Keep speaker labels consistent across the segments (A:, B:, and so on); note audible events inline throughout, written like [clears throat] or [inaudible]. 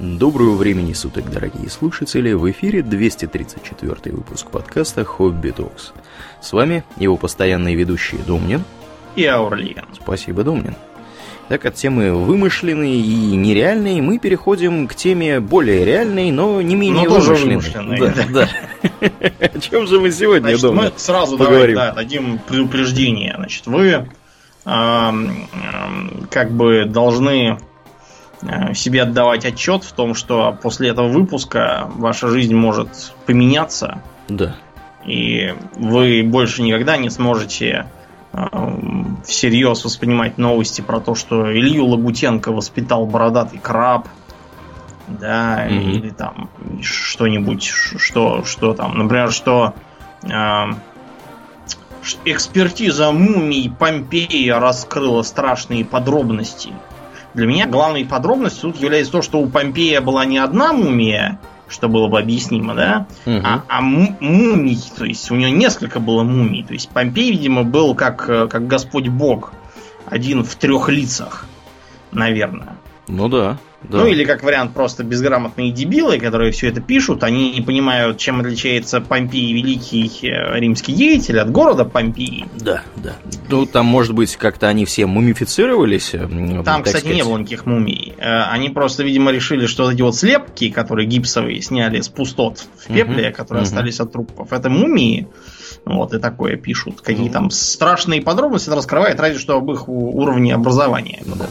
A: Доброго времени суток, дорогие слушатели! В эфире 234 выпуск подкаста «Хобби Токс». С вами его постоянные ведущие Домнин
B: и Аурлиен.
A: Спасибо, Домнин. Так, от темы вымышленной и нереальной мы переходим к теме более реальной, но не менее но вымышленной. вымышленной. Да, да. О чем же мы сегодня,
B: Значит, мы сразу поговорим. Давай, да, дадим предупреждение. Значит, вы как бы должны себе отдавать отчет в том, что после этого выпуска ваша жизнь может поменяться.
A: Да.
B: И вы больше никогда не сможете э, всерьез воспринимать новости про то, что Илью Лагутенко воспитал бородатый краб. Да, mm-hmm. или там что-нибудь, что, что там, например, что э, экспертиза мумий Помпея раскрыла страшные подробности для меня главной подробностью тут является то, что у Помпея была не одна мумия, что было бы объяснимо, да, угу. а, а мумий, то есть у него несколько было мумий. То есть Помпей, видимо, был как, э, как Господь Бог, один в трех лицах, наверное.
A: Ну да. Да.
B: Ну или как вариант просто безграмотные дебилы, которые все это пишут, они не понимают, чем отличается Помпей великий э, римский деятель от города Помпеи.
A: Да, да. Ну там, может быть, как-то они все мумифицировались.
B: Э, там, кстати, сказать. не было никаких мумий. Э, они просто, видимо, решили, что эти вот слепки, которые гипсовые сняли с пустот в пепле, угу, которые угу. остались от трупов, это мумии. Вот, и такое пишут. Какие угу. там страшные подробности это раскрывает, разве что об их уровне образования. Да.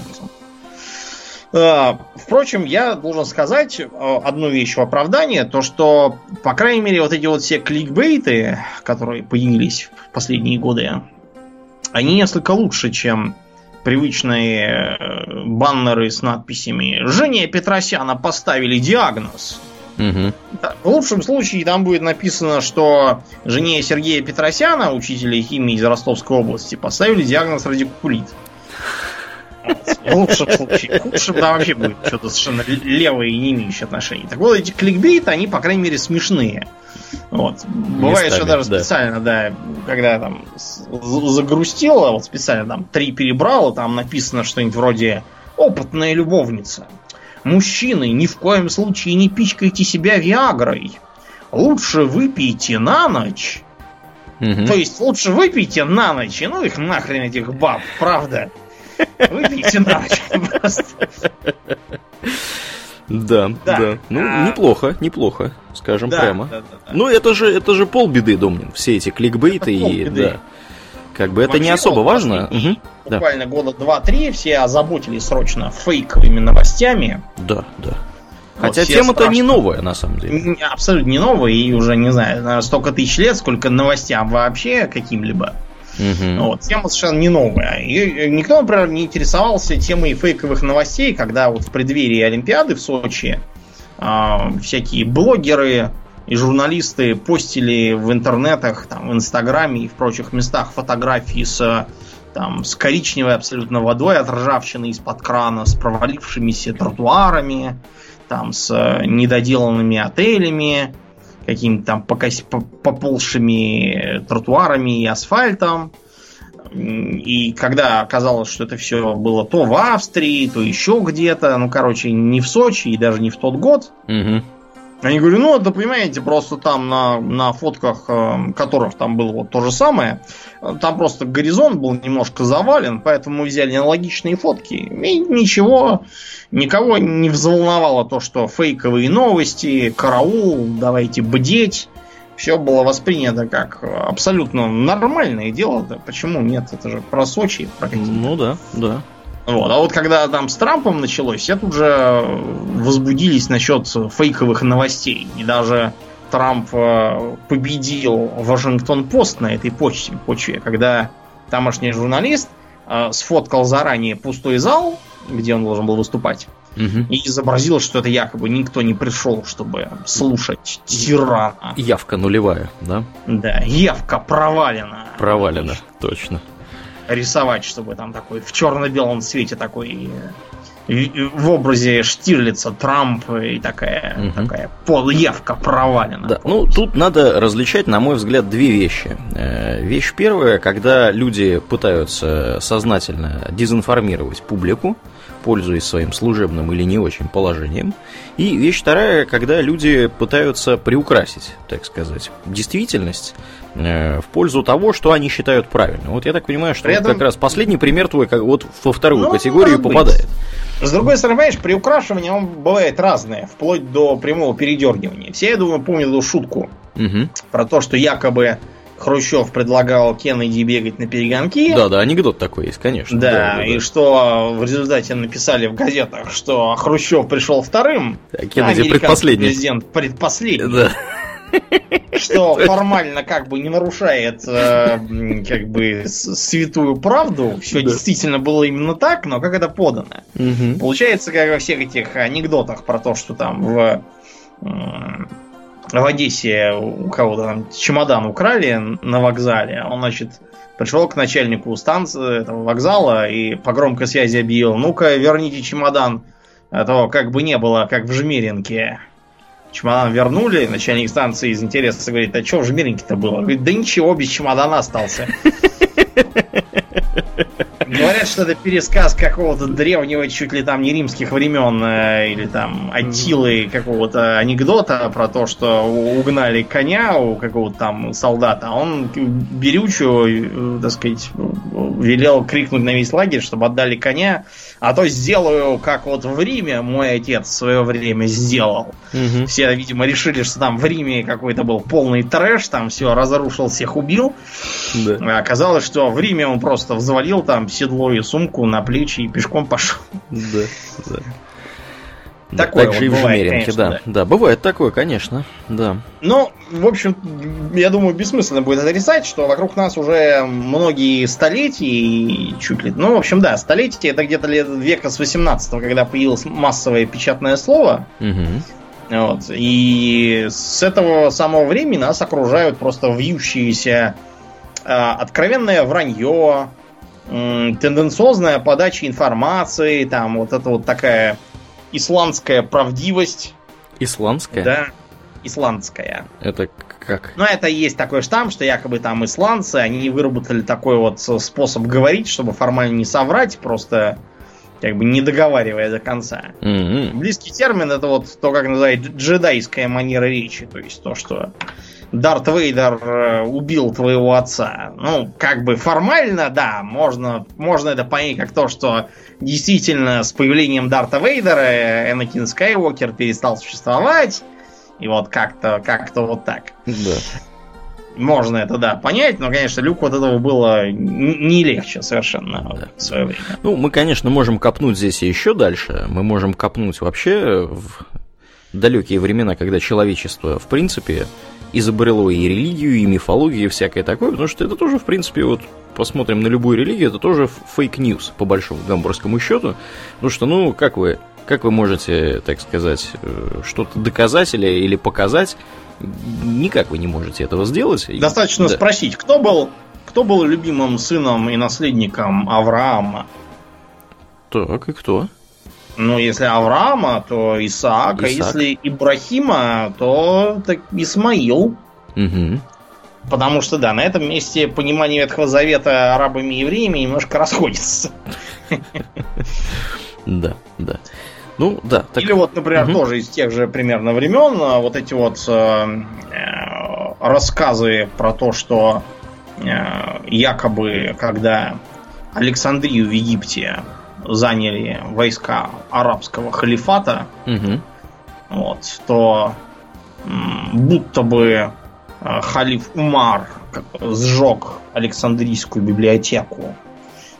B: Э, впрочем, я должен сказать э, одну вещь в оправдание, то что, по крайней мере, вот эти вот все кликбейты, которые появились в последние годы, они несколько лучше, чем привычные э, баннеры с надписями «Жене Петросяна поставили диагноз». Угу. В лучшем случае там будет написано, что жене Сергея Петросяна, учителя химии из Ростовской области, поставили диагноз радикулит. В лучшем случае. В худшем, да, вообще будет что-то совершенно левое и не имеющее отношения. Так вот, эти кликбейты, они, по крайней мере, смешные. Вот. Бывает, Местами, что даже да. специально, да, когда там загрустила, вот специально там три перебрала, там написано что-нибудь вроде «Опытная любовница». Мужчины, ни в коем случае не пичкайте себя Виагрой. Лучше выпейте на ночь. Угу. То есть лучше выпейте на ночь, ну их нахрен этих баб, правда. Выпейте на просто.
A: Да, да, да. Ну, а... неплохо, неплохо, скажем да, прямо. Да, да, да. Ну, это же, это же полбеды, Домнин, все эти кликбейты это и да. Как бы это Вообще, не особо вот важно. Угу.
B: Буквально да. года два-три все озаботились срочно фейковыми новостями.
A: Да, да. Хотя вот тема-то не новая, на самом деле.
B: Абсолютно не новая, и уже, не знаю, столько тысяч лет, сколько новостям вообще каким-либо. Угу. Вот, тема совершенно не новая. И никто, например, не интересовался темой фейковых новостей, когда вот в преддверии Олимпиады в Сочи э, всякие блогеры и журналисты постили в интернетах, там, в Инстаграме и в прочих местах фотографии с там, с коричневой абсолютно водой от ржавчины из-под крана, с провалившимися тротуарами, там, с недоделанными отелями, какими-то там покос... поползшими тротуарами и асфальтом. И когда оказалось, что это все было то в Австрии, то еще где-то, ну, короче, не в Сочи и даже не в тот год, угу. Они говорят, ну, да понимаете, просто там на, на фотках, э, которых там было вот то же самое, там просто горизонт был немножко завален, поэтому мы взяли аналогичные фотки. И ничего, никого не взволновало то, что фейковые новости, караул, давайте бдеть. Все было воспринято как абсолютно нормальное дело. Да почему нет? Это же про Сочи, про
A: Ну да, да.
B: Вот. А вот когда там с Трампом началось, все тут же возбудились насчет фейковых новостей. И даже Трамп э, победил Вашингтон-Пост на этой почте, почве, когда тамошний журналист э, сфоткал заранее пустой зал, где он должен был выступать, угу. и изобразил, что это якобы никто не пришел, чтобы слушать тирана.
A: Явка нулевая, да?
B: Да, явка провалена.
A: Провалена, точно
B: рисовать, чтобы там такой в черно-белом цвете такой в образе Штирлица, Трамп и такая, угу. такая подъявка провалена.
A: Да, ну тут надо различать, на мой взгляд, две вещи. Э, вещь первая, когда люди пытаются сознательно дезинформировать публику, пользуясь своим служебным или не очень положением. И вещь вторая, когда люди пытаются приукрасить, так сказать, действительность э, в пользу того, что они считают правильным. Вот я так понимаю, что вот как раз последний пример твой как вот во вторую ну, категорию попадает.
B: С другой стороны, понимаешь, приукрашивание он бывает разное, вплоть до прямого передергивания. Все, я думаю, помнят эту шутку угу. про то, что якобы Хрущев предлагал Кеннеди бегать на перегонки.
A: Да, да, анекдот такой есть, конечно.
B: Да, да, да и да. что в результате написали в газетах, что Хрущев пришел вторым,
A: а Кеннеди предпоследний.
B: президент предпоследний. Да. Что [laughs] формально как бы не нарушает э, как бы святую правду. Все да. действительно было именно так, но как это подано. Угу. Получается, как во всех этих анекдотах про то, что там в в Одессе у кого-то там чемодан украли на вокзале. Он, значит, пришел к начальнику станции этого вокзала и по громкой связи объявил, ну-ка, верните чемодан. А то как бы не было, как в Жмеринке. Чемодан вернули, начальник станции из интереса говорит, а что в Жмеринке-то было? Говорит, да ничего, без чемодана остался. Говорят, что это пересказ какого-то древнего, чуть ли там не римских времен, э, или там Аттилы какого-то анекдота про то, что угнали коня у какого-то там солдата. А он Берючу, э, так сказать, велел крикнуть на весь лагерь, чтобы отдали коня, а то сделаю, как вот в Риме мой отец в свое время сделал. Угу. Все, видимо, решили, что там в Риме какой-то был полный трэш, там все разрушил, всех убил. Да. А оказалось, что в Риме он просто взвалил там седло и сумку на плечи и пешком пошел. Да, да.
A: Такое так вот же и в бывает, Жмеринке, конечно, да. да. Да, бывает такое, конечно, да.
B: Ну, в общем, я думаю, бессмысленно будет отрицать, что вокруг нас уже многие столетия, чуть ли... Ну, в общем, да, столетия, это где-то лет века с 18 когда появилось массовое печатное слово. Угу. Вот, и с этого самого времени нас окружают просто вьющиеся э, откровенное вранье, тенденциозная подача информации, там вот это вот такая исландская правдивость.
A: Исландская?
B: Да, исландская.
A: Это как?
B: Ну, это есть такой штамп, что якобы там исландцы, они выработали такой вот способ говорить, чтобы формально не соврать, просто как бы не договаривая до конца. Mm-hmm. Близкий термин это вот то, как называют джедайская манера речи, то есть то, что Дарт Вейдер э, убил твоего отца. Ну, как бы формально, да, можно, можно это понять как то, что действительно с появлением Дарта Вейдера Энакин Скайуокер перестал существовать. И вот как-то как вот так. Да. Можно это, да, понять, но, конечно, Люк вот этого было не легче совершенно да. в свое время.
A: Ну, мы, конечно, можем копнуть здесь еще дальше. Мы можем копнуть вообще в далекие времена, когда человечество, в принципе, изобрело и религию, и мифологию, и всякое такое, потому что это тоже, в принципе, вот посмотрим на любую религию, это тоже fake news, по большому гамбургскому счету, потому что, ну, как вы, как вы можете, так сказать, э, что-то доказать или, или показать, никак вы не можете этого сделать.
B: Достаточно да. спросить, кто был, кто был любимым сыном и наследником Авраама?
A: Так, и кто?
B: Ну, если Авраама, то Исаак, Исаак. а если Ибрахима, то так, Исмаил. Угу. Потому что, да, на этом месте понимание Ветхого Завета арабами и евреями немножко расходится.
A: Да, да. Ну, да.
B: Так... Или вот, например, угу. тоже из тех же примерно времен а, вот эти вот э, э, рассказы про то, что э, якобы, когда Александрию в Египте заняли войска арабского халифата, угу. вот, то будто бы э, халиф Умар сжег Александрийскую библиотеку,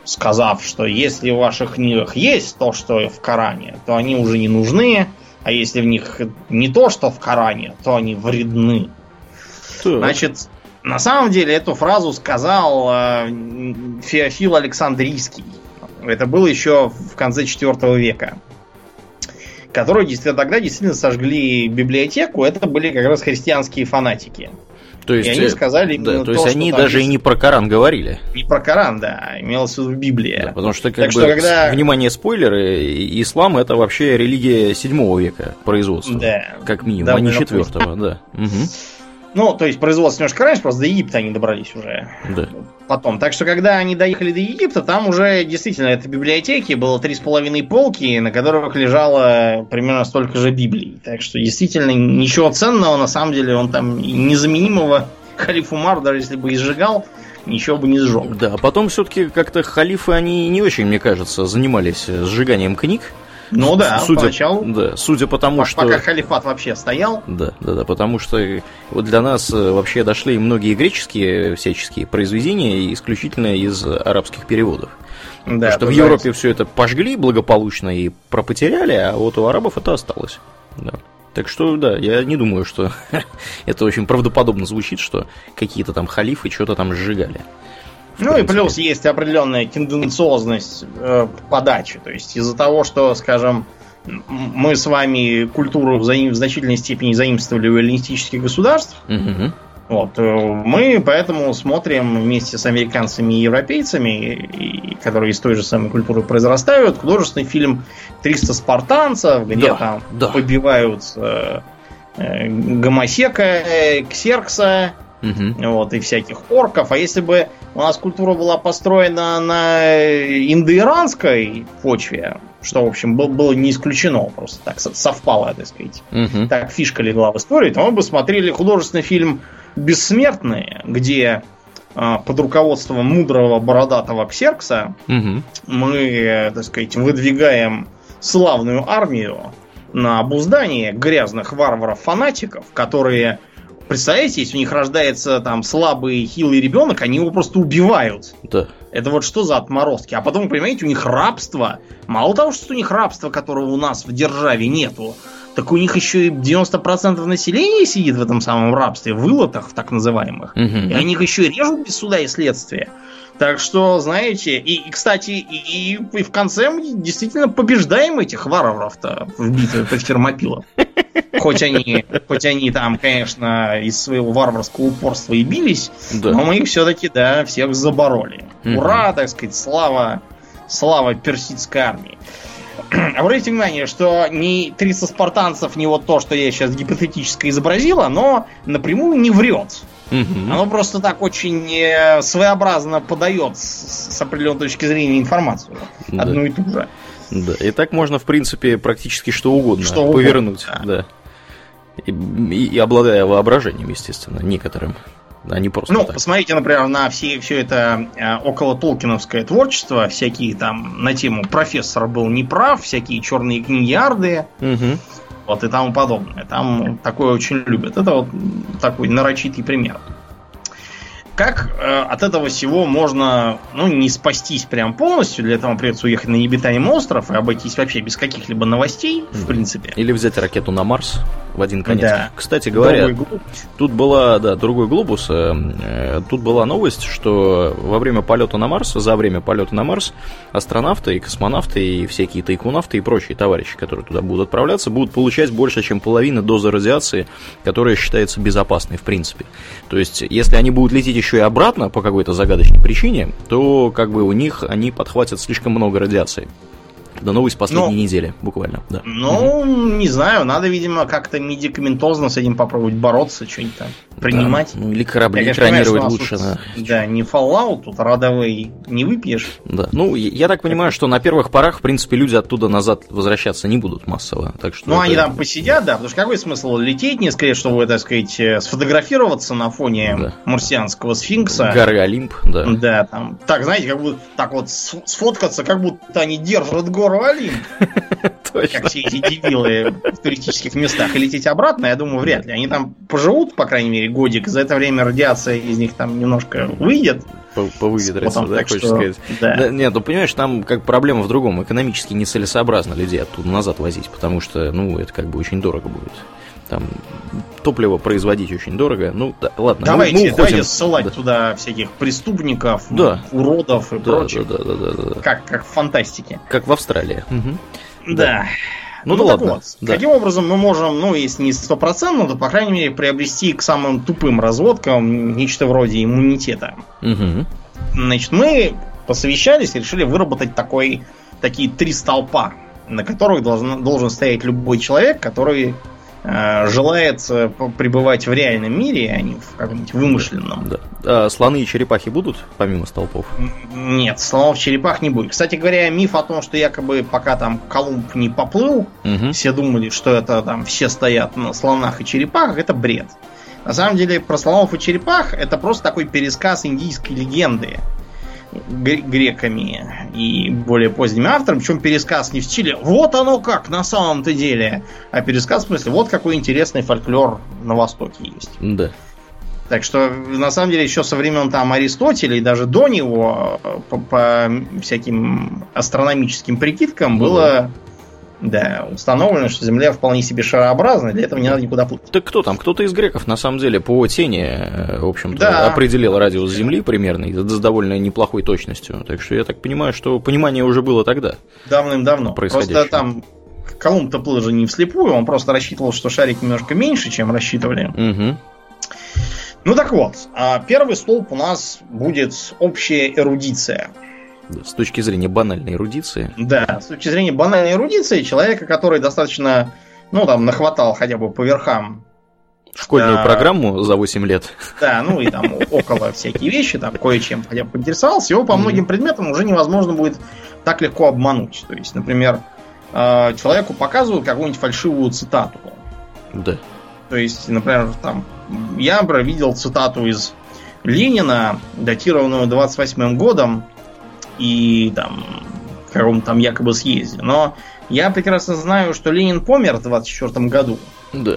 B: сказав, что если в ваших книгах есть то, что в Коране, то они уже не нужны, а если в них не то, что в Коране, то они вредны. Так. Значит, на самом деле эту фразу сказал э, Феофил Александрийский это было еще в конце 4 века. Которые тогда действительно сожгли библиотеку. Это были как раз христианские фанатики.
A: То есть, и они э, сказали да, то, то есть они даже есть... и не про Коран говорили.
B: Не про Коран, да, имелось в виду Библия. Да,
A: потому что, как так бы, что когда... внимание, спойлеры, ислам это вообще религия 7 века производства. Да. Как минимум, да, а не 4 да. Угу.
B: Ну, то есть производство немножко раньше, просто до Египта они добрались уже.
A: Да.
B: Потом. Так что, когда они доехали до Египта, там уже действительно это библиотеки, было три с половиной полки, на которых лежало примерно столько же Библий. Так что, действительно, ничего ценного, на самом деле, он там незаменимого [laughs] халиф Умар, даже если бы и сжигал, ничего бы не сжег.
A: Да, а потом все-таки как-то халифы, они не очень, мне кажется, занимались сжиганием книг.
B: Ну да,
A: судя,
B: поначалу.
A: Да, судя по тому,
B: пока,
A: что...
B: Пока халифат вообще стоял.
A: Да, да, да, потому что вот для нас э, вообще дошли многие греческие всяческие произведения исключительно из арабских переводов. Да, Потому что в Европе все это пожгли благополучно и пропотеряли, а вот у арабов это осталось. Да. Так что, да, я не думаю, что [laughs] это очень правдоподобно звучит, что какие-то там халифы что-то там сжигали.
B: Ну и плюс есть определенная тенденциозность э, подачи. То есть из-за того, что, скажем, мы с вами культуру в, заим... в значительной степени заимствовали у эллинистических государств,
A: угу.
B: вот, э, мы поэтому смотрим вместе с американцами и европейцами, и, которые из той же самой культуры произрастают, художественный фильм «300 спартанцев», где да, там да. побивают э, э, гомосека, ксеркса,
A: угу.
B: вот, и всяких орков. А если бы у нас культура была построена на индоиранской почве, что, в общем, было не исключено, просто так совпало, так сказать.
A: Угу.
B: Так фишка легла в истории, то мы бы смотрели художественный фильм «Бессмертные», где а, под руководством мудрого бородатого ксеркса
A: угу.
B: мы, так сказать, выдвигаем славную армию на обуздание грязных варваров-фанатиков, которые Представляете, если у них рождается там слабый, хилый ребенок, они его просто убивают.
A: Да.
B: Это вот что за отморозки? А потом, понимаете, у них рабство. Мало того, что у них рабство, которого у нас в державе нету, так у них еще и 90% населения сидит в этом самом рабстве, в вылотах, так называемых.
A: Угу.
B: И они их еще и режут без суда и следствия. Так что, знаете, и, и кстати, и, и в конце мы действительно побеждаем этих варваров-то в битве против термопилов. Хоть они, хоть они там, конечно, из своего варварского упорства и бились, да. но мы их все-таки, да, всех забороли. Угу. Ура, так сказать, слава, слава персидской армии. [clears throat] Обратите внимание, что ни 300 спартанцев, ни вот то, что я сейчас гипотетически изобразила, но напрямую не врет.
A: Угу.
B: Оно просто так очень э, своеобразно подает с, с определенной точки зрения информацию. Да. Одну и ту же.
A: Да, и так можно, в принципе, практически что угодно
B: что
A: повернуть.
B: Угодно, да.
A: И, и, и обладая воображением, естественно, некоторым. Да, не просто
B: ну,
A: так.
B: посмотрите, например, на все, все это э, около Толкиновское творчество, всякие там на тему профессор был неправ, всякие черные книги Арды,
A: угу.
B: вот и тому подобное. Там такое очень любят. Это вот такой нарочитый пример. Как э, от этого всего можно, ну, не спастись прям полностью, для этого придется уехать на необитаемый остров и обойтись вообще без каких-либо новостей, в принципе.
A: Или взять ракету на Марс в один конец.
B: Да.
A: Кстати говоря, тут была, да, другой глобус, э, э, тут была новость, что во время полета на Марс, за время полета на Марс, астронавты и космонавты и всякие тайкунавты и прочие товарищи, которые туда будут отправляться, будут получать больше, чем половина дозы радиации, которая считается безопасной в принципе. То есть, если они будут лететь еще и обратно по какой-то загадочной причине, то как бы у них они подхватят слишком много радиации. До новость последней ну, недели, буквально, да.
B: Ну, угу. не знаю, надо, видимо, как-то медикаментозно с этим попробовать бороться, что-нибудь там принимать.
A: Да, ну, или корабли экранировать лучше.
B: Тут, да. не Fallout, тут родовый не выпьешь.
A: Да, ну, я так понимаю, что на первых порах, в принципе, люди оттуда назад возвращаться не будут массово. Так что
B: ну,
A: это...
B: они там посидят, да, потому что какой смысл лететь несколько лет, чтобы, так сказать, э, сфотографироваться на фоне да. марсианского сфинкса.
A: Горы Олимп, да.
B: Да, там, так, знаете, как будто так вот сфоткаться, как будто они держат гору Олимп. [laughs] Как все эти дебилы в туристических местах. И лететь обратно, я думаю, вряд ли. Они там поживут, по крайней мере, годик. За это время радиация из них там немножко выйдет.
A: Повыветрится, да, хочешь что... сказать?
B: Да.
A: да. Нет, ну понимаешь, там как проблема в другом. Экономически нецелесообразно людей оттуда назад возить, потому что, ну, это как бы очень дорого будет. Там топливо производить очень дорого. Ну, да, ладно.
B: Давайте, мы, мы уходим. давайте ссылать да. туда всяких преступников,
A: да.
B: уродов и
A: да,
B: прочих.
A: Да, да, да, да, да.
B: Как, как в фантастике.
A: Как в Австралии.
B: Угу. Да. да.
A: Ну, ну да ладно. Вот,
B: да. Каким образом мы можем, ну, если не стопроцентно, то, по крайней мере, приобрести к самым тупым разводкам нечто вроде иммунитета.
A: Угу.
B: Значит, мы посовещались и решили выработать такой, такие три столпа, на которых должен, должен стоять любой человек, который желает э, пребывать в реальном мире, а не в каком-нибудь вымышленном.
A: Да. А слоны и черепахи будут, помимо столпов?
B: Нет, слонов черепах не будет. Кстати говоря, миф о том, что якобы пока там Колумб не поплыл, угу. все думали, что это там все стоят на слонах и черепахах, это бред. На самом деле, про слонов и черепах это просто такой пересказ индийской легенды греками и более поздними авторами, причем пересказ не в стиле «вот оно как на самом-то деле», а пересказ в смысле «вот какой интересный фольклор на Востоке есть».
A: Да.
B: Так что, на самом деле, еще со времен там Аристотеля и даже до него по, по всяким астрономическим прикидкам было да, установлено, что Земля вполне себе шарообразная, для этого не надо никуда плыть.
A: Так кто там? Кто-то из греков, на самом деле, по тени, э, в общем-то, да. определил радиус Земли примерно, с довольно неплохой точностью. Так что я так понимаю, что понимание уже было тогда.
B: Давным-давно. Просто там Колумб-то плыл же не вслепую, он просто рассчитывал, что шарик немножко меньше, чем рассчитывали. Угу. Ну так вот, а первый столб у нас будет общая эрудиция.
A: С точки зрения банальной эрудиции.
B: Да, с точки зрения банальной эрудиции, человека, который достаточно, ну, там, нахватал хотя бы по верхам
A: школьную да, программу за 8 лет.
B: Да, ну и там около всякие вещи, там кое-чем хотя бы поинтересовался, его по многим предметам уже невозможно будет так легко обмануть. То есть, например, э, человеку показывают какую-нибудь фальшивую цитату.
A: Да.
B: То есть, например, там, я, например, видел цитату из Ленина, датированную 28 годом, и там каком-то там якобы съезде. Но я прекрасно знаю, что Ленин помер в 24 году.
A: Да.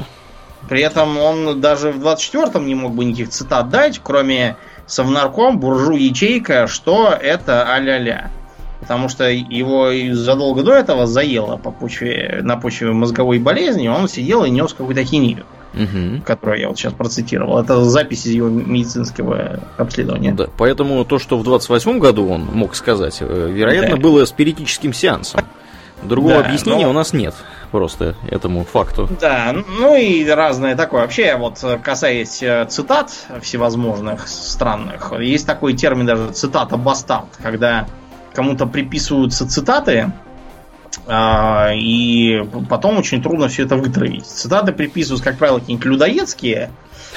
B: При этом он даже в 24-м не мог бы никаких цитат дать, кроме совнарком, буржу ячейка, что это а-ля-ля. Потому что его задолго до этого заело по почве, на почве мозговой болезни, он сидел и нес какую-то хинию угу. которую я вот сейчас процитировал. Это запись из его медицинского обследования.
A: Да, поэтому то, что в 28 году он мог сказать, э, вероятно, да. было спиритическим сеансом. Другого да, объяснения но... у нас нет просто этому факту.
B: Да, ну и разное такое. Вообще, вот касаясь э, цитат всевозможных странных, есть такой термин даже цитата бастард, когда кому-то приписываются цитаты, и потом очень трудно все это вытравить. Цитаты приписываются, как правило, какие-нибудь людоедские,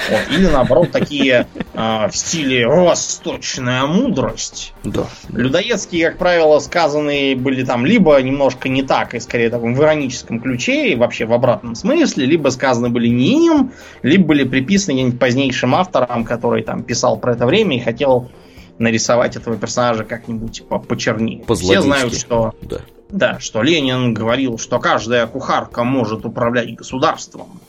B: вот, или наоборот такие э, в стиле восточная мудрость.
A: Да.
B: Людоедские, как правило, сказанные были там либо немножко не так, и скорее таком в ироническом ключе, и вообще в обратном смысле, либо сказаны были не им, либо были приписаны каким-нибудь позднейшим авторам, который там писал про это время и хотел нарисовать этого персонажа как-нибудь почернее. Все знают, что да. Да, что Ленин говорил, что каждая кухарка может управлять государством.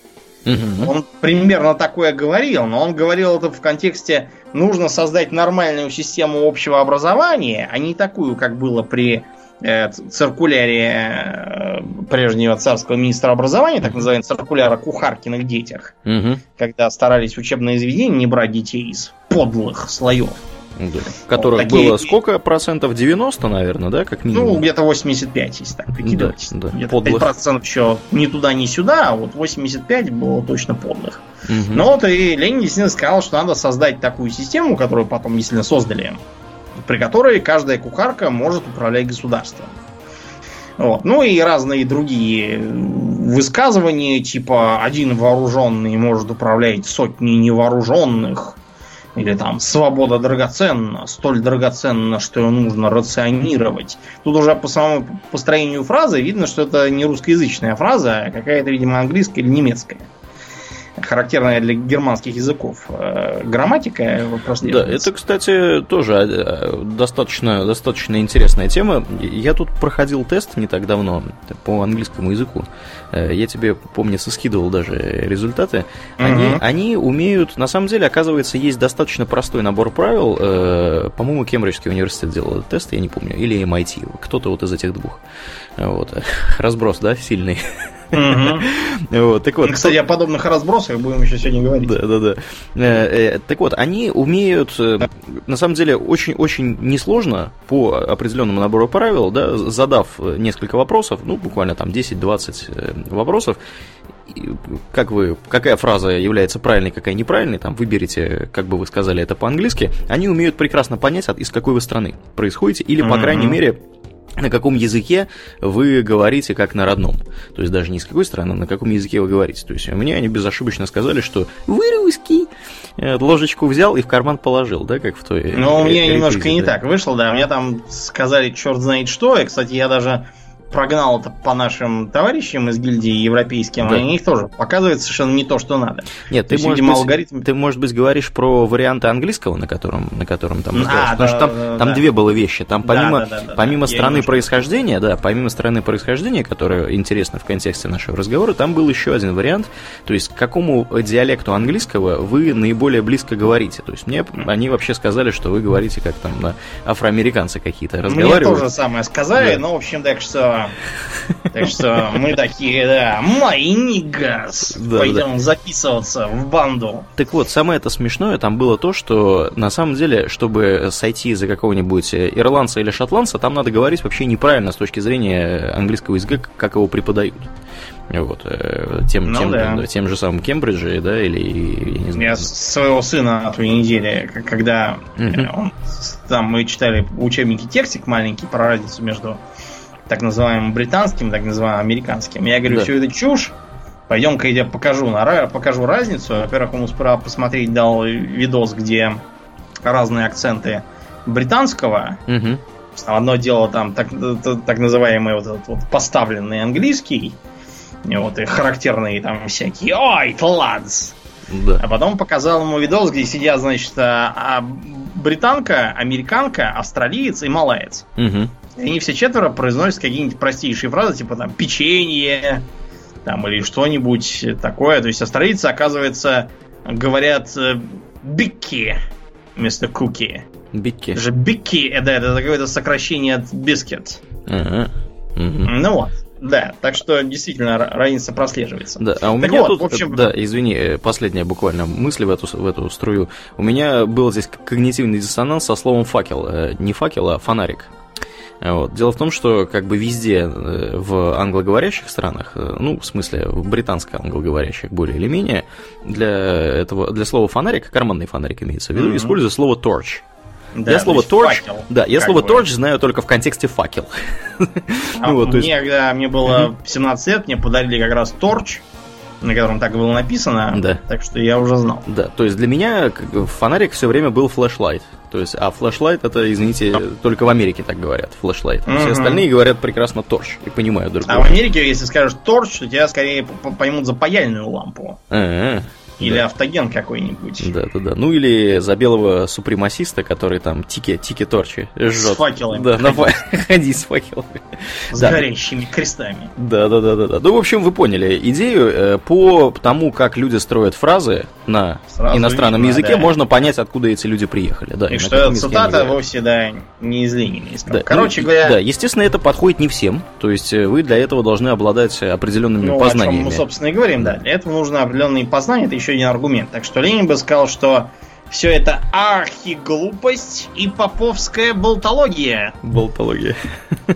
B: Угу. Он примерно такое говорил, но он говорил это в контексте нужно создать нормальную систему общего образования, а не такую, как было при э, циркуляре э, прежнего царского министра образования, так называемый циркуляр о кухаркиных детях, угу. когда старались учебные заведения не брать детей из подлых слоев.
A: Да. Которых вот такие... было сколько процентов? 90, наверное, да, как минимум?
B: Ну, где-то 85, если так прикидывать. Да, да. Где-то 5% еще ни туда, ни сюда, а вот 85 было точно подлых. Угу. Но вот и Ленин действительно сказал, что надо создать такую систему, которую потом действительно создали, при которой каждая кухарка может управлять государством. Вот. Ну и разные другие высказывания, типа один вооруженный может управлять сотней невооруженных, или там свобода драгоценна, столь драгоценна, что ее нужно рационировать. Тут уже по самому построению фразы видно, что это не русскоязычная фраза, а какая-то, видимо, английская или немецкая характерная для германских языков э, грамматика
A: Да, это, кстати, тоже э, достаточно, достаточно интересная тема. Я тут проходил тест не так давно по английскому языку. Э, я тебе, помнится, скидывал даже результаты. Они, угу. они умеют, на самом деле, оказывается, есть достаточно простой набор правил. По-моему, Кембриджский университет делал этот тест, я не помню, или MIT, кто-то вот из этих двух. Вот. [laughs] Разброс, да, сильный.
B: Вот, так вот. Кстати, о подобных разбросах будем еще сегодня говорить.
A: Да, да, да. Э, э, так вот, они умеют, э, на самом деле, очень-очень несложно по определенному набору правил, да, задав несколько вопросов, ну, буквально там 10-20 вопросов, как вы, какая фраза является правильной, какая неправильной, там выберите, как бы вы сказали это по-английски, они умеют прекрасно понять, из какой вы страны происходите, или, по крайней мере, на каком языке вы говорите как на родном. То есть даже не с какой страны, а на каком языке вы говорите. То есть мне они безошибочно сказали, что вы русский. Ложечку взял и в карман положил, да, как в той...
B: Ну, у меня немножко не так вышло, да. Мне там сказали черт знает что. И, кстати, я даже прогнал это по нашим товарищам из гильдии европейским, да. и у них тоже показывает совершенно не то, что надо.
A: Нет, ты, есть, может видимо, быть, алгоритм... ты, может быть, говоришь про варианты английского, на котором, на котором там а, Потому да, что там, да, там да. две было вещи. Там помимо, да, да, да, помимо да, страны происхождения, да, помимо страны происхождения, которая интересна в контексте нашего разговора, там был еще один вариант. То есть, к какому диалекту английского вы наиболее близко говорите. То есть, мне они вообще сказали, что вы говорите как там на афроамериканцы какие-то разговаривают.
B: Мне тоже самое сказали, да. но, в общем, так что так что мы такие, да, мои нигас. Да, Пойдем да. записываться в банду.
A: Так вот, самое это смешное там было то, что на самом деле, чтобы сойти за какого-нибудь ирландца или шотландца, там надо говорить вообще неправильно с точки зрения английского языка, как его преподают. Вот, э, тем, ну, тем, да. тем же самым Кембриджи, да, или
B: я не знаю. Я своего сына на той неделе, когда угу. он, там мы читали учебники текстик маленький про разницу между так называемым британским, так называемым американским. Я говорю, да. все это чушь. Пойдем-ка я покажу, на, покажу разницу. Во-первых, ему справа посмотреть дал видос, где разные акценты британского. Угу. Одно дело там так, так называемый вот этот вот поставленный английский. И вот и характерные там всякие Ой, ладс! Да. А потом показал ему видос, где сидят, значит, а, а, британка, американка, австралиец и малаец. Угу. И они все четверо произносят какие-нибудь простейшие фразы, типа там печенье, там или что-нибудь такое. То есть австралийцы, оказывается, говорят э, бикки вместо куки.
A: Бикки.
B: Же бикки, это, это какое-то сокращение от бискет. Ага. Угу. Ну вот. Да, так что действительно разница прослеживается.
A: Да, а у так меня вот, тут, в общем... да, извини, э, последняя буквально мысль в эту, в эту струю. У меня был здесь когнитивный диссонанс со словом факел. Э, не факел, а фонарик. Вот. Дело в том, что как бы везде э, в англоговорящих странах, э, ну, в смысле, в британско-англоговорящих более или менее, для, этого, для слова фонарик, карманный фонарик имеется в виду, mm-hmm. используется слово torch. Да, я слово torch, факел, да, я слово torch знаю только в контексте факел.
B: А ну, [laughs] вот, мне, есть... когда мне было 17 лет, мне подарили как раз torch, на котором так было написано. Да. Так что я уже знал.
A: Да, то есть для меня фонарик все время был флешлайт. То есть, а флешлайт это, извините, а. только в Америке так говорят, флешлайт. Угу. Все остальные говорят прекрасно торч и понимают друг
B: друга. А в Америке, если скажешь торч, то тебя скорее поймут за паяльную лампу. А-а-а. Или да. автоген какой-нибудь.
A: Да, да, да. Ну или за белого супремасиста, который там тики, тики торчи жжет.
B: С факелами.
A: Да, на [laughs] ходи с факелами.
B: С да. горящими крестами.
A: Да, да, да, да, да. Ну, в общем, вы поняли идею. Э, по тому, как люди строят фразы на Сразу иностранном видно, языке, да. можно понять, откуда эти люди приехали. Да,
B: и, и что цитата вовсе, да, не из Ленина. Да. Короче ну, говоря...
A: Да, естественно, это подходит не всем. То есть э, вы для этого должны обладать определенными ну, познаниями. О чем
B: мы, собственно, и говорим, да. Для этого нужно определенные познания. Это еще один аргумент. Так что Ленин бы сказал, что все это архиглупость и поповская болтология.
A: Болтология.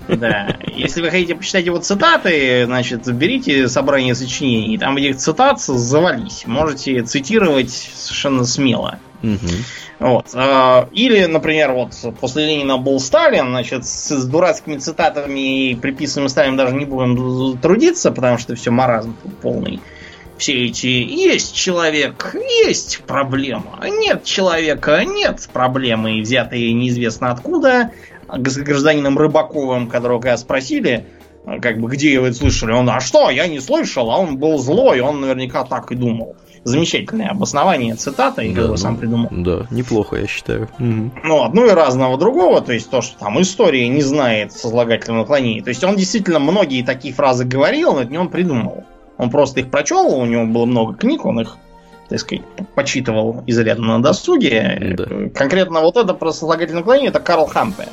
B: Да. Если вы хотите почитать его цитаты, значит, берите собрание сочинений, там этих цитат завались. Можете цитировать совершенно смело. Угу. Вот. А, или, например, вот после Ленина был Сталин, значит, с дурацкими цитатами и приписанными Сталином даже не будем трудиться, потому что все маразм полный все эти есть человек, есть проблема, нет человека, нет проблемы, взятые неизвестно откуда, гражданином Рыбаковым, которого когда спросили, как бы, где это слышали, он, а что, я не слышал, а он был злой, он наверняка так и думал. Замечательное обоснование цитата, я да, его ну, сам придумал.
A: Да, неплохо, я считаю. Угу.
B: Ну, одно и разного другого, то есть то, что там история не знает сослагательного наклонения. То есть он действительно многие такие фразы говорил, но это не он придумал. Он просто их прочел, у него было много книг, он их, так сказать, почитывал изрядно на досуге. Да. Конкретно вот это про сослагательное наклонение, это Карл Хампе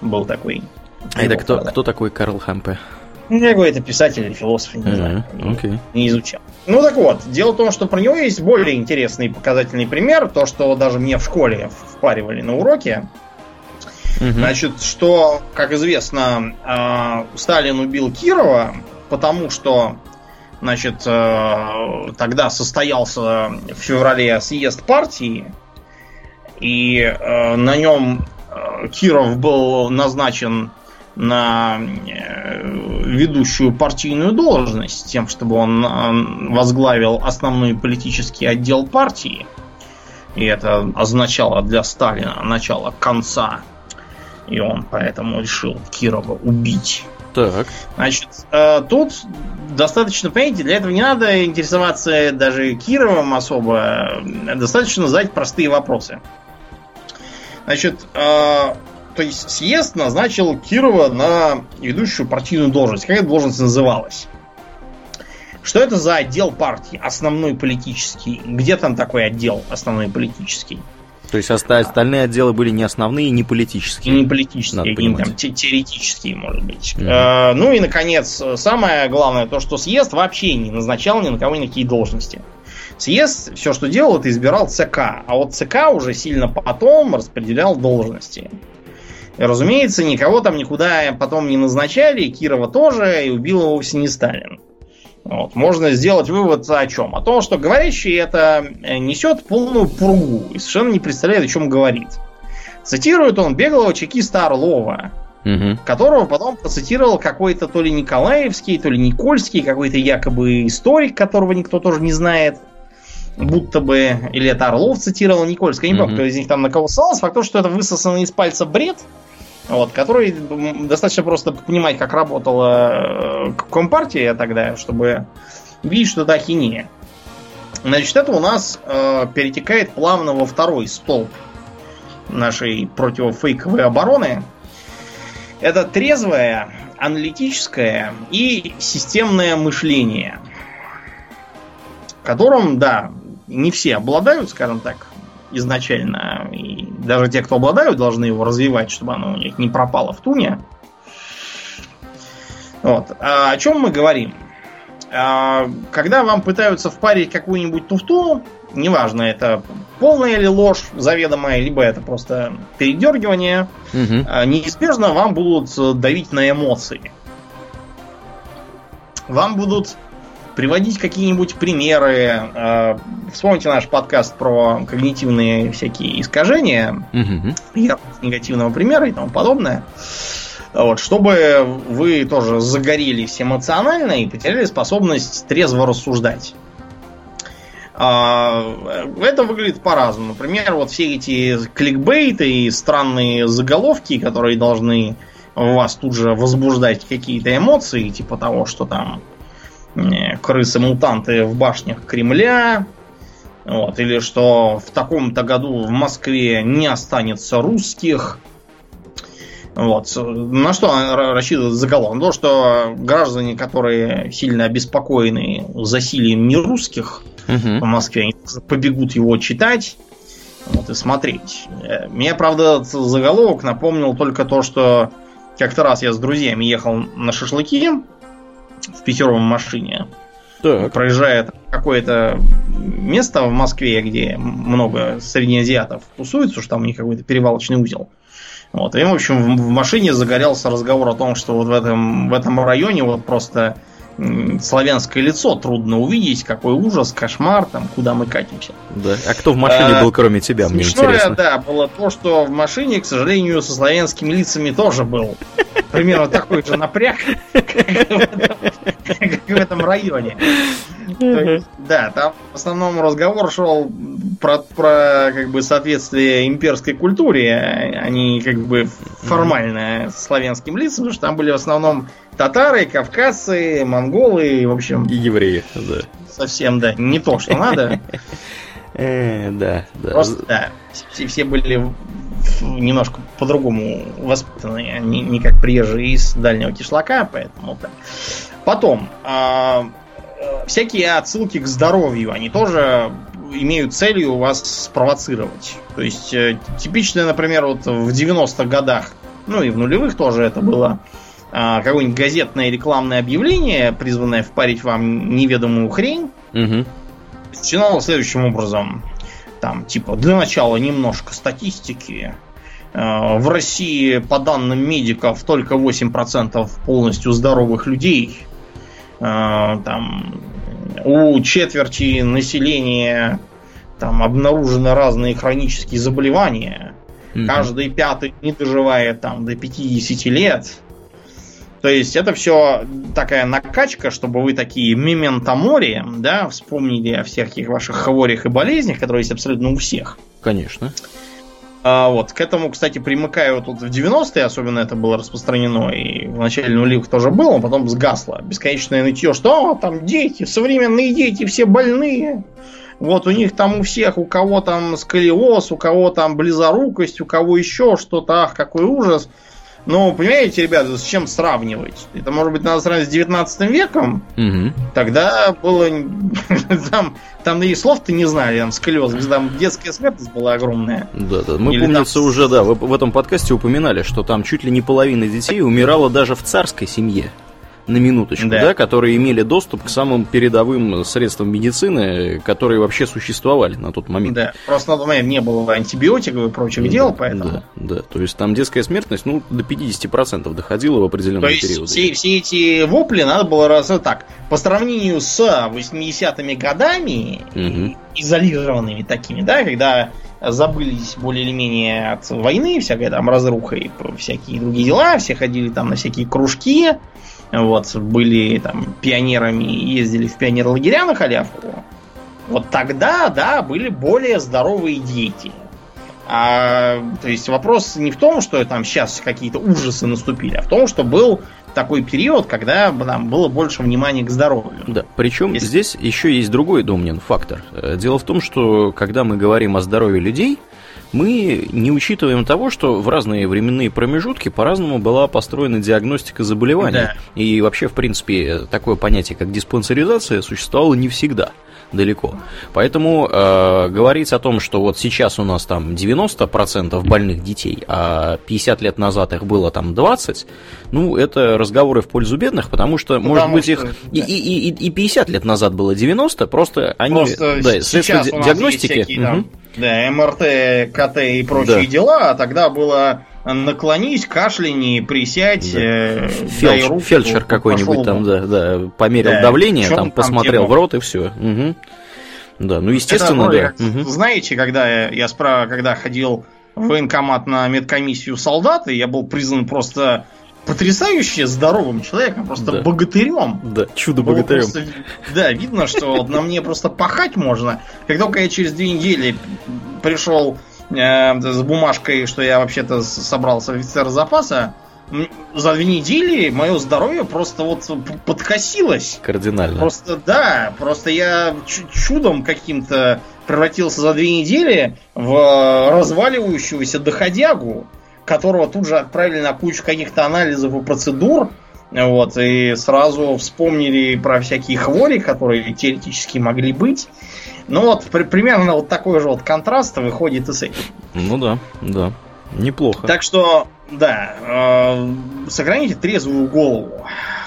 B: был такой.
A: А это кто, кто такой Карл Хампе?
B: Ну, я говорю, это писатель или философ, не uh-huh. знаю. Okay. Не изучал. Ну так вот, дело в том, что про него есть более интересный показательный пример. То, что даже мне в школе впаривали на уроке. Uh-huh. Значит, что, как известно, а, Сталин убил Кирова, потому что Значит, э, тогда состоялся в феврале съезд партии, и э, на нем э, Киров был назначен на ведущую партийную должность, тем, чтобы он возглавил основной политический отдел партии. И это означало для Сталина начало конца. И он поэтому решил Кирова убить.
A: Так.
B: Значит, э, тут достаточно, понимаете, для этого не надо интересоваться даже Кировым особо. Достаточно задать простые вопросы. Значит, э, то есть съезд назначил Кирова на ведущую партийную должность. Как эта должность называлась? Что это за отдел партии, основной политический? Где там такой отдел основной политический?
A: То есть остальные отделы были не основные, не политические.
B: Не политические, не там те теоретические, может быть. Угу. Э, ну и, наконец, самое главное, то, что съезд вообще не назначал ни на кого никакие должности. Съезд все, что делал, это избирал ЦК. А вот ЦК уже сильно потом распределял должности. И, разумеется, никого там никуда потом не назначали, Кирова тоже, и убил его вовсе не Сталин. Вот. Можно сделать вывод о чем? О том, что говорящий это э, несет полную пургу и совершенно не представляет, о чем говорит. Цитирует он беглого чекиста Орлова, угу. которого потом процитировал какой-то то ли Николаевский, то ли Никольский, какой-то якобы историк, которого никто тоже не знает. Будто бы, или это Орлов цитировал Никольский, я не помню, кто из них там на кого ссылался. Факт то, что это высосанный из пальца бред, вот, который достаточно просто понимать, как работала э, Компартия тогда, чтобы видеть, что это ахинея. Значит, это у нас э, перетекает плавно во второй столб нашей противофейковой обороны. Это трезвое, аналитическое и системное мышление, которым, да, не все обладают, скажем так, изначально. И даже те, кто обладают, должны его развивать, чтобы оно у них не пропало в туне. Вот. А о чем мы говорим? А, когда вам пытаются впарить какую-нибудь туфту, неважно, это полная ли ложь заведомая, либо это просто передергивание, угу. неизбежно вам будут давить на эмоции. Вам будут приводить какие-нибудь примеры. Э, вспомните наш подкаст про когнитивные всякие искажения, угу. негативного примера и тому подобное. Вот, чтобы вы тоже загорелись эмоционально и потеряли способность трезво рассуждать. А, это выглядит по-разному. Например, вот все эти кликбейты и странные заголовки, которые должны вас тут же возбуждать какие-то эмоции, типа того, что там крысы-мутанты в башнях Кремля, вот, или что в таком-то году в Москве не останется русских. Вот. На что рассчитывает заголовок? На то, что граждане, которые сильно обеспокоены засилием нерусских угу. в Москве, побегут его читать вот, и смотреть. Мне, правда, заголовок напомнил только то, что как-то раз я с друзьями ехал на шашлыки, в пятером машине. Так. Проезжает какое-то место в Москве, где много среднеазиатов тусуются, что там у них какой-то перевалочный узел. Вот. И, в общем, в машине загорелся разговор о том, что вот в этом, в этом районе вот просто славянское лицо трудно увидеть, какой ужас, кошмар, там, куда мы катимся.
A: Да. А кто в машине а, был, кроме тебя, мне интересно.
B: да, было то, что в машине, к сожалению, со славянскими лицами тоже был примерно такой же напряг, как в этом районе. да, там в основном разговор шел про, про как бы соответствие имперской культуре, а не как бы формально славянским лицам, потому что там были в основном татары, кавказцы, монголы, в общем...
A: И евреи, да.
B: Совсем, да, не то, что надо.
A: Э, да,
B: да. Просто, да, все были немножко по-другому воспитаны, не, не как приезжие из дальнего кишлака, поэтому так. Потом, э, всякие отсылки к здоровью, они тоже имеют целью вас спровоцировать. То есть, э, типичное, например, вот в 90-х годах, ну и в нулевых тоже это было, э, какое-нибудь газетное рекламное объявление, призванное впарить вам неведомую хрень, угу. начиналось следующим образом. Там, типа, для начала немножко статистики. Э, в России, по данным медиков, только 8% полностью здоровых людей. Э, там, у четверти населения там обнаружены разные хронические заболевания. Mm-hmm. Каждый пятый не доживает там до 50 лет. То есть это все такая накачка, чтобы вы такие мементо море, да, вспомнили о всяких ваших хворях и болезнях, которые есть абсолютно у всех.
A: Конечно.
B: А, вот, к этому, кстати, примыкаю тут в 90-е, особенно это было распространено, и в начале нулевых тоже было, а потом сгасло. Бесконечное нытье, что а, там дети, современные дети, все больные. Вот у них там у всех, у кого там сколиоз, у кого там близорукость, у кого еще что-то, ах, какой ужас. Ну, понимаете, ребята, с чем сравнивать? Это, может быть, надо сравнивать с 19 веком?
A: Угу.
B: Тогда было... [laughs] Там, там и слов-то не знали, там сколиоз. Там детская смертность была огромная.
A: Да, да. Мы, Или помнится, там... уже, да, в этом подкасте упоминали, что там чуть ли не половина детей умирала даже в царской семье на минуточку, да. да, которые имели доступ к самым передовым средствам медицины, которые вообще существовали на тот момент.
B: Да, просто на тот момент не было антибиотиков и прочих да, дел, поэтому...
A: Да, да, то есть там детская смертность, ну, до 50% доходила в определенные периоды. То есть
B: все, все эти вопли надо было раз так, по сравнению с 80-ми годами, угу. изолированными такими, да, когда забылись более или менее от войны, всякая там разруха и всякие другие дела, все ходили там на всякие кружки, вот, были там пионерами и ездили в пионерлагеря на халявку, вот тогда, да, были более здоровые дети. А, то есть вопрос не в том, что там сейчас какие-то ужасы наступили, а в том, что был такой период, когда там было больше внимания к здоровью.
A: Да, причем Если... здесь еще есть другой домнин фактор. Э, дело в том, что когда мы говорим о здоровье людей, мы не учитываем того, что в разные временные промежутки по-разному была построена диагностика заболеваний. Да. И вообще, в принципе, такое понятие, как диспансеризация, существовало не всегда далеко. Поэтому э, говорить о том, что вот сейчас у нас там 90% больных детей, а 50 лет назад их было там 20, ну, это разговоры в пользу бедных, потому что, потому может быть, что, их да. и, и, и, и 50 лет назад было 90, просто они...
B: Просто да, средства диагностики... Всякие, угу. там, да, МРТ, КТ и прочие да. дела, а тогда было наклонись, кашляни, присядь, да. э,
A: Фельдш, руку, фельдшер какой-нибудь там, да, да, померил да, давление, там, посмотрел тему? в рот и все. Угу. Да, ну естественно, Это, да.
B: Угу. Знаете, когда я, я справа, когда ходил в военкомат на медкомиссию солдаты, я был признан просто потрясающе здоровым человеком, просто да. богатырем.
A: Да, чудо-богатырем.
B: Да, видно, что на мне просто пахать можно. Как только я через две недели пришел э, с бумажкой, что я вообще-то собрался офицер запаса, за две недели мое здоровье просто вот подкосилось.
A: Кардинально.
B: Просто да, просто я чудом каким-то превратился за две недели в разваливающегося доходягу которого тут же отправили на кучу каких-то анализов и процедур, вот, и сразу вспомнили про всякие хвори, которые теоретически могли быть. Ну вот, при, примерно вот такой же вот контраст выходит и с этим.
A: Ну да, да. Неплохо.
B: Так что, да, э, сохраните трезвую голову.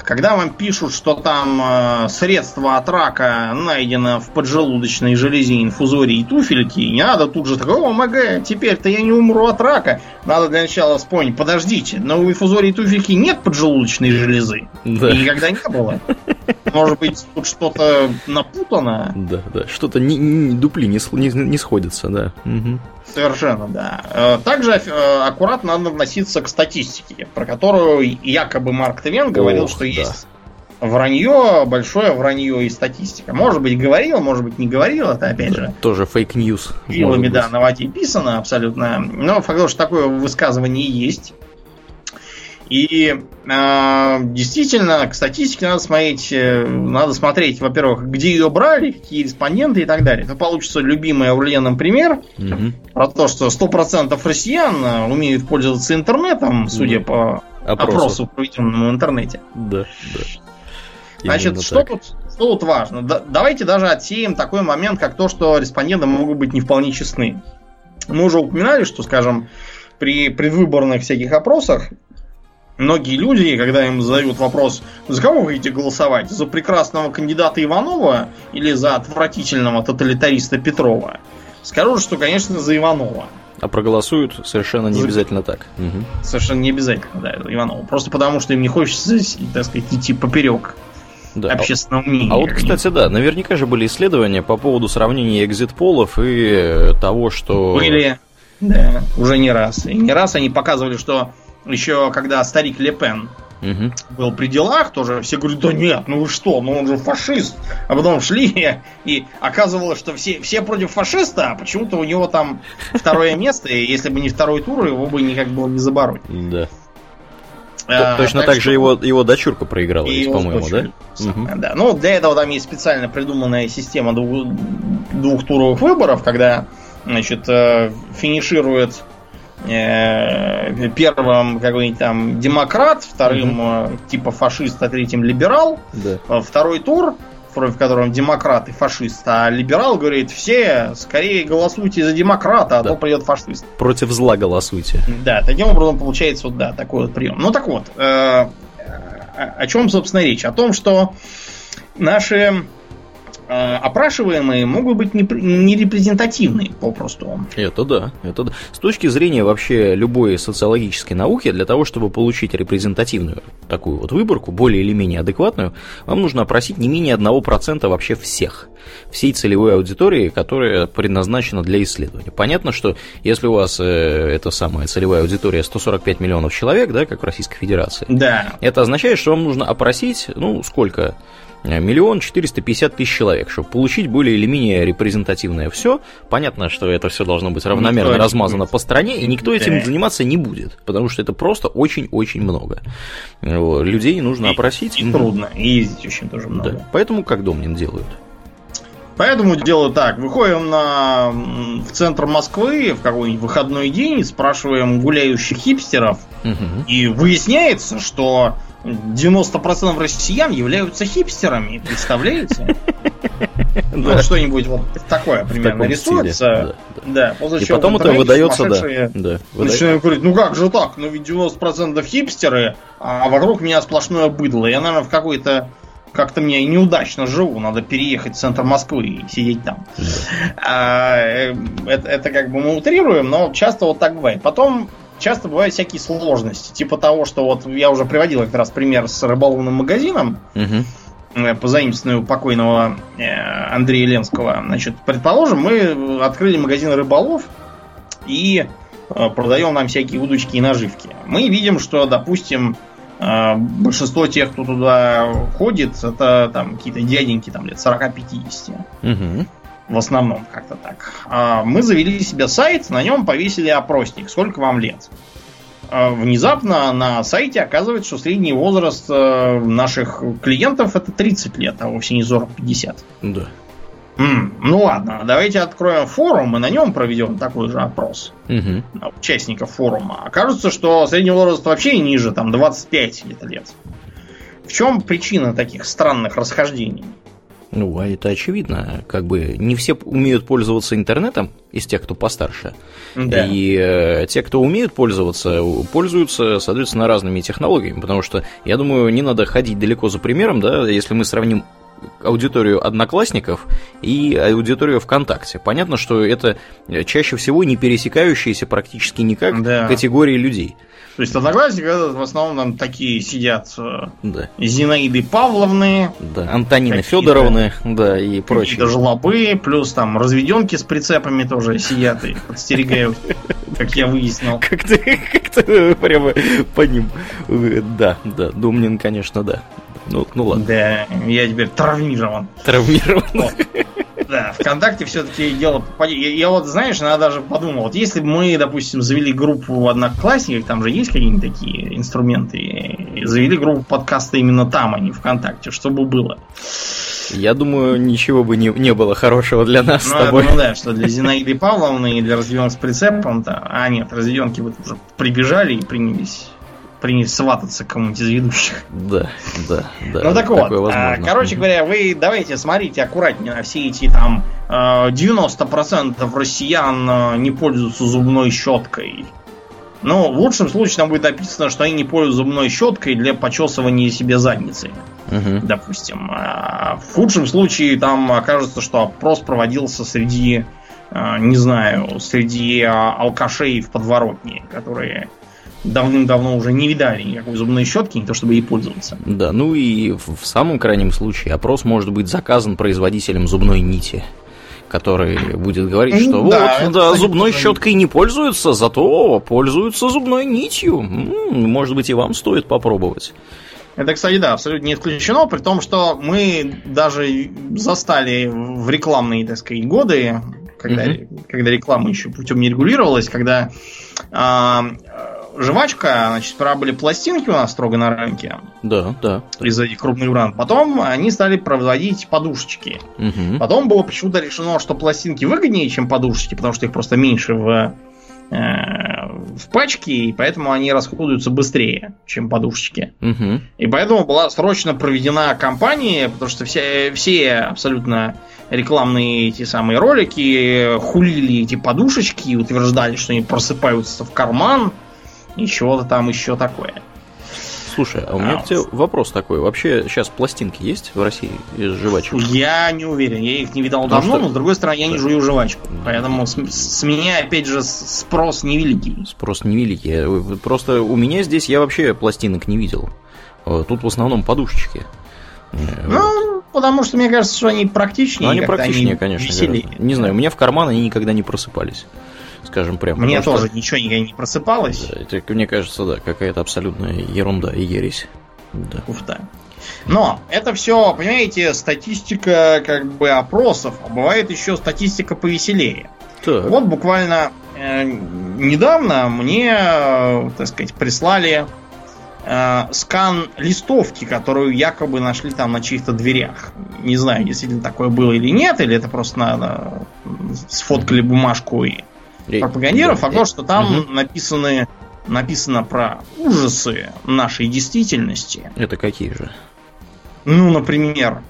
B: Когда вам пишут, что там э, средство от рака найдено в поджелудочной железе инфузории туфельки, не надо тут же такого, о, МГ, теперь-то я не умру от рака. Надо для начала вспомнить, подождите, но у инфузории туфельки нет поджелудочной железы. Да. И никогда не было. Может быть, тут что-то напутано?
A: Да, да. Что-то не, не, дупли не, не, не сходятся, да.
B: Угу. Совершенно, да. Э, также э, аккуратно надо относиться к статистике, про которую якобы Марк Твен говорил, Ох, что да. Есть вранье, большое вранье и статистика. Может быть, говорил, может быть, не говорил, это опять же.
A: Тоже fake news.
B: Вилами, да, на воде писано абсолютно. Но факт, что такое высказывание есть. И э, действительно, к статистике надо смотреть, э, надо смотреть, во-первых, где ее брали, какие респонденты и так далее. Это получится любимый Аурлиеном пример угу. про то, что 100% россиян э, умеют пользоваться интернетом, судя по опросу, опросу проведенному в интернете.
A: Да, да.
B: Значит, что тут, что тут важно? Да, давайте даже отсеем такой момент, как то, что респонденты могут быть не вполне честны. Мы уже упоминали, что, скажем, при предвыборных всяких опросах Многие люди, когда им задают вопрос, за кого вы хотите голосовать, за прекрасного кандидата Иванова или за отвратительного тоталитариста Петрова, скажут, что, конечно, за Иванова.
A: А проголосуют совершенно не за... обязательно так.
B: Угу. Совершенно не обязательно, да, Иванова. Просто потому, что им не хочется, так сказать, идти поперек да. общественного мнения.
A: А вот, кстати, да, наверняка же были исследования по поводу сравнения экзит-полов и того, что...
B: Были, да, уже не раз. И не раз они показывали, что еще когда старик Лепен угу. был при делах, тоже все говорят, да нет, ну вы что, ну он же фашист. А потом шли, [laughs] и оказывалось, что все, все против фашиста, а почему-то у него там второе место, и если бы не второй тур, его бы никак было не забороть.
A: Да. А, Точно так, так же его, его дочурка проиграла, по-моему, да?
B: Угу. да? Ну, для этого там есть специально придуманная система двух, двухтуровых выборов, когда значит, э, финиширует первым какой-нибудь там демократ, вторым угу. типа фашист, а третьим либерал. Да. Второй тур в котором демократ и фашист, а либерал говорит, все скорее голосуйте за демократа, а да. то придет фашист.
A: Против зла голосуйте.
B: Да, таким образом получается вот, да, такой вот прием. Ну так вот, э, о чем, собственно, речь? О том, что наши Э, опрашиваемые могут быть нерепрезентативны попросту.
A: Это да, это да. С точки зрения вообще любой социологической науки, для того, чтобы получить репрезентативную такую вот выборку, более или менее адекватную, вам нужно опросить не менее 1% вообще всех, всей целевой аудитории, которая предназначена для исследования. Понятно, что если у вас э, эта самая целевая аудитория 145 миллионов человек, да, как в Российской Федерации,
B: да.
A: это означает, что вам нужно опросить, ну, сколько? Э, миллион четыреста пятьдесят тысяч человек, чтобы получить более или менее репрезентативное все. Понятно, что это все должно быть равномерно никто размазано по стране, и никто этим заниматься не будет, потому что это просто очень-очень много. Людей нужно и, опросить.
B: И трудно, и ездить очень тоже много. Да.
A: Поэтому как Домнин делают?
B: Поэтому делаю так. Выходим на, в центр Москвы в какой-нибудь выходной день, спрашиваем гуляющих хипстеров, угу. и выясняется, что 90% россиян являются хипстерами, представляете? [laughs] Ну, что-нибудь вот такое примерно рисуется.
A: Да, И потом это выдается, да.
B: Начинают говорить, ну как же так? Ну ведь 90% хипстеры, а вокруг меня сплошное быдло. Я, наверное, в какой-то как-то мне неудачно живу, надо переехать в центр Москвы и сидеть там. А, э, это, это как бы мы утрируем, но часто вот так бывает. Потом часто бывают всякие сложности. Типа того, что вот я уже приводил как раз пример с рыболовным магазином. Угу. По заимствованию покойного э, Андрея Ленского. Значит, предположим, мы открыли магазин рыболов и э, продаем нам всякие удочки и наживки. Мы видим, что, допустим, большинство тех, кто туда ходит, это там какие-то дяденьки там лет 40-50. Угу. В основном как-то так. А, мы завели себе сайт, на нем повесили опросник. Сколько вам лет? А, внезапно на сайте оказывается, что средний возраст э, наших клиентов это 30 лет, а вовсе не 40-50.
A: Да.
B: Ну ладно, давайте откроем форум и на нем проведем такой же опрос угу. участников форума. Окажется, что средний возраст вообще ниже, там 25 лет. В чем причина таких странных расхождений?
A: Ну, а это очевидно. Как бы не все умеют пользоваться интернетом из тех, кто постарше. Да. И э, те, кто умеют пользоваться, пользуются, соответственно, разными технологиями. Потому что, я думаю, не надо ходить далеко за примером, да, если мы сравним аудиторию одноклассников и аудиторию ВКонтакте. Понятно, что это чаще всего не пересекающиеся практически никак да. категории людей.
B: То есть одноклассники в основном там такие сидят э, да. Зинаиды Павловны,
A: да, Антонины Федоровны, да, и прочие.
B: жлобы, плюс там разведенки с прицепами тоже сидят и подстерегают, как я выяснил. [laughs]
A: Как ты, как ты прямо по ним. Да, да, Думнин, конечно, да. Ну, ну ладно.
B: Да, я теперь травмирован.
A: Травмирован.
B: Да, ВКонтакте все-таки дело... Я, я вот, знаешь, надо даже подумал, вот если бы мы, допустим, завели группу одноклассников, там же есть какие-нибудь такие инструменты, и завели группу подкаста именно там, а не ВКонтакте, что бы было?
A: Я думаю, ничего бы не, не было хорошего для нас ну, с тобой.
B: Ну да, что для Зинаиды Павловны и для разведенок с прицепом-то... А нет, разведенки вот уже прибежали и принялись принять свататься кому-нибудь из ведущих.
A: Да, да, да.
B: Ну так вот, возможно. короче говоря, вы давайте смотрите аккуратнее на все эти там 90% э, россиян э, не пользуются зубной щеткой. Ну, в лучшем случае там будет написано, что они не пользуются зубной щеткой для почесывания себе задницы. Угу. Допустим. А в худшем случае там окажется, что опрос проводился среди, э, не знаю, среди алкашей в подворотне, которые давным-давно уже не видали никакой зубной щетки, не то чтобы ей пользоваться.
A: Да, ну и в самом крайнем случае опрос может быть заказан производителем зубной нити который будет говорить, что да, вот, да, зубной щеткой не пользуются, зато пользуются зубной нитью. Может быть, и вам стоит попробовать.
B: Это, кстати, да, абсолютно не исключено, при том, что мы даже застали в рекламные, так сказать, годы, когда, mm-hmm. когда реклама еще путем не регулировалась, когда а, жвачка, значит, сперва были пластинки у нас строго на рынке.
A: Да, да.
B: Из этих крупных брендов. Потом они стали производить подушечки. Угу. Потом было почему-то решено, что пластинки выгоднее, чем подушечки, потому что их просто меньше в, э, в пачке, и поэтому они расходуются быстрее, чем подушечки. Угу. И поэтому была срочно проведена кампания, потому что все, все абсолютно рекламные эти самые ролики хулили эти подушечки и утверждали, что они просыпаются в карман и чего-то там еще такое.
A: Слушай, а у меня а, к тебе вопрос такой. Вообще сейчас пластинки есть в России из жвачек?
B: Я не уверен. Я их не видал ну, давно, что? но с другой стороны я не жую жвачку. Поэтому с, с меня, опять же, спрос невеликий.
A: Спрос невеликий. Э, просто у меня здесь я вообще пластинок не видел. Э, тут в основном подушечки.
B: Э, ну, потому что мне кажется, что они практичнее. Ну,
A: они практичнее, они конечно. Веселее. Не знаю, у меня в карман они никогда не просыпались скажем прямо.
B: Мне тоже что... ничего никогда не просыпалось.
A: Да, это, мне кажется, да, какая-то абсолютная ерунда и ересь.
B: Да. Уфта. Но это все, понимаете, статистика как бы опросов, а бывает еще статистика повеселее. Так. Вот буквально э, недавно мне, э, так сказать, прислали э, скан листовки, которую якобы нашли там на чьих-то дверях. Не знаю, действительно такое было или нет, или это просто надо сфоткали бумажку и пропагандиров, а то, что там угу. написаны, написано про ужасы нашей действительности.
A: Это какие же?
B: Ну, например,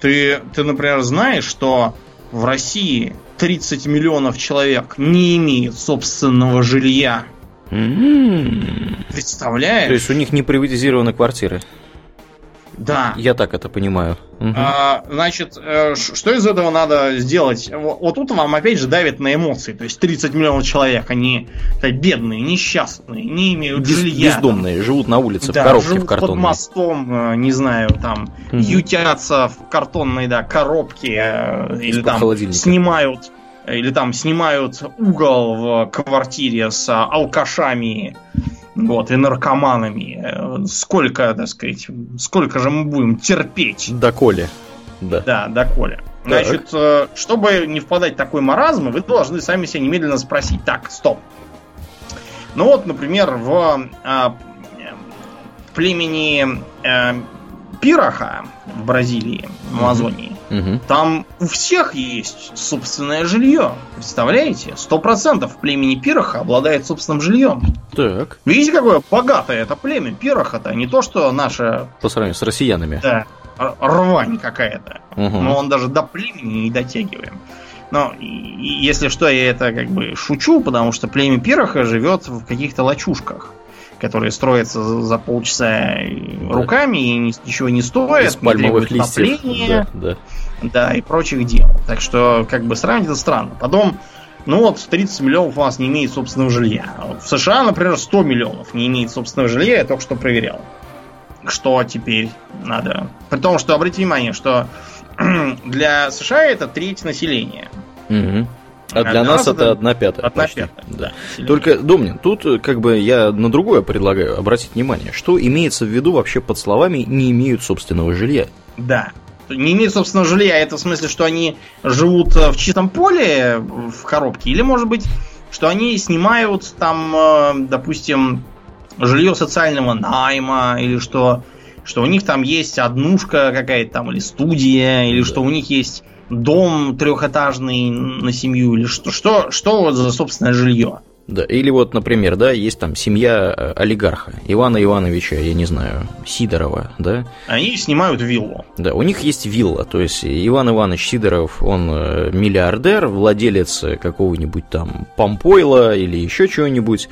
B: ты, ты, например, знаешь, что в России 30 миллионов человек не имеют собственного жилья.
A: Mm-hmm.
B: Представляешь?
A: То есть у них не приватизированы квартиры.
B: Да.
A: Я так это понимаю.
B: Угу. А, значит, э, что из этого надо сделать? Вот тут вам опять же давит на эмоции. То есть 30 миллионов человек, они бедные, несчастные, не имеют Без, жилья.
A: Бездомные, живут на улице да, в коробке живут в картонной. под
B: мостом, э, не знаю, там, угу. ютятся в картонной, да, коробке. Э, или там снимают или там снимают угол в квартире с алкашами вот, и наркоманами. Сколько, так сказать, сколько же мы будем терпеть?
A: Доколе.
B: Да, да доколе. Значит, так. чтобы не впадать в такой маразм, вы должны сами себя немедленно спросить. Так, стоп. Ну вот, например, в а, племени а, Пироха в Бразилии, в Амазонии, угу. там у всех есть собственное жилье. Представляете? Сто процентов племени Пироха обладает собственным жильем.
A: Так.
B: Видите, какое богатое это племя Пироха-то, не то, что наше...
A: По сравнению с россиянами.
B: Да, рвань какая-то. Угу. Но он даже до племени не дотягиваем. Но если что, я это как бы шучу, потому что племя Пироха живет в каких-то лачушках которые строятся за полчаса руками и ничего не стоят, Из
A: пальмовых листьев. Да,
B: да. да, и прочих дел. Так что, как бы, сравнить это странно. Потом, ну вот, 30 миллионов у нас не имеет собственного жилья. В США, например, 100 миллионов не имеет собственного жилья, я только что проверял. Что теперь надо? При том, что, обратите внимание, что [clears throat] для США это треть населения.
A: Угу. А для, нас, нас это одна пятая.
B: Одна почти. пятая,
A: да. Только, Домнин, тут э, как бы я на другое предлагаю обратить внимание. Что имеется в виду вообще под словами «не имеют собственного жилья»?
B: Да. Не имеют собственного жилья, это в смысле, что они живут э, в чистом поле в коробке? Или, может быть, что они снимают там, э, допустим, жилье социального найма, или что, что у них там есть однушка какая-то там, или студия, или да. что у них есть дом трехэтажный на семью или что, что, что вот за собственное жилье.
A: Да, или вот, например, да, есть там семья э, олигарха Ивана Ивановича, я не знаю, Сидорова, да?
B: Они снимают виллу.
A: Да, у них есть вилла, то есть Иван Иванович Сидоров, он э, миллиардер, владелец какого-нибудь там помпойла или еще чего-нибудь,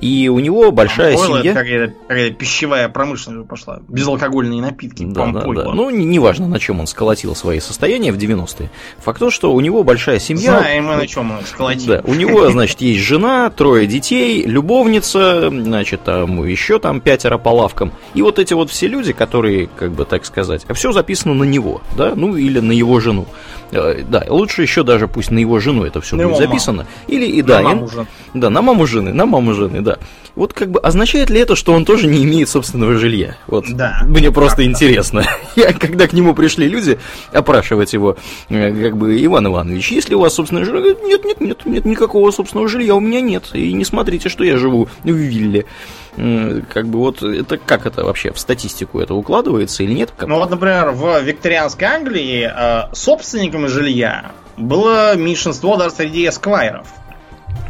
A: и у него большая Помпойло семья.
B: Это какая-то, какая пищевая промышленность пошла. Безалкогольные напитки. Да, да, да.
A: Ну, неважно, на чем он сколотил свои состояния в 90-е. Факт то, что у него большая семья.
B: Знаем мы, на чем он сколотил.
A: Да, у него, значит, есть жена, трое детей, любовница, значит, там еще там пятеро по лавкам. И вот эти вот все люди, которые, как бы так сказать, все записано на него, да, ну или на его жену. Э, да, лучше еще даже пусть на его жену это все
B: На
A: будет записано. Или и да,
B: На маму жены.
A: да, на маму жены, на маму жены, да. Вот как бы означает ли это, что он тоже не имеет собственного жилья? Вот
B: Да.
A: мне просто
B: Как-то.
A: интересно. [laughs] Я, когда к нему пришли люди опрашивать его, э, как бы, Иван Иванович, есть ли у вас собственное жилье? Говорит, Нет, нет, нет, нет, никакого собственного жилья у меня нет. И не смотрите, что я живу в вилле. Как бы вот это как это вообще в статистику это укладывается или нет? Как-
B: Ну вот, например, в викторианской Англии э, собственниками жилья было меньшинство даже среди эсквайров.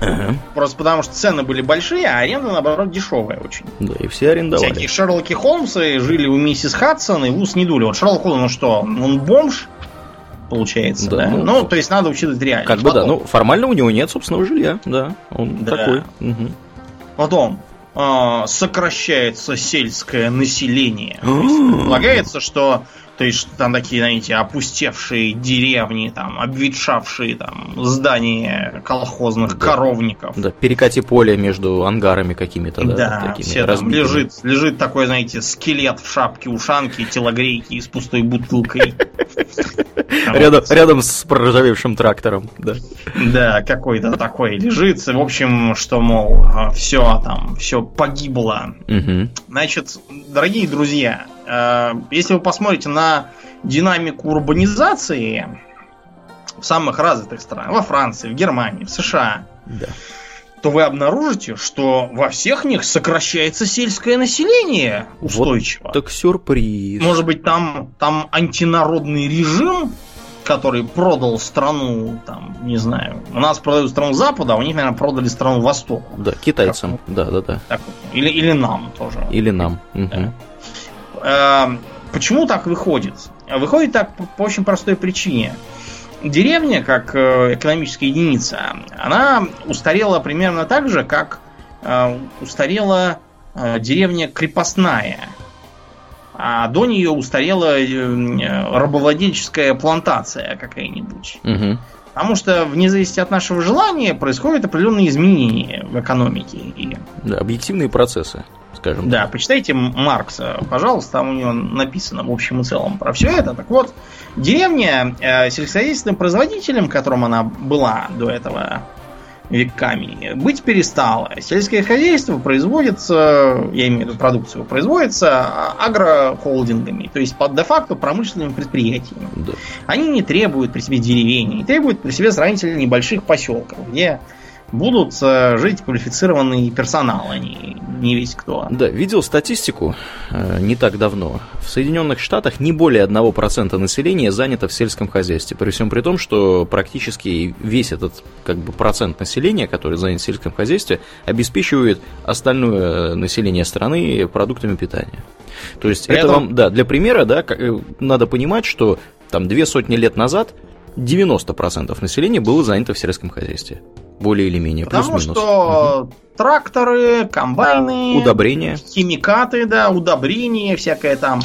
A: Ага,
B: Просто потому, что цены были большие, а аренда, наоборот, дешевая очень.
A: да, и все арендовали.
B: Всякие Шерлоки Холмсы жили у миссис Хадсон и в ус не дули. Вот Шерлок Холмс, ну что, он бомж, получается,
A: Да,
B: да?
A: ну,
B: Ну, то есть надо учитывать реальность.
A: Как бы да,
B: Потом-
A: ну формально у него нет собственного жилья, да, он
B: Да.
A: такой. Мгм.
B: Потом сокращается сельское население. То есть Предполагается, что то есть там такие, знаете, опустевшие деревни, там, обветшавшие там здания колхозных
A: Да.
B: коровников.
A: Да, перекати поле между ангарами какими-то, да,
B: Да,
A: такими
B: все там
A: разбитыми.
B: лежит, лежит такой, знаете, скелет в шапке ушанки, телогрейки и с пустой бутылкой. [laughs]
A: Рядом, рядом с проржавевшим трактором, да.
B: Да, какой-то такой лежит. В общем, что, мол, все там, все погибло. Значит, дорогие друзья, если вы посмотрите на динамику урбанизации в самых развитых странах, во Франции, в Германии, в США,
A: Да.
B: то вы обнаружите, что во всех них сокращается сельское население устойчиво.
A: Так сюрприз.
B: Может быть, там, там антинародный режим, который продал страну, там, не знаю, у нас продают страну Запада, а у них, наверное, продали страну Востока.
A: Да, китайцам, да, да, да.
B: Так, или, или нам тоже.
A: Или нам. Мгм.
B: Э, Почему так выходит? Выходит так по, очень простой причине. Деревня, как э, экономическая единица, она устарела примерно так же, как э, устарела э, деревня крепостная. А до нее устарела рабовладельческая плантация какая-нибудь.
A: Мгм.
B: Потому что, вне зависимости от нашего желания, происходят определенные изменения в экономике. И
A: Да, объективные процессы, скажем
B: да, почитайте М- Маркса, пожалуйста, там у него написано в общем и целом про все это. Так вот, деревня э, сельскохозяйственным производителем, которым она была до этого веками, быть перестала. Сельское хозяйство производится, я имею в виду продукцию, производится агрохолдингами, то есть под де-факто промышленными предприятиями.
A: Да.
B: Они не требуют при себе деревень, не требуют при себе сравнительно небольших поселков, где будут э, жить квалифицированный персонал, а не, не весь кто.
A: Да, видел статистику э, не так давно. В Соединенных Штатах не более 1% населения занято в сельском хозяйстве. При всем при том, что практически весь этот как бы, процент населения, который занят в сельском хозяйстве, обеспечивает остальное население страны продуктами питания. То есть
B: При
A: это
B: этом-
A: вам, да, для примера, да, э, надо понимать, что там две сотни лет назад 90% населения было занято в сельском хозяйстве. Более или менее,
B: Потому
A: плюс-минус.
B: что тракторы, комбайны,
A: Удобрения.
B: химикаты, да, удобрения, всякое там.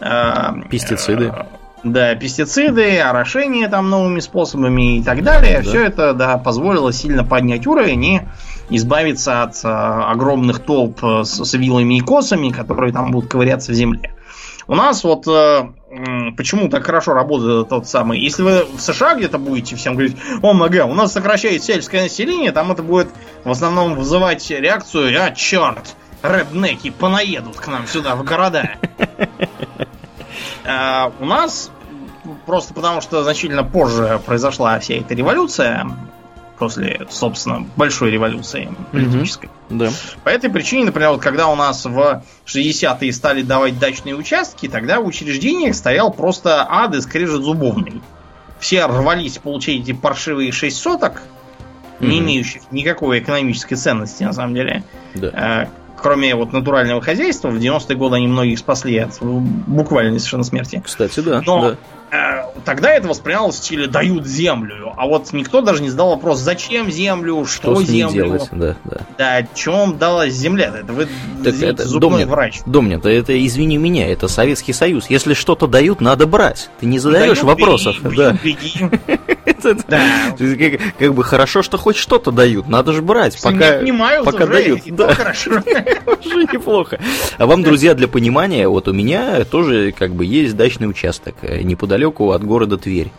B: э,
A: Пестициды.
B: э, да, пестициды, орошение там новыми способами и так далее.
A: Да.
B: Все это, да, позволило сильно поднять уровень и избавиться от э, огромных толп э, с, с вилами и косами, которые там будут ковыряться в земле. У нас вот э, почему так хорошо работает тот самый. Если вы в США где-то будете всем говорить, о, мага, у нас сокращает сельское население, там это будет в основном вызывать реакцию, а, черт, реднеки понаедут к нам сюда, в города. А, У нас, просто потому что значительно позже произошла вся эта революция, после, собственно, большой революции политической.
A: Да.
B: По этой причине, например, вот когда у нас в 60-е стали давать дачные участки, тогда в учреждениях стоял просто ад и скрежет зубовный. Все рвались получить эти паршивые 6 соток, не
A: Мгм.
B: имеющих никакой экономической ценности, на самом деле.
A: Да.
B: Э, Кроме вот натурального хозяйства, в 90-е годы они многих спасли от буквальной совершенно смерти.
A: Кстати, да.
B: Но
A: да.
B: Э, тогда это воспринималось в стиле «дают землю». А вот никто даже не задал вопрос, зачем землю, что,
A: Что
B: землю.
A: делать? Да, да.
B: Да, чем далась земля? Это вы
A: Так
B: извините,
A: это,
B: зубной
A: Домнин,
B: врач.
A: Домнин, это, извини меня, это Советский Союз. Если что-то дают, надо брать. Ты не задаешь
B: Дают,
A: вопросов.
B: бери,
A: да.
B: беги. [laughs]
A: Как, бы хорошо, что хоть что-то дают. Надо же брать, пока, пока дают. Да,
B: хорошо. [laughs]
A: уже неплохо. А вам, друзья, для понимания, вот у меня тоже как бы есть дачный участок э, неподалеку неподалеку от города Тверь.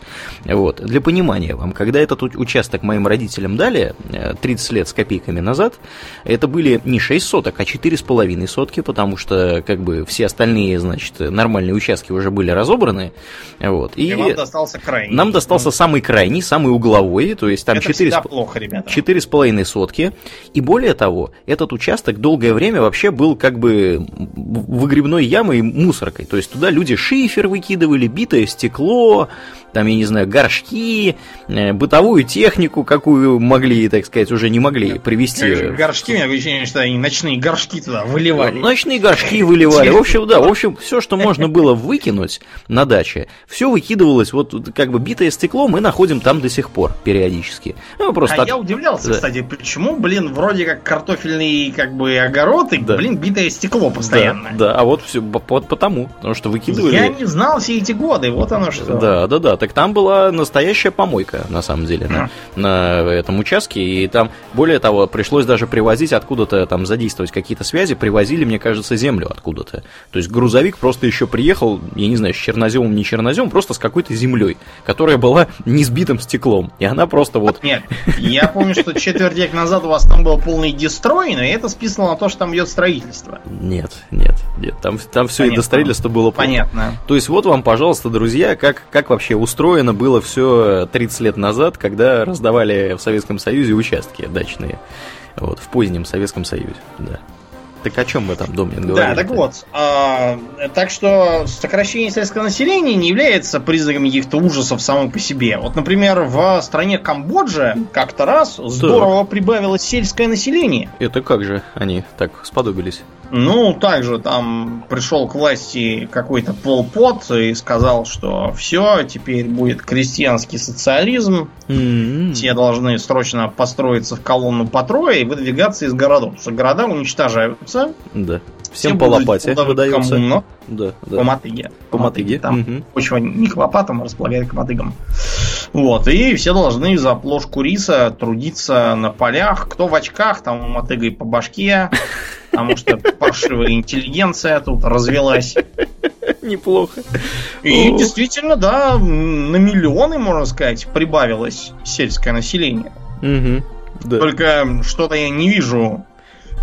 A: Вот. Для понимания вам, когда этот участок моим родителям дали 30 лет с копейками назад, это были не 6 соток, а 4,5 сотки, потому что как бы все остальные, значит, нормальные участки уже были разобраны. Вот.
B: И, и вам достался крайний.
A: Нам достался ну, самый крайний, самый угловой, то есть там
B: это 4, плохо, ребята.
A: 4,5 сотки. И более того, этот участок долгое время вообще был как бы выгребной ямой мусоркой. То есть туда люди шифер выкидывали, битое стекло, стекло, там, я не знаю, горшки, э, бытовую технику, какую могли, так сказать, уже не могли привезти.
B: Горшки, у меня ощущение, что они ночные горшки туда выливали.
A: Ночные горшки выливали. В общем, да, в общем, все, что можно было выкинуть на даче, все выкидывалось, вот как бы битое стекло мы находим там до сих пор периодически.
B: Ну, просто а от... я удивлялся, да. кстати, почему, блин, вроде как картофельный как бы огород, и, да. блин, битое стекло постоянно.
A: Да, да, а вот все вот потому, потому что выкидывали.
B: Я не знал все эти годы, вот оно что.
A: Да, да, да, так там была настоящая помойка, на самом деле, на, на этом участке. И там, более того, пришлось даже привозить откуда-то, там, задействовать какие-то связи, привозили, мне кажется, землю откуда-то. То есть грузовик просто еще приехал, я не знаю, с черноземом, не черноземом, просто с какой-то землей, которая была не сбитым стеклом. И она просто вот...
B: Нет, я помню, что четверть века назад у вас там был полный дестрой, но это списано на то, что там идет строительство.
A: Нет, нет, нет, там, там все и до строительства было
B: плохо. Понятно.
A: То есть вот вам, пожалуйста, друзья, как, как вообще устроено было все 30 лет назад, когда раздавали в Советском Союзе участки дачные. Вот, в позднем Советском Союзе, да. Так о чем мы там, Домнин, говорили?
B: Да, так вот. А, так что сокращение сельского населения не является признаком каких-то ужасов самой по себе. Вот, например, в стране Камбоджа как-то раз здорово так. прибавилось сельское население.
A: Это как же они так сподобились?
B: Ну, также там пришел к власти какой-то полпот и сказал, что все, теперь будет крестьянский социализм. Mm-hmm. Те должны срочно построиться в колонну по трое и выдвигаться из городов. Потому что города уничтожаются.
A: Да. Всем по лопате выдается. Коммуна,
B: да, да. По мотыге.
A: По мотыге.
B: Там угу. почва не к лопатам, а располагает к мотыгам. Вот. И все должны за плошку риса трудиться на полях. Кто в очках, там мотыгой по башке. Потому что паршивая интеллигенция тут развелась.
A: Неплохо.
B: И действительно, да, на миллионы, можно сказать, прибавилось сельское население.
A: Угу,
B: да. Только что-то я не вижу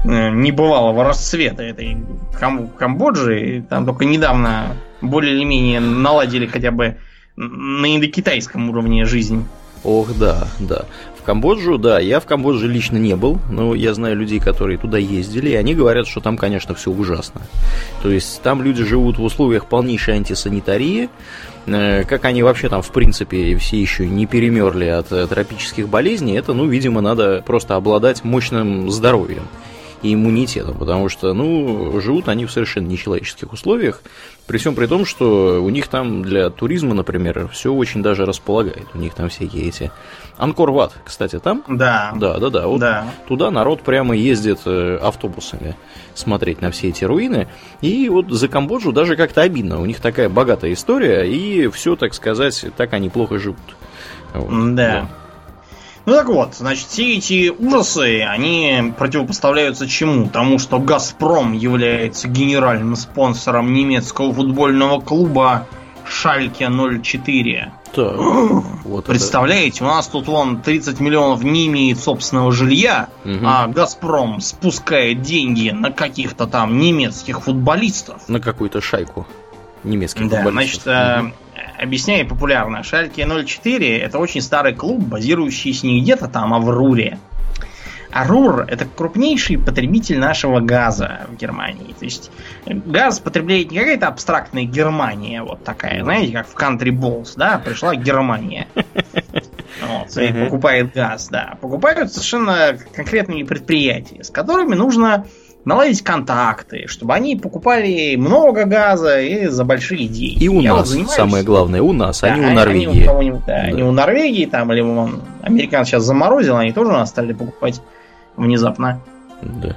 B: небывалого расцвета этой Кам- Камбоджи. Там только недавно более или менее наладили хотя бы на индокитайском уровне жизнь.
A: Ох, да, да. Камбоджу, да, я в Камбодже лично не был, но я знаю людей, которые туда ездили, и они говорят, что там, конечно, все ужасно. То есть там люди живут в условиях полнейшей антисанитарии, э, как они вообще там, в принципе, все еще не перемерли от э, тропических болезней, это, ну, видимо, надо просто обладать мощным здоровьем и иммунитетом, потому что, ну, живут они в совершенно нечеловеческих условиях, при всем при том, что у них там для туризма, например, все очень даже располагает. У них там всякие эти... Анкор-Ват, кстати, там?
B: Да.
A: Да, да, да. Вот да. Туда народ прямо ездит э, автобусами смотреть на все эти руины. И вот за Камбоджу даже как-то обидно. У них такая богатая история, и все, так сказать, так они плохо живут.
B: Вот. Да. да. Ну так вот, значит, все эти ужасы, они противопоставляются чему? Тому, что Газпром является генеральным спонсором немецкого футбольного клуба Шальке 04.
A: Так, [gasps]
B: вот Представляете, это. у нас тут вон 30 миллионов не имеет собственного жилья, угу. а Газпром спускает деньги на каких-то там немецких футболистов.
A: На какую-то шайку немецких
B: да, футболистов. Значит, угу объясняю популярно. Шальке 04 это очень старый клуб, базирующийся не где-то там, а в Руре. А Рур это крупнейший потребитель нашего газа в Германии. То есть газ потребляет не какая-то абстрактная Германия, вот такая, знаете, как в Country Balls, да, пришла Германия. Вот, и покупает газ, да. Покупают совершенно конкретные предприятия, с которыми нужно наладить контакты, чтобы они покупали много газа и за большие деньги.
A: И у Я нас, вот занимаюсь... самое главное, у нас, да, а не у Норвегии.
B: Они, у, да, да. не у Норвегии, там, или он, американ сейчас заморозил, они тоже у нас стали покупать внезапно.
A: Да.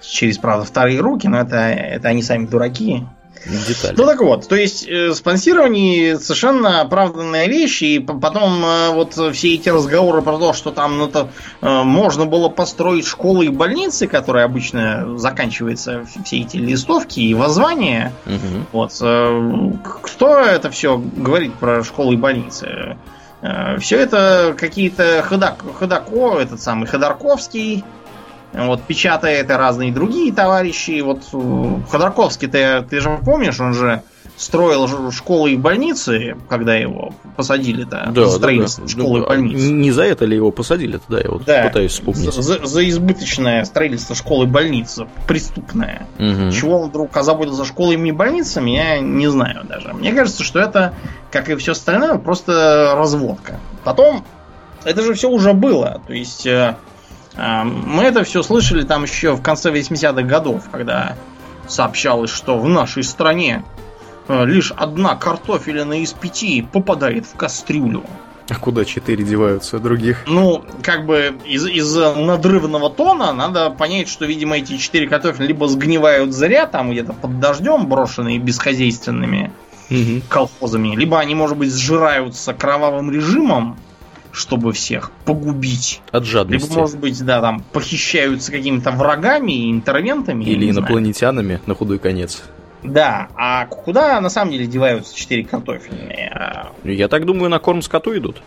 B: Через, правда, вторые руки, но это, это они сами дураки. Детали. Ну так вот, то есть э, спонсирование совершенно оправданная вещь, и потом э, вот все эти разговоры про то, что там ну, то, э, можно было построить школы и больницы, которые обычно заканчиваются все эти листовки и воззвания. Угу. Вот, э, кто это все говорит про школы и больницы? Э, все это какие-то Ходак, Ходако, этот самый Ходорковский, вот печатает и разные другие товарищи. Вот э, Ходорковский, ты, ты же помнишь, он же строил школы и больницы, когда его посадили-то.
A: Да, строительство да, да. школы и ну, больницы. Не за это ли его посадили тогда? Я вот да, пытаюсь вспомнить.
B: За, за избыточное строительство школы и больницы, преступное. Угу. Чего он вдруг озаботился школами и больницами, я не знаю даже. Мне кажется, что это, как и все остальное, просто разводка. Потом, это же все уже было. То есть э, мы это все слышали там еще в конце 80-х годов, когда сообщалось, что в нашей стране Э, лишь одна картофелина из пяти попадает в кастрюлю.
A: А куда четыре деваются других?
B: Ну, как бы из- из-за надрывного тона надо понять, что, видимо, эти четыре картофеля либо сгнивают зря, там где-то под дождем, брошенные бесхозяйственными угу. колхозами, либо они, может быть, сжираются кровавым режимом, чтобы всех погубить.
A: От жадности.
B: Либо, может быть, да, там похищаются какими-то врагами, интервентами.
A: Или инопланетянами, знаю. на худой конец.
B: Да, а куда на самом деле деваются четыре картофельные?
A: Я так думаю, на корм скоту идут.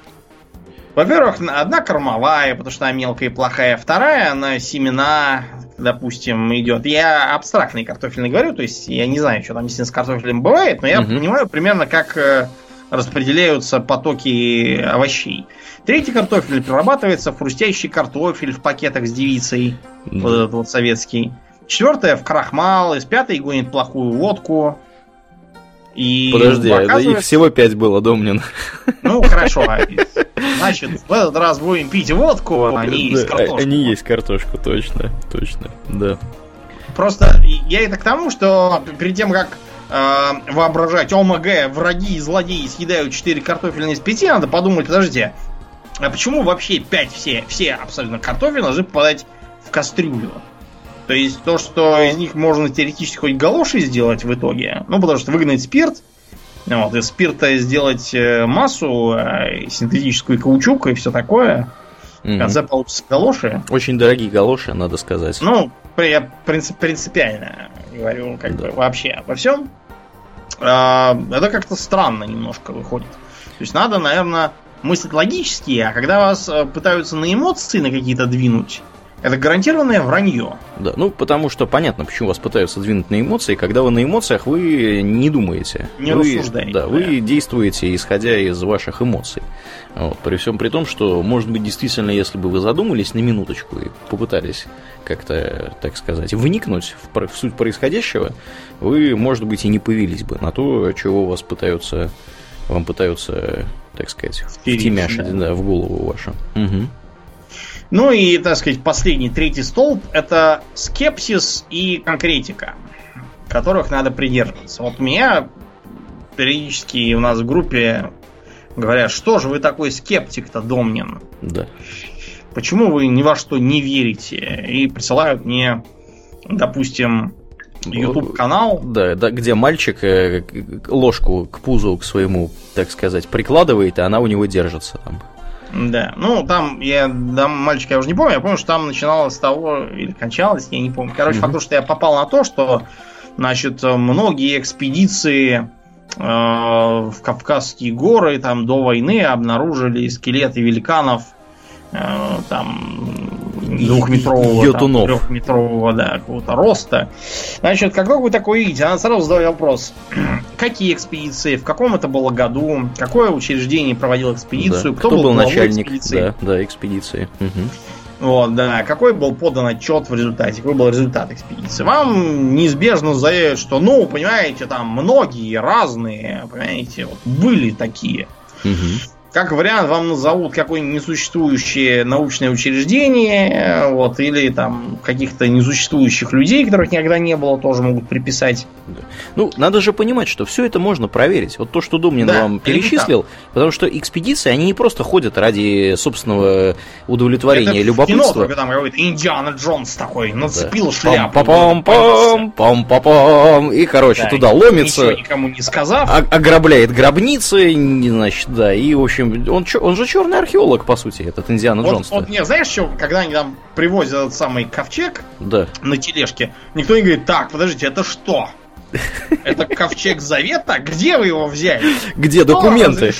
B: Во-первых, одна кормовая, потому что она мелкая и плохая. Вторая на семена, допустим, идет. Я абстрактный картофельный говорю, то есть я не знаю, что там с картофелем бывает, но я угу. понимаю примерно, как э, распределяются потоки овощей. Третий картофель перерабатывается в хрустящий картофель в пакетах с девицей. Mm. Вот этот вот советский. Четвертое в крахмал, из пятой гонит плохую водку.
A: И Подожди, оказывается... их всего пять было, Домнин.
B: Ну, хорошо. Значит, в этот раз будем пить водку, а не есть
A: картошку. Они есть картошку, точно, точно, да.
B: Просто я это к тому, что перед тем, как э, воображать ОМГ, враги и злодеи съедают 4 картофельные из 5, надо подумать, подождите, а почему вообще 5 все, все абсолютно картофели должны попадать в кастрюлю? То есть то, что из них можно теоретически хоть галоши сделать в итоге, ну, потому что выгнать спирт, вот, из спирта сделать э, массу, э, синтетическую каучук и все такое. В конце получится галоши.
A: Очень дорогие галоши, надо сказать.
B: Ну, я принцип, принципиально говорю, как да. бы вообще во всем. А, это как-то странно немножко выходит. То есть надо, наверное, мыслить логически, а когда вас э, пытаются на эмоции на какие-то двинуть, это гарантированное вранье.
A: Да, ну потому что понятно, почему вас пытаются двинуть на эмоции. Когда вы на эмоциях, вы не думаете.
B: Не
A: вы,
B: рассуждаете.
A: Да, да, вы действуете исходя из ваших эмоций. Вот, при всем при том, что, может быть, действительно, если бы вы задумались на минуточку и попытались как-то, так сказать, вникнуть в, в суть происходящего, вы, может быть, и не повелись бы на то, чего вас пытаются, вам пытаются, так сказать, втемяшить да. В голову вашу. Угу.
B: Ну и, так сказать, последний, третий столб – это скепсис и конкретика, которых надо придерживаться. Вот меня периодически у нас в группе говорят, что же вы такой скептик-то, Домнин?
A: Да.
B: Почему вы ни во что не верите? И присылают мне, допустим, YouTube канал.
A: Да, да, где мальчик э, ложку к пузу к своему, так сказать, прикладывает, и она у него держится там.
B: Да, ну там я да, мальчика я уже не помню, я помню, что там начиналось с того, или кончалось, я не помню. Короче, mm-hmm. факт, что я попал на то, что значит, многие экспедиции э, в Кавказские горы там до войны обнаружили скелеты великанов Э, там двухметрового, Йотунов. там, трехметрового, да, какого-то роста. Значит, только вы такое видите, она сразу задает вопрос, [clears throat] какие экспедиции, в каком это было году, какое учреждение проводило экспедицию,
A: да. кто, кто был, был начальник экспедиции. Да, да, экспедиции. Угу.
B: Вот, да, какой был подан отчет в результате, какой был результат экспедиции. Вам неизбежно заявят, что, ну, понимаете, там многие разные, понимаете, вот, были такие. Угу. Как вариант, вам назовут какое-нибудь несуществующее научное учреждение, вот, или там каких-то несуществующих людей, которых никогда не было, тоже могут приписать.
A: Ну, надо же понимать, что все это можно проверить. Вот то, что Думнин да, вам перечислил, потому что экспедиции, они не просто ходят ради собственного удовлетворения, это любопытства. Кино,
B: только там какой-то Индиана Джонс такой, нацепил да. шляпу.
A: Пам-пам-пам, пам-пам-пам, и, короче, да, туда ломится. Ничего
B: никому не сказав.
A: Ограбляет гробницы, значит, да, и, в общем, общем, он, он же черный археолог, по сути, этот Индиана Джонс.
B: Вот, не, знаешь, что, когда они там привозят этот самый ковчег
A: да.
B: на тележке, никто не говорит, так, подождите, это что? Это ковчег завета? Где вы его взяли?
A: Где документы?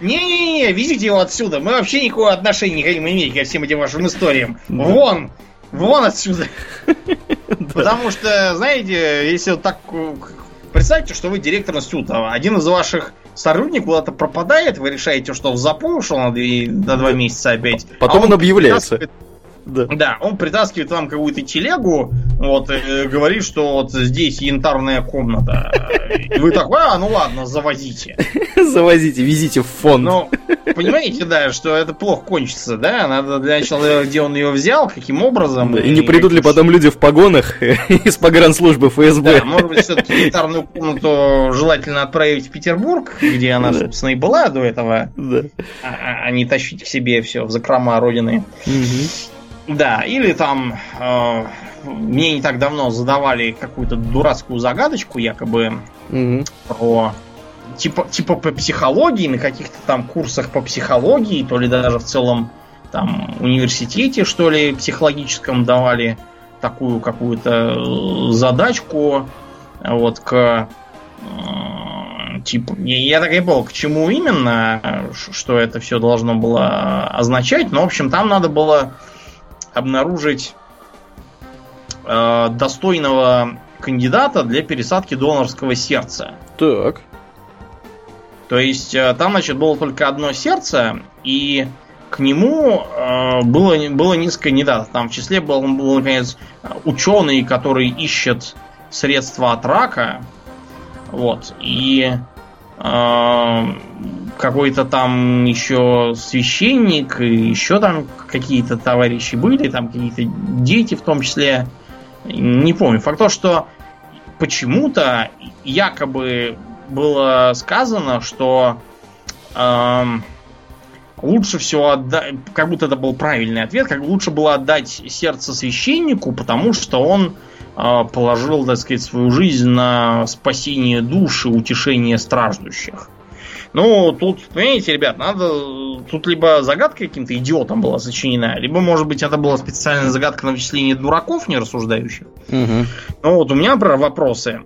B: Не-не-не, везите его отсюда. Мы вообще никакого отношения не хотим иметь ко всем этим вашим историям. Вон! Вон отсюда. [laughs] Потому что, знаете, если вот так Представьте, что вы директор института. Один из ваших сотрудников куда-то пропадает, вы решаете, что в запой ушел на, на два месяца опять.
A: Потом а он, он объявляется.
B: Да. да, он притаскивает вам какую-то телегу, вот, и говорит, что вот здесь янтарная комната. И вы такой, а, ну ладно, завозите. [laughs]
A: Завозите, везите в фонд. Ну,
B: понимаете, да, что это плохо кончится, да? Надо для начала, где он ее взял, каким образом. Да,
A: и, и не придут ли потом люди в погонах [laughs] из погранслужбы ФСБ?
B: Да, может быть, все-таки янтарную комнату желательно отправить в Петербург, где она, да. собственно, и была до этого. Да. А, а, а не тащить к себе все в закрома родины. Угу. Да, или там э, мне не так давно задавали какую-то дурацкую загадочку, якобы угу. про типа, типа по психологии, на каких-то там курсах по психологии, то ли даже в целом там университете, что ли, психологическом давали такую какую-то задачку вот к э, типа я так и понял, к чему именно, что это все должно было означать, но в общем там надо было обнаружить э, достойного кандидата для пересадки донорского сердца.
A: Так.
B: То есть э, там, значит, было только одно сердце, и к нему э, было, было несколько кандидатов. Там в числе был, был, наконец, ученый, который ищет средства от рака. Вот. И какой-то там еще священник, и еще там какие-то товарищи были, там какие-то дети в том числе. Не помню. Факт то, что почему-то якобы было сказано, что эм, лучше всего отдать, как будто это был правильный ответ, как лучше было отдать сердце священнику, потому что он положил, так сказать, свою жизнь на спасение души, утешение страждущих. Ну, тут, понимаете, ребят, надо... Тут либо загадка каким-то идиотом была сочинена, либо, может быть, это была специальная загадка на вычисление дураков, не рассуждающих. Угу. Ну, вот у меня про вопросы.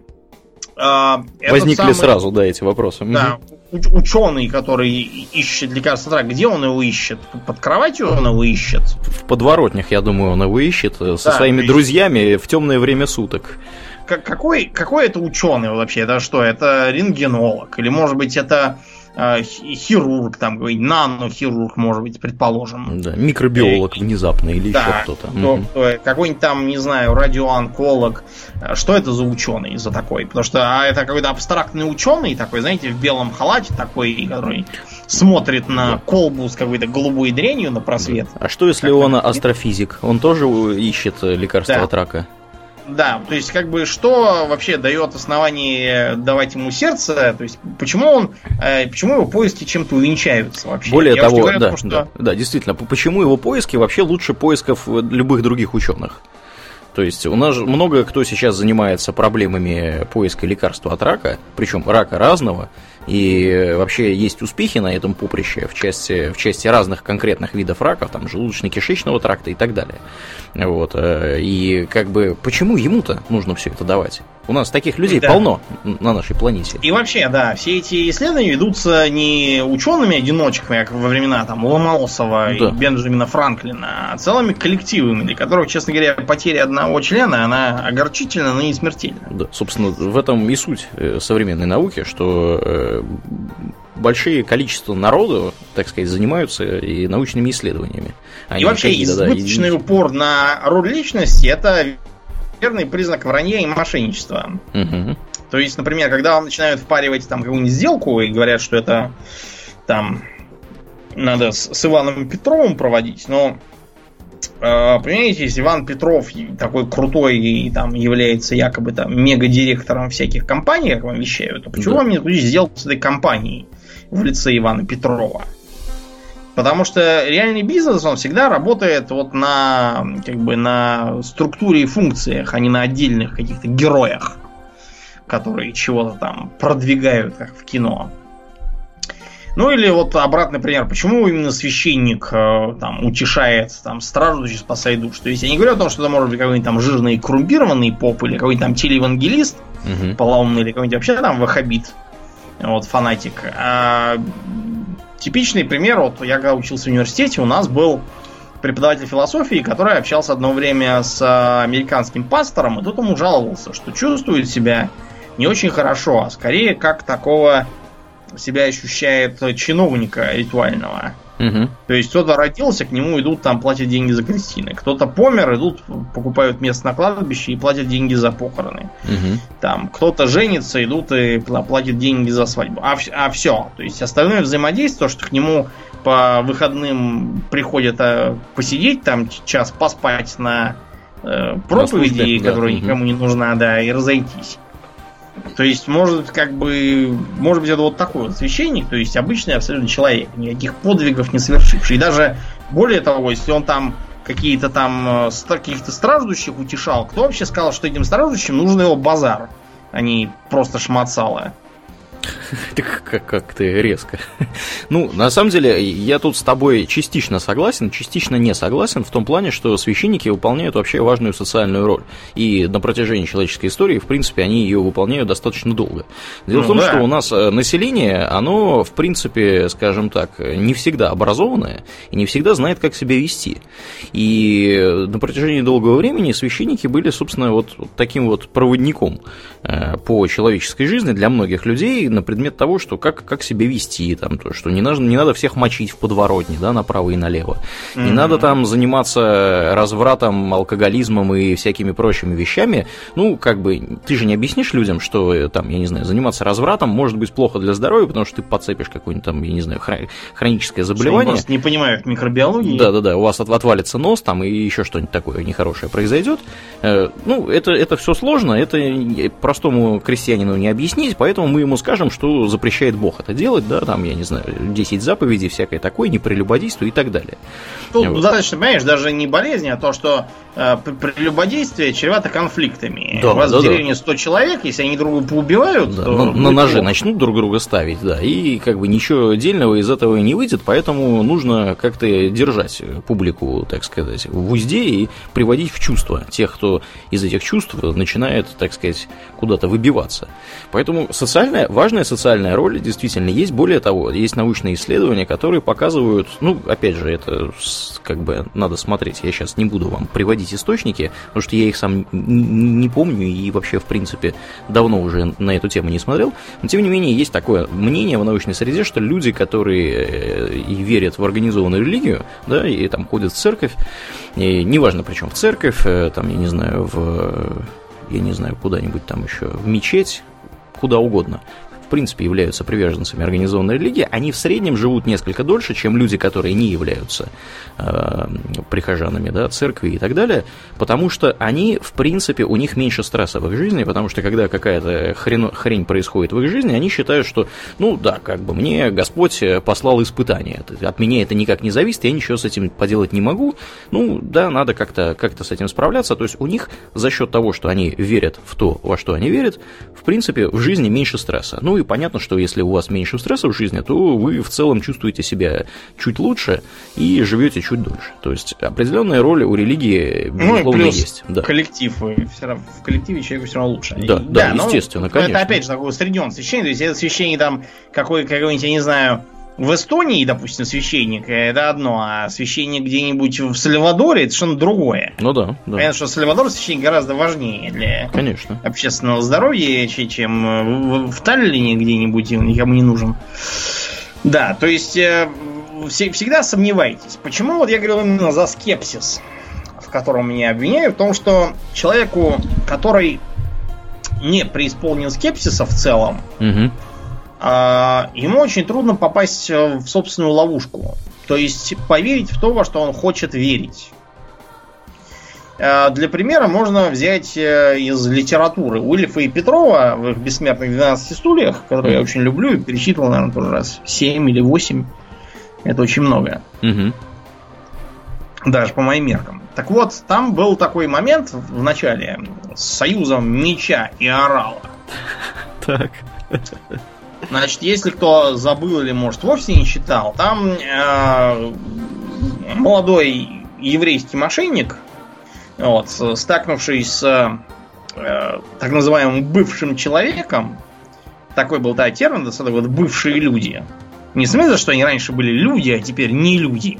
A: А, Возникли самый, сразу, да, эти вопросы.
B: Да, угу. Ученый, который ищет лекарство где он его ищет? Под кроватью он его ищет?
A: В подворотнях, я думаю, он его ищет э, со да, своими есть... друзьями в темное время суток
B: какой, какой это ученый вообще? Это что? Это рентгенолог? Или может быть это хирург, там, нанохирург, может быть, предположим.
A: Да, микробиолог и, внезапно или да, еще кто-то.
B: Кто, угу. какой-нибудь там, не знаю, радиоонколог. Что это за ученый, за такой? Потому что а это какой-то абстрактный ученый такой, знаете, в белом халате такой, который смотрит на да. колбу с какой-то голубой дренью на просвет.
A: А что если он астрофизик? Он тоже ищет лекарства да. от рака?
B: Да, то есть как бы что вообще дает основание давать ему сердце, то есть почему он, э, почему его поиски чем-то увенчаются вообще?
A: Более Я того, говорю, да, что... да, да, действительно, почему его поиски вообще лучше поисков любых других ученых? То есть у нас много кто сейчас занимается проблемами поиска лекарства от рака, причем рака разного, и вообще есть успехи на этом поприще в части, в части разных конкретных видов раков, там желудочно-кишечного тракта и так далее. Вот. Э, и как бы почему ему-то нужно все это давать? У нас таких людей да. полно на нашей планете.
B: И вообще, да, все эти исследования ведутся не учеными-одиночками, как во времена там Ломоносова да. и Бенджамина Франклина, а целыми коллективами, для которых, честно говоря, потеря одного члена, она огорчительна, но не смертельна.
A: Да, собственно, в этом и суть э, современной науки, что э, большие количество народу, так сказать, занимаются и научными исследованиями.
B: и вообще избыточный да, упор на роль личности это верный признак вранья и мошенничества. Угу. То есть, например, когда вам начинают впаривать там какую-нибудь сделку и говорят, что это там надо с, с Иваном Петровым проводить, но понимаете, если Иван Петров такой крутой и там является якобы там мега-директором всяких компаний, как вам вещают, то почему да. вам не сделать с этой компанией в лице Ивана Петрова? Потому что реальный бизнес, он всегда работает вот на, как бы, на структуре и функциях, а не на отдельных каких-то героях, которые чего-то там продвигают, как в кино. Ну или вот обратный пример, почему именно священник э, там утешает там страждущий, спасает душ. То есть я не говорю о том, что это может быть какой-нибудь там жирный коррумпированный поп или какой-нибудь там телеевангелист угу. полоумный или какой-нибудь вообще там вахабит, вот фанатик. А типичный пример, вот я когда учился в университете, у нас был преподаватель философии, который общался одно время с американским пастором, и тут ему жаловался, что чувствует себя не очень хорошо, а скорее как такого себя ощущает чиновника ритуального. Угу. То есть кто-то родился, к нему идут, там платят деньги за крестины. Кто-то помер, идут, покупают место на кладбище и платят деньги за похороны. Угу. Там кто-то женится, идут и платят деньги за свадьбу. А, а все. То есть остальное взаимодействие, то, что к нему по выходным приходят а, посидеть, там час поспать на э, проповеди, на которая да. никому не нужна, да, и разойтись. То есть, может, как бы, может быть, это вот такой вот священник, то есть обычный абсолютно человек, никаких подвигов не совершивший. И даже более того, если он там какие-то там э, каких-то страждущих утешал, кто вообще сказал, что этим страждущим нужен его базар, а не просто шмацало? [laughs]
A: Как, как ты резко. [laughs] Ну, на самом деле, я тут с тобой частично согласен, частично не согласен в том плане, что священники выполняют вообще важную социальную роль. И на протяжении человеческой истории, в принципе, они ее выполняют достаточно долго. Дело ну, в том, да. что у нас э, население, оно, в принципе, скажем так, не всегда образованное и не всегда знает, как себя вести. И на протяжении долгого времени священники были, собственно, вот таким вот проводником э, по человеческой жизни для многих людей на предмет того, что как, как себя вести, там, то, что не надо, не надо всех мочить в подворотне, да, направо и налево. Mm-hmm. Не надо там заниматься развратом, алкоголизмом и всякими прочими вещами. Ну, как бы, ты же не объяснишь людям, что э, там, я не знаю, заниматься развратом может быть плохо для здоровья, потому что ты подцепишь какое-нибудь там, я не знаю, хроническое заболевание. Что
B: просто не понимают микробиологии.
A: Да-да-да, у вас отвалится нос там и еще что-нибудь такое нехорошее произойдет. Э, ну, это, это все сложно, это простому крестьянину не объяснить, поэтому мы ему скажем, что запрещает Бог это делать, да, там, я не знаю, 10 заповедей, всякое такое, не прелюбодействуй и так далее.
B: Тут вот. достаточно, понимаешь, даже не болезнь, а то, что э, прелюбодействие чревато конфликтами. Да, У вас да, в деревне 100 человек, если они друг друга поубивают,
A: да, то... На, на ножи начнут друг друга ставить, да, и как бы ничего отдельного из этого не выйдет, поэтому нужно как-то держать публику, так сказать, в узде и приводить в чувство тех, кто из этих чувств начинает, так сказать, куда-то выбиваться. Поэтому социальная, важная социальная роль действительно есть. Более того, есть научные исследования, которые показывают, ну, опять же, это как бы надо смотреть. Я сейчас не буду вам приводить источники, потому что я их сам не помню и вообще, в принципе, давно уже на эту тему не смотрел. Но, тем не менее, есть такое мнение в научной среде, что люди, которые э, и верят в организованную религию, да, и там ходят в церковь, и неважно, причем в церковь, э, там, я не знаю, в я не знаю, куда-нибудь там еще, в мечеть, куда угодно в принципе являются приверженцами организованной религии, они в среднем живут несколько дольше, чем люди, которые не являются э, прихожанами да, церкви и так далее, потому что они, в принципе, у них меньше стресса в их жизни, потому что когда какая-то хрень, хрень происходит в их жизни, они считают, что, ну да, как бы мне Господь послал испытание, от меня это никак не зависит, я ничего с этим поделать не могу, ну да, надо как-то как с этим справляться, то есть у них за счет того, что они верят в то, во что они верят, в принципе, в жизни меньше стресса. Ну и понятно, что если у вас меньше стресса в жизни, то вы в целом чувствуете себя чуть лучше и живете чуть дольше. То есть определенная роль у религии,
B: ну безусловно, ну, есть. Да. Коллектив, все равно, в коллективе человеку все равно лучше.
A: Да, да, да, естественно, конечно.
B: Это опять же такой усреднен священник, то есть это священник там какой, какой-нибудь, я не знаю, в Эстонии, допустим, священник это одно, а священник где-нибудь в Сальвадоре это что-то другое.
A: Ну да.
B: да. Понятно, что Сальвадор священник гораздо важнее для
A: Конечно.
B: общественного здоровья, чем в, в Таллине где-нибудь, он никому не нужен. Да, то есть э, всегда сомневайтесь. Почему вот я говорил именно за скепсис, в котором меня обвиняют, в том, что человеку, который не преисполнен скепсиса в целом, угу ему очень трудно попасть в собственную ловушку. То есть поверить в то, во что он хочет верить. А, для примера можно взять э, из литературы Уильфа и Петрова в их «Бессмертных 12 стульях», которые я очень люблю и перечитывал, наверное, тоже раз 7 или 8. Это очень много.
A: Угу.
B: Даже по моим меркам. Так вот, там был такой момент в начале с союзом меча и орала.
A: Так.
B: Значит, если кто забыл или, может, вовсе не читал, там э, молодой еврейский мошенник, вот, стакнувшись с э, так называемым бывшим человеком, такой был да, термин, да, вот бывшие люди. Не в смысле, что они раньше были люди, а теперь не люди.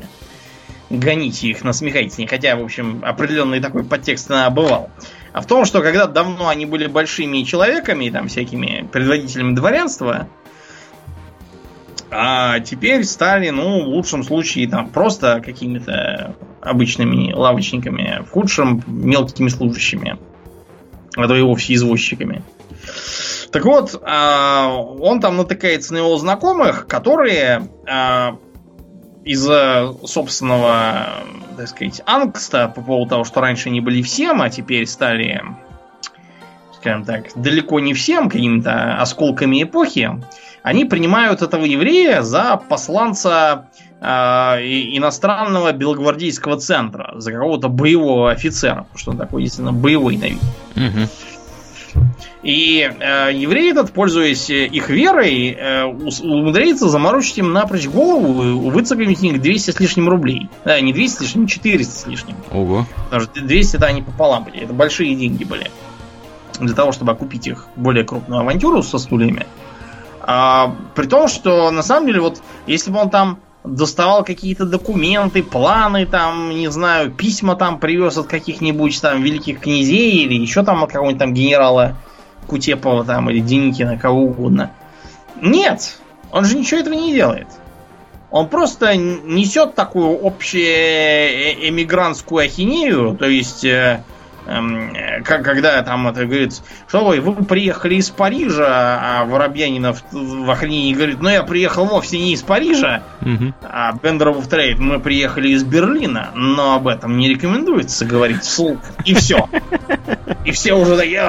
B: Гоните их, насмехайтесь. Хотя, в общем, определенный такой подтекст она бывал. А в том, что когда давно они были большими человеками, там всякими предводителями дворянства, а теперь стали, ну, в лучшем случае, там, просто какими-то обычными лавочниками, в худшем мелкими служащими, а то и вовсе извозчиками. Так вот, а, он там натыкается на его знакомых, которые а, из-за собственного, так сказать, ангста по поводу того, что раньше они были всем, а теперь стали, скажем так, далеко не всем, какими-то осколками эпохи, они принимают этого еврея за посланца э, иностранного белогвардейского центра, за какого-то боевого офицера, потому что он такой действительно боевой на вид.
A: Угу.
B: И э, еврей этот, пользуясь их верой, э, умудряется заморочить им напрочь голову, выцепить них 200 с лишним рублей. Да, не 200 с лишним, 400 с лишним.
A: Ого.
B: Потому что 200 это они пополам были. Это большие деньги были. Для того, чтобы окупить их более крупную авантюру со стульями. А, при том, что на самом деле, вот если бы он там доставал какие-то документы, планы, там, не знаю, письма там привез от каких-нибудь там великих князей или еще там от какого-нибудь там генерала Кутепова там или Деникина, кого угодно. Нет, он же ничего этого не делает. Он просто несет такую общую э, эмигрантскую ахинею, то есть э, как, когда там это говорит, что вы, вы приехали из Парижа, а Воробьянинов в охренении говорит, ну я приехал вовсе не из Парижа,
A: угу.
B: а Бендер повторяет, мы приехали из Берлина, но об этом не рекомендуется говорить вслух. И все. И все уже такие,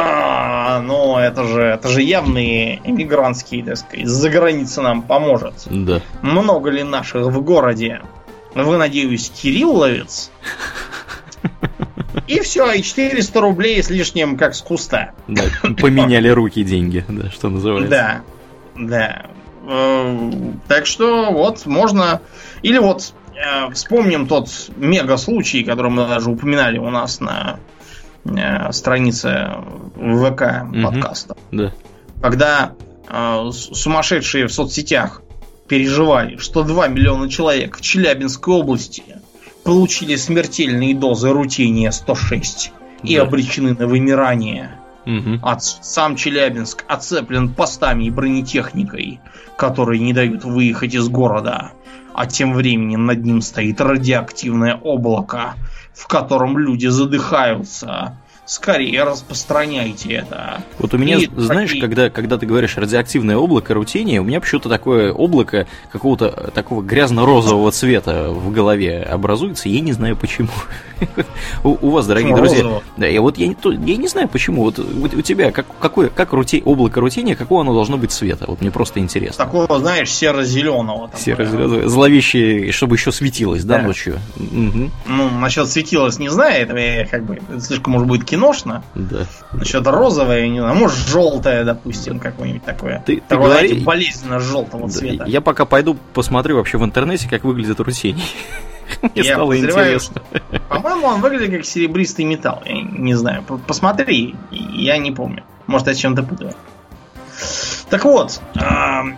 B: ну это же, это же явные эмигрантские, так сказать, за граница нам поможет.
A: Да.
B: Много ли наших в городе? Вы, надеюсь, Кирилловец? И все, и 400 рублей с лишним, как с куста.
A: Да, [laughs] поменяли руки деньги, да, что называется.
B: Да, да. Э, так что вот можно... Или вот э, вспомним тот мега случай, который мы даже упоминали у нас на э, странице ВК подкаста.
A: Да.
B: Когда сумасшедшие в соцсетях переживали, что 2 миллиона человек в Челябинской области получили смертельные дозы рутиния 106 и да. обречены на вымирание.
A: Угу.
B: От, сам Челябинск оцеплен постами и бронетехникой, которые не дают выехать из города. А тем временем над ним стоит радиоактивное облако, в котором люди задыхаются, скорее распространяйте это.
A: Вот у меня, и знаешь, такие... когда, когда ты говоришь радиоактивное облако рутиния, у меня почему-то такое облако какого-то такого грязно-розового цвета в голове образуется, я не знаю почему. [laughs] у, у вас, дорогие друзья, да, я вот я не, я не знаю почему, вот у, у тебя как, какое, как рути, облако рутиния, какого оно должно быть цвета? Вот мне просто интересно.
B: Такого, знаешь, серо-зеленого.
A: Серо-зеленого, зловещее, чтобы еще светилось, да, да ночью?
B: Угу. Ну, насчет светилось не знаю, это как бы слишком, может быть, кино киношно.
A: Да.
B: Насчет розовое, не знаю, может желтое, допустим, какое-нибудь такое.
A: Ты, ты говори...
B: болезненно желтого
A: да,
B: цвета.
A: Я пока пойду посмотрю вообще в интернете, как выглядит рутений. [laughs]
B: Мне я стало интересно. По-моему, он выглядит как серебристый металл. Я не знаю. Посмотри, я не помню. Может, я чем-то путаю. Так вот, э,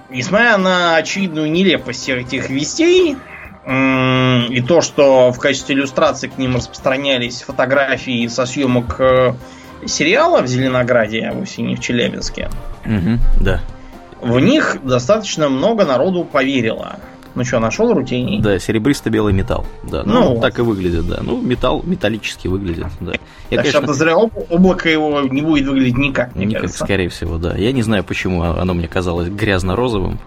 B: несмотря на очевидную нелепость этих вестей, и то, что в качестве иллюстрации к ним распространялись фотографии со съемок э, сериала в Зеленограде, а вовсе не в Челябинске.
A: Угу, да.
B: В них достаточно много народу поверило. Ну что, нашел рутений?
A: Да, серебристо-белый металл. Да, ну, ну так и выглядит, да. Ну, металл металлически выглядит, да.
B: Я, так конечно... подозреваю, облако его не будет выглядеть никак, мне никак, кажется.
A: скорее всего, да. Я не знаю, почему оно мне казалось грязно-розовым.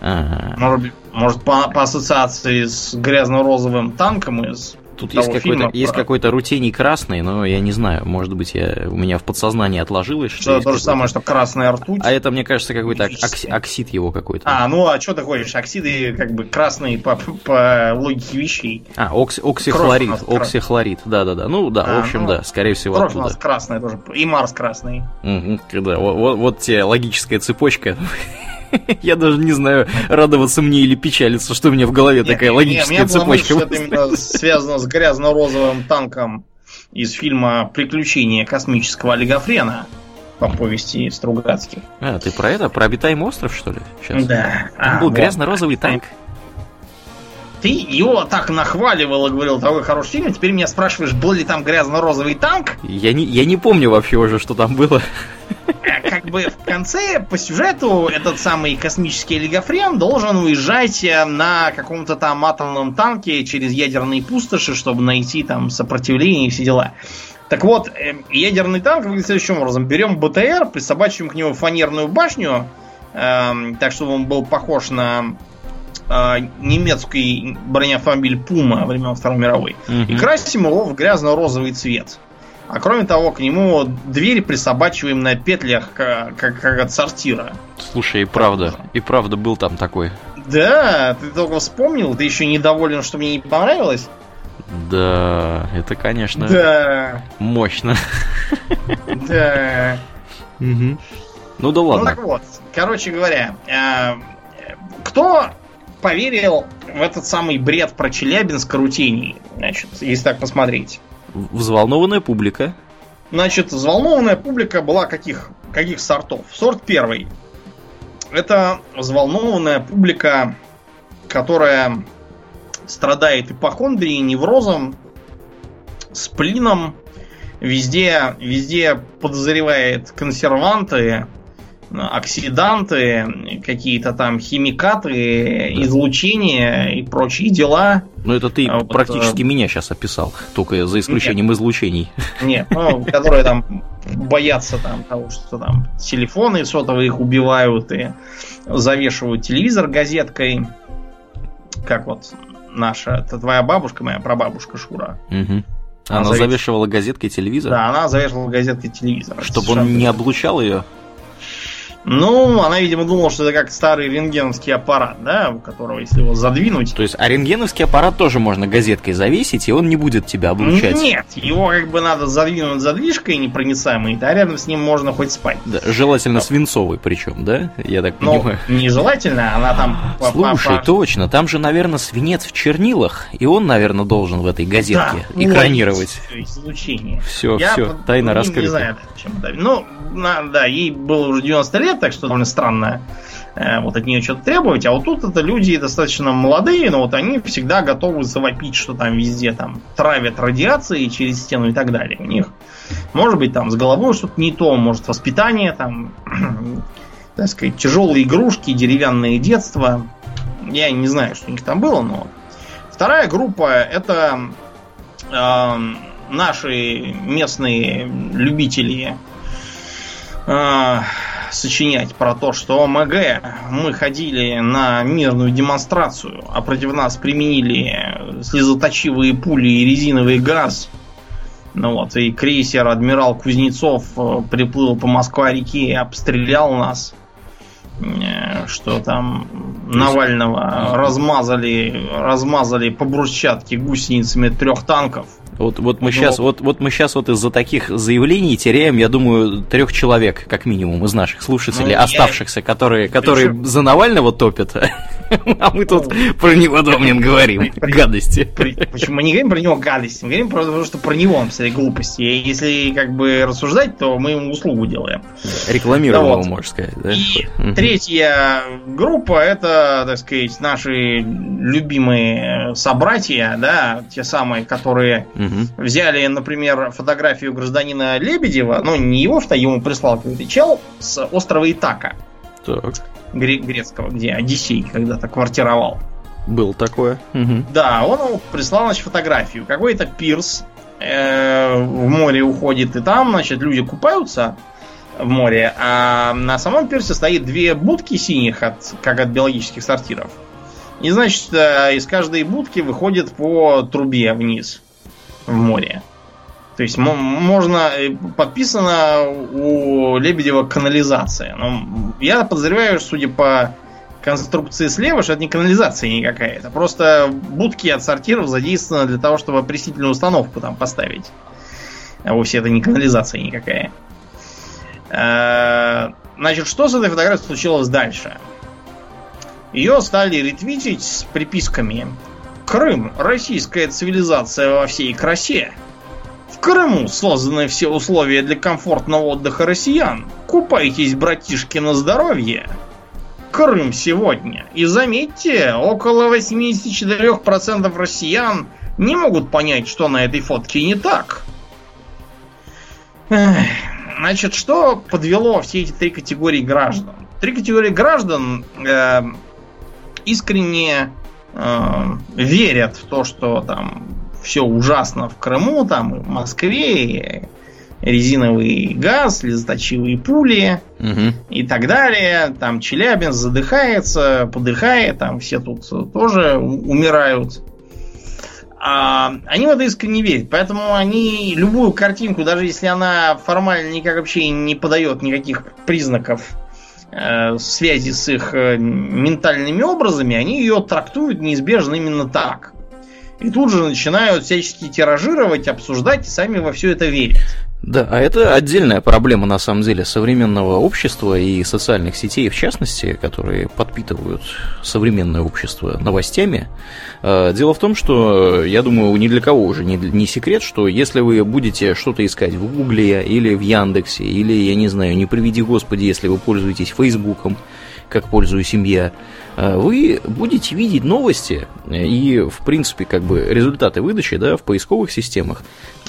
B: Может, может по, по ассоциации с грязно-розовым танком из
A: Тут есть какой-то, есть какой-то рутений красный, но я не знаю, может быть, я, у меня в подсознании отложилось.
B: Что, что то же самое, что красная ртуть.
A: А это, мне кажется, какой-то окси, оксид его какой-то.
B: А, ну а что ты хочешь? Оксиды как бы красные по, по логике вещей.
A: А, окси, оксихлорид, оксихлорид, да-да-да. Ну да, а, в общем, ну, да, скорее всего
B: оттуда. у нас красная тоже, и Марс красный.
A: Угу, да, вот, вот, вот тебе логическая цепочка. [laughs] Я даже не знаю, радоваться мне или печалиться, что у меня в голове нет, такая логическая нет, цепочка. Мысль,
B: это именно связано с грязно-розовым танком из фильма «Приключения космического олигофрена» по повести Стругацких.
A: А, ты про это? Про обитаемый остров, что ли?
B: Сейчас. Да.
A: Там а, был вот. грязно-розовый танк.
B: Ты его так нахваливал и говорил, такой хороший фильм, теперь меня спрашиваешь, был ли там грязно-розовый танк?
A: Я не, я не помню вообще уже, что там было.
B: Э, как бы в конце, по сюжету, этот самый космический олигофрен должен уезжать э, на каком-то там атомном танке через ядерные пустоши, чтобы найти там сопротивление и все дела. Так вот, э, ядерный танк выглядит следующим образом. Берем БТР, присобачиваем к нему фанерную башню, э, так чтобы он был похож на э, немецкий бронеавтомобиль Пума времен Второй мировой. Угу. И красим его в грязно-розовый цвет. А кроме того, к нему дверь присобачиваем на петлях, как, как, как от сортира.
A: Слушай, и правда, и правда был там такой.
B: Да, ты только вспомнил, ты еще недоволен, что мне не понравилось?
A: Да, это, конечно,
B: да.
A: мощно. [laughs]
B: Да.
A: Угу. Ну да ладно.
B: Ну так вот, короче говоря, э, кто поверил в этот самый бред про Челябинск рутиний, значит, если так посмотреть?
A: Взволнованная публика.
B: Значит, взволнованная публика была каких, каких сортов? Сорт первый. Это взволнованная публика, которая страдает ипохондрией, неврозом, сплином, везде, везде подозревает консерванты, оксиданты, какие-то там химикаты, излучения и прочие дела.
A: Ну, это ты вот, практически а... меня сейчас описал, только за исключением нет. излучений.
B: Нет, ну, которые там боятся там того, что там телефоны сотовые их убивают и завешивают телевизор газеткой. Как вот наша, это твоя бабушка, моя прабабушка Шура.
A: Угу. Она, она завешивала газеткой телевизор?
B: Да, она завешивала газеткой телевизор.
A: Чтобы он не облучал ее?
B: Ну, она, видимо, думала, что это как старый рентгеновский аппарат, да, у которого, если его задвинуть...
A: То есть, а рентгеновский аппарат тоже можно газеткой завесить, и он не будет тебя облучать?
B: Нет, его как бы надо задвинуть задвижкой непроницаемой, а рядом с ним можно хоть спать.
A: Да, желательно Но... свинцовый причем, да? Я так ну, понимаю.
B: нежелательно, она там...
A: Слушай, точно, там же, наверное, свинец в чернилах, и он, наверное, должен в этой газетке да, экранировать.
B: излучение.
A: Все, все, тайна раскрыта. Не знаю,
B: чем это. Ну, да, ей было уже 90 лет, так что довольно странно э, вот от нее что-то требовать. А вот тут это люди достаточно молодые, но вот они всегда готовы завопить, что там везде там травят радиацией через стену и так далее. У них может быть там с головой что-то не то, может воспитание там, [clears throat] так сказать, тяжелые игрушки, деревянное детство. Я не знаю, что у них там было, но вторая группа это э, наши местные любители э, сочинять про то, что ОМГ мы ходили на мирную демонстрацию, а против нас применили слезоточивые пули и резиновый газ. Ну вот, и крейсер Адмирал Кузнецов э, приплыл по Москва-реке и обстрелял нас. Что там Навального размазали, размазали по брусчатке гусеницами трех танков.
A: Вот, вот мы сейчас, вот, вот мы сейчас вот из-за таких заявлений теряем, я думаю, трех человек, как минимум, из наших слушателей, ну, оставшихся, я... которые, которые Причем... за Навального топят, [laughs] а мы тут про него Домнин говорим. Гадости.
B: Почему мы не говорим про него гадости? Мы говорим про то, что про него он все глупости. И если как бы рассуждать, то мы ему услугу делаем.
A: Рекламируем его, можно сказать.
B: И третья группа это, так сказать, наши любимые собратья, да, те самые, которые. Взяли, например, фотографию гражданина Лебедева, ну, не его, что ему прислал какой-то чел, с острова Итака. Так. Гре- грецкого, где Одиссей когда-то квартировал.
A: Был такое. Угу.
B: Да, он прислал, значит, фотографию. Какой-то пирс э, в море уходит, и там, значит, люди купаются в море, а на самом пирсе стоит две будки синих, от, как от биологических сортиров. И, значит, э, из каждой будки выходит по трубе вниз в море. То есть можно э, подписано у Лебедева канализация. Но я подозреваю, судя по конструкции слева, что это не канализация никакая. Это просто будки от сортиров задействованы для того, чтобы опреснительную установку там поставить. А вовсе это не канализация никакая. Э, значит, что с этой фотографией случилось дальше? Ее стали ретвитить с приписками Крым – российская цивилизация во всей красе. В Крыму созданы все условия для комфортного отдыха россиян. Купайтесь, братишки, на здоровье. Крым сегодня. И заметьте, около 84% россиян не могут понять, что на этой фотке не так. Значит, что подвело все эти три категории граждан? Три категории граждан э, искренне э, верят в то, что там все ужасно в Крыму, там и в Москве, и резиновый газ, слезоточивые пули угу. и так далее. Там Челябинск задыхается, подыхает, там все тут тоже умирают. А, они в это искренне верят, поэтому они любую картинку, даже если она формально никак вообще не подает никаких признаков э, связи с их э, ментальными образами, они ее трактуют неизбежно именно так. И тут же начинают всячески тиражировать, обсуждать и сами во все это верят.
A: Да, а это отдельная проблема, на самом деле, современного общества и социальных сетей, в частности, которые подпитывают современное общество новостями. А, дело в том, что, я думаю, ни для кого уже не, секрет, что если вы будете что-то искать в Гугле или в Яндексе, или, я не знаю, не приведи Господи, если вы пользуетесь Фейсбуком, как пользуюсь семья, вы будете видеть новости и, в принципе, как бы результаты выдачи да, в поисковых системах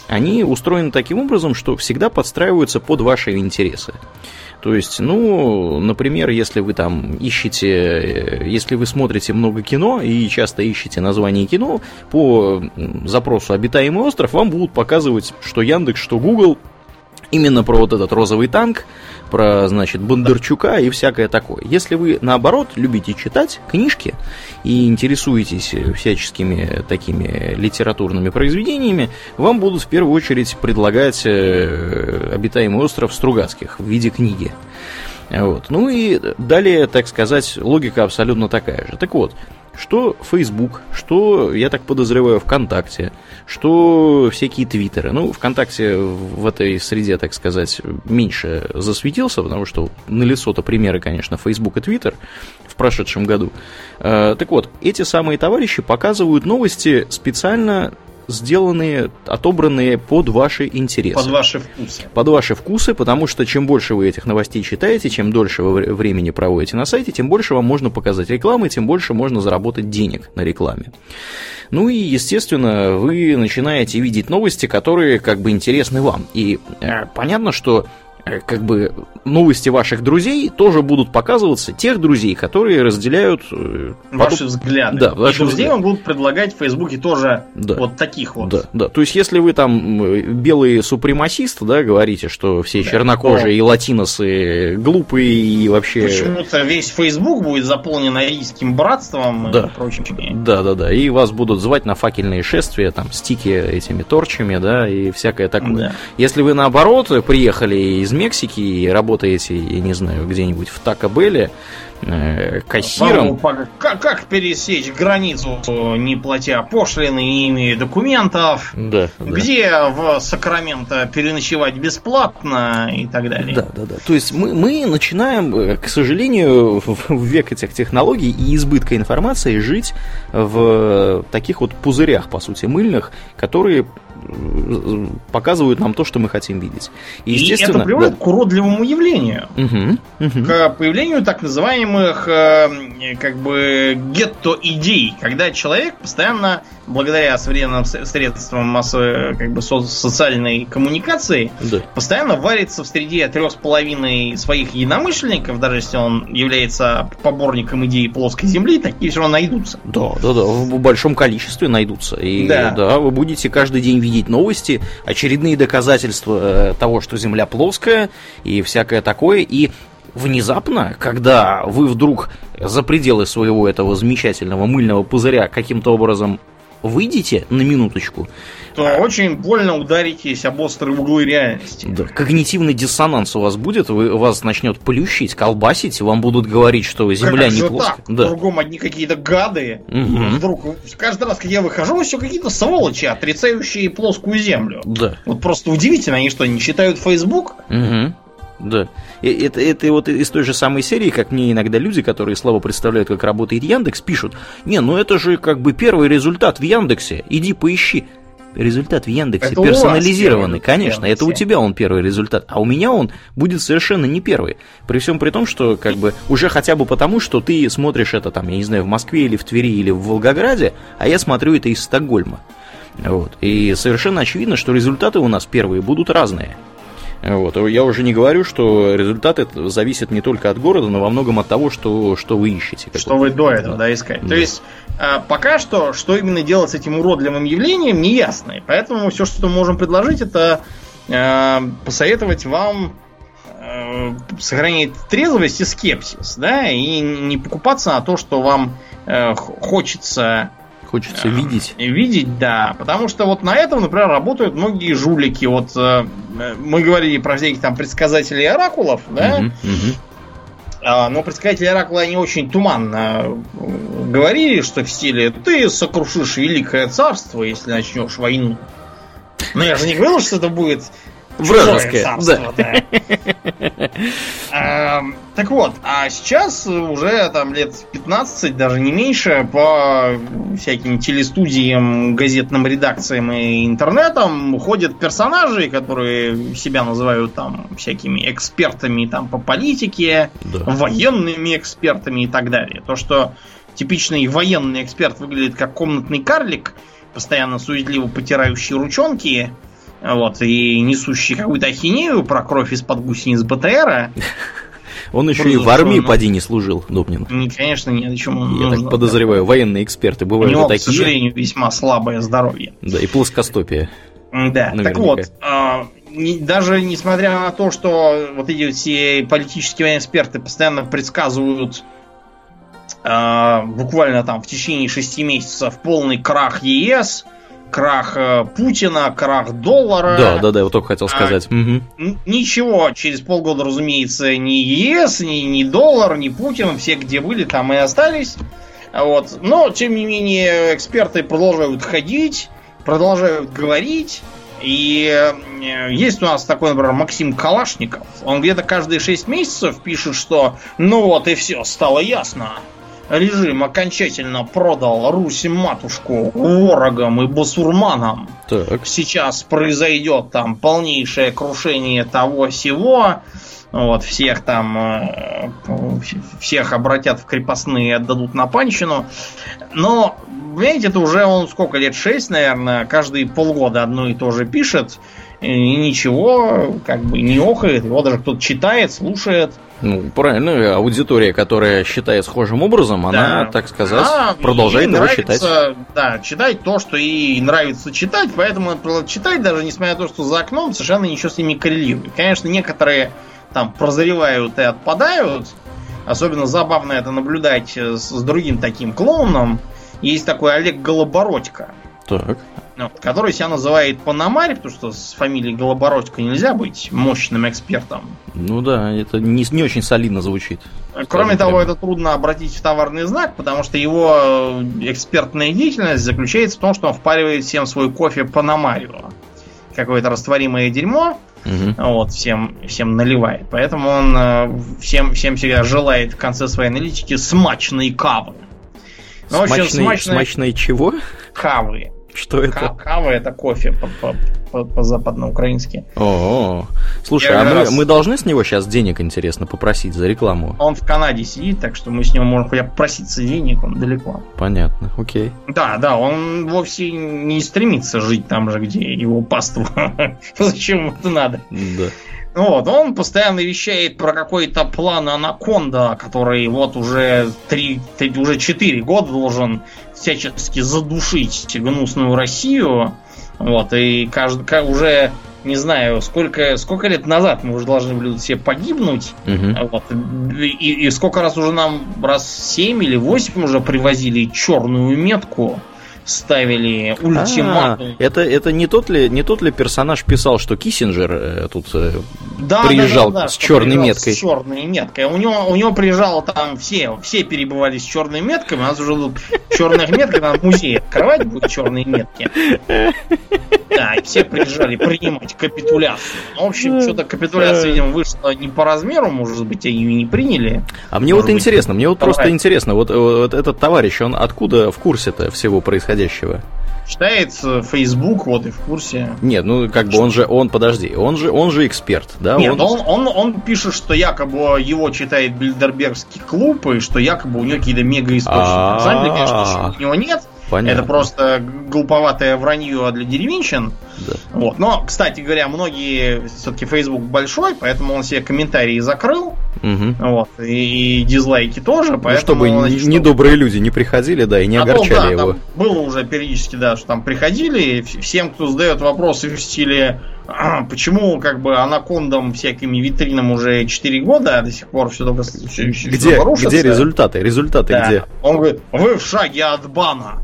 A: они устроены таким образом, что всегда подстраиваются под ваши интересы. То есть, ну, например, если вы там ищете, э, если вы смотрите много кино и часто ищете название кино, по запросу «Обитаемый остров» вам будут показывать, что Яндекс, что Google именно про вот этот розовый танк, про, значит, Бондарчука и всякое такое. Если вы, наоборот, любите читать книжки и интересуетесь всяческими такими литературными произведениями, вам будут в первую очередь предлагать э, «Обитаемый остров» Стругацких в виде книги. Вот. Ну и далее, так сказать, логика абсолютно такая же. Так вот, что Facebook, что, я так подозреваю, ВКонтакте, что всякие твиттеры. Ну, ВКонтакте в этой среде, так сказать, меньше засветился, потому что на лицо-то примеры, конечно, Facebook и Twitter в прошедшем году. Э, так вот, эти самые товарищи показывают новости специально сделанные, отобранные под ваши интересы.
B: Под ваши вкусы.
A: Под ваши вкусы, потому что чем больше вы этих новостей читаете, чем дольше вы времени проводите на сайте, тем больше вам можно показать рекламы, тем больше можно заработать денег на рекламе. Ну и, естественно, вы начинаете видеть новости, которые как бы интересны вам. И э, понятно, что как бы новости ваших друзей тоже будут показываться тех друзей, которые разделяют
B: э, ваши взгляды.
A: Да, ваши
B: И друзей вам будут предлагать в Фейсбуке тоже да. вот таких вот.
A: Да, да. То есть, если вы там белый супремасист, да, говорите, что все да. чернокожие то... и латиносы глупые и вообще.
B: Почему-то весь Фейсбук будет заполнен арийским братством
A: да. и прочим. Да, да, да. И вас будут звать на факельные шествия, там стики этими торчами, да, и всякое такое. Да. Если вы наоборот приехали из Мексики и работаете, я не знаю, где-нибудь в Тако Белле, э, кассиром.
B: Как, как пересечь границу, не платя пошлины, не имея документов?
A: Да,
B: где да. в Сакраменто переночевать бесплатно и так далее.
A: Да, да, да. То есть мы, мы начинаем, э, к сожалению, в век этих технологий и избытка информации жить в таких вот пузырях, по сути, мыльных, которые показывают нам то, что мы хотим видеть.
B: И, естественно... и это приводит да. к уродливому явлению.
A: Угу, угу.
B: К появлению так называемых э, как бы гетто-идей, когда человек постоянно, благодаря современным средствам массовой как бы со социальной коммуникации, да. постоянно варится в среде трех с половиной своих единомышленников, даже если он является поборником идеи плоской земли, такие все равно найдутся.
A: Да, да, да, в большом количестве найдутся. И да, да вы будете каждый день видеть новости, очередные доказательства э, того, что Земля плоская и всякое такое. И внезапно, когда вы вдруг за пределы своего этого замечательного мыльного пузыря каким-то образом выйдете на минуточку,
B: то а... очень больно ударитесь об острые углы реальности.
A: Да, когнитивный диссонанс у вас будет, вы, вас начнет плющить, колбасить, вам будут говорить, что Земля как не плоская.
B: Да. Кругом одни какие-то гады. Угу. Вдруг каждый раз, когда я выхожу, все какие-то сволочи, отрицающие плоскую Землю.
A: Да.
B: Вот просто удивительно, они что, не читают Facebook?
A: Угу. Да. И это, это вот из той же самой серии, как мне иногда люди, которые слабо представляют, как работает Яндекс, пишут, не, ну это же как бы первый результат в Яндексе, иди поищи. Результат в Яндексе это персонализированный, конечно, это у тебя он первый результат, а у меня он будет совершенно не первый. При всем при том, что как бы уже хотя бы потому, что ты смотришь это там, я не знаю, в Москве или в Твери или в Волгограде, а я смотрю это из Стокгольма. Вот. И совершенно очевидно, что результаты у нас первые будут разные. Вот. Я уже не говорю, что результаты зависят не только от города, но во многом от того, что, что вы ищете.
B: Что вы до этого, да, да искать. Да. То есть, а, пока что, что именно делать с этим уродливым явлением, не ясно. И поэтому все, что мы можем предложить, это а, посоветовать вам а, сохранить трезвость и скепсис, да, и не покупаться на то, что вам хочется
A: Хочется видеть.
B: Видеть, да. Потому что вот на этом, например, работают многие жулики. Вот э, мы говорили про всяких там предсказателей оракулов, да? Угу, угу. Но предсказатели оракула они очень туманно говорили, что в стиле ты сокрушишь великое царство, если начнешь войну. Но я же не говорил, что это будет
A: Вражеское. Царство, да.
B: да. [laughs] Так вот, а сейчас уже там лет 15, даже не меньше, по всяким телестудиям, газетным редакциям и интернетам ходят персонажи, которые себя называют там всякими экспертами там по политике, да. военными экспертами и так далее. То, что типичный военный эксперт выглядит как комнатный карлик, постоянно суетливо потирающий ручонки, вот, и несущий какую-то ахинею про кровь из-под гусениц БТРа.
A: Он еще и в армии поди не служил, Добнин.
B: Не, конечно, нет,
A: почему он Я так подозреваю, военные эксперты бывают У него, такие.
B: к сожалению, весьма слабое здоровье.
A: Да, и плоскостопие.
B: Да, так вот, а, даже несмотря на то, что вот эти все политические эксперты постоянно предсказывают а, буквально там в течение шести месяцев полный крах ЕС, крах э, Путина, крах доллара.
A: Да, да, да, я только хотел сказать. А,
B: угу. Ничего, через полгода, разумеется, ни ЕС, ни, ни доллар, ни Путин, все где были, там и остались. Вот. Но, тем не менее, эксперты продолжают ходить, продолжают говорить. И э, есть у нас такой, например, Максим Калашников. Он где-то каждые 6 месяцев пишет, что ну вот и все, стало ясно режим окончательно продал Русь матушку ворогам и басурманам. Так. Сейчас произойдет там полнейшее крушение того всего. Вот, всех там, э, всех обратят в крепостные и отдадут на панщину. Но, понимаете, это уже он сколько лет? Шесть, наверное, каждые полгода одно и то же пишет. И ничего, как бы не охает. Его даже кто-то читает, слушает.
A: Ну, правильно, аудитория, которая считает схожим образом, да. она, так сказать, а, продолжает его нравится, читать.
B: Да, читать то, что ей нравится читать, поэтому читать, даже несмотря на то, что за окном, совершенно ничего с ними коррелирует. Конечно, некоторые там прозревают и отпадают. Особенно забавно это наблюдать с, с другим таким клоуном. Есть такой Олег Голобородько.
A: Так.
B: Ну, который себя называет Панамарь, потому что с фамилией Голобородько нельзя быть мощным экспертом.
A: Ну да, это не, не очень солидно звучит.
B: Кроме того, прямо. это трудно обратить в товарный знак, потому что его экспертная деятельность заключается в том, что он впаривает всем свой кофе Панамарию. Какое-то растворимое дерьмо, угу. вот, всем, всем наливает. Поэтому он э, всем, всем всегда желает в конце своей аналитики смачной кавы.
A: Ну, смачной, в общем, смачной... смачной чего?
B: Кавы.
A: Что это?
B: Кава это кофе по-западноукраински.
A: О, слушай, а мы, должны с него сейчас денег, интересно, попросить за рекламу?
B: Он в Канаде сидит, так что мы с него можем хотя бы проситься денег, он далеко.
A: Понятно, окей.
B: Да, да, он вовсе не стремится жить там же, где его паство. [laughs] Зачем это надо?
A: Да.
B: Вот, он постоянно вещает про какой-то план Анаконда, который вот уже три, уже четыре года должен всячески задушить гнусную Россию. Вот, и каждый, уже не знаю, сколько, сколько лет назад мы уже должны были все погибнуть. Угу. Вот, и, и сколько раз уже нам, раз семь или восемь уже привозили черную метку ставили ультиматум.
A: А, это, это не, тот ли, не тот ли персонаж писал, что Киссинджер э, тут э, да, приезжал да, да, да, с черной меткой? С
B: черной меткой. У него, у него приезжало там все, все перебывали с черной меткой. У нас уже тут черных меток, надо музей открывать будет черные метки. Да, и все приезжали принимать капитуляцию. Ну, в общем, что-то капитуляция, видимо, вышла не по размеру, может быть, они ее не приняли.
A: А мне вот интересно, мне вот просто интересно, вот, вот этот товарищ, он откуда в курсе-то всего происходящего?
B: Читает Facebook, вот и в курсе.
A: Нет, ну как бы он же, он, подожди, он же, он же эксперт, да?
B: Нет, он... Он, он, он пишет, что якобы его читает Бильдербергский клуб, и что якобы у него какие-то мега источники. На самом деле, конечно, у него нет. Понятно. Это просто глуповатое вранье для деревенщин. Да. Вот. Но, кстати говоря, многие все-таки Facebook большой, поэтому он себе комментарии закрыл. Угу. Вот. И, и дизлайки тоже. Ну,
A: поэтому, ну, чтобы значит, недобрые чтобы... люди не приходили, да, и не а огорчали то, да, его.
B: было уже периодически, да, что там приходили, всем, кто задает вопросы в стиле почему как бы анакондам всякими витринам уже 4 года, а до сих пор все только все,
A: все где, где результаты? Результаты да. где?
B: Он говорит, вы в шаге от бана.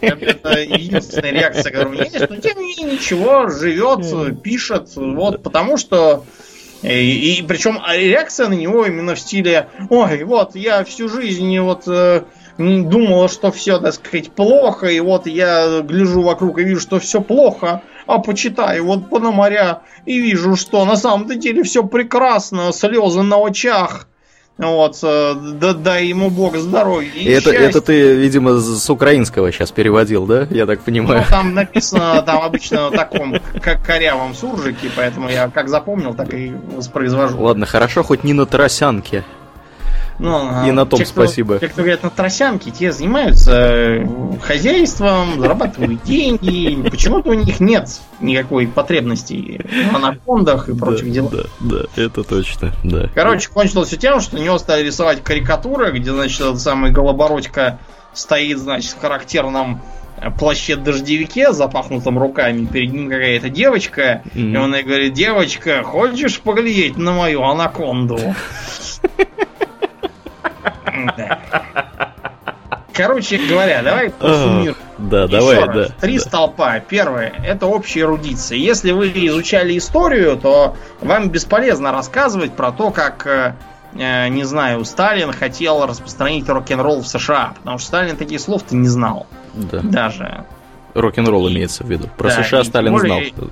B: Это единственная реакция, которая у меня есть. Но тем менее ничего, живет, пишет. Вот потому что и, и причем реакция на него именно в стиле Ой, вот я всю жизнь вот э, думала, что все, так сказать, плохо, и вот я гляжу вокруг и вижу, что все плохо, а почитаю вот Пономаря и вижу, что на самом-то деле все прекрасно, слезы на очах. Вот, э, да, дай ему бог здоровья.
A: И это, это ты, видимо, с украинского сейчас переводил, да? Я так понимаю. Ну,
B: там написано, там обычно в таком как корявом суржике, поэтому я как запомнил, так и воспроизвожу.
A: Ладно, хорошо, хоть не на тарасянке. Ну, и на том те, спасибо.
B: Те, кто говорят на тросянке, те занимаются э, хозяйством, зарабатывают [laughs] деньги. Почему-то у них нет никакой потребности в анакондах и прочих
A: да,
B: делах.
A: Да, да, это точно, да.
B: Короче, кончилось все тем, что на него стали рисовать карикатуры, где, значит, этот самый Голобородько стоит, значит, в характерном плаще дождевике, запахнутом руками, перед ним какая-то девочка, mm-hmm. и он ей говорит, девочка, хочешь поглядеть на мою анаконду? [laughs] Короче говоря, давай посуммируем.
A: Да, давай, да.
B: Три столпа. Первое – это общая эрудиция. Если вы изучали историю, то вам бесполезно рассказывать про то, как э, э, не знаю, Сталин хотел распространить рок-н-ролл в США, потому что Сталин таких слов-то не знал. Да. Даже.
A: Рок-н-ролл имеется в виду. Про да, США Сталин более, знал.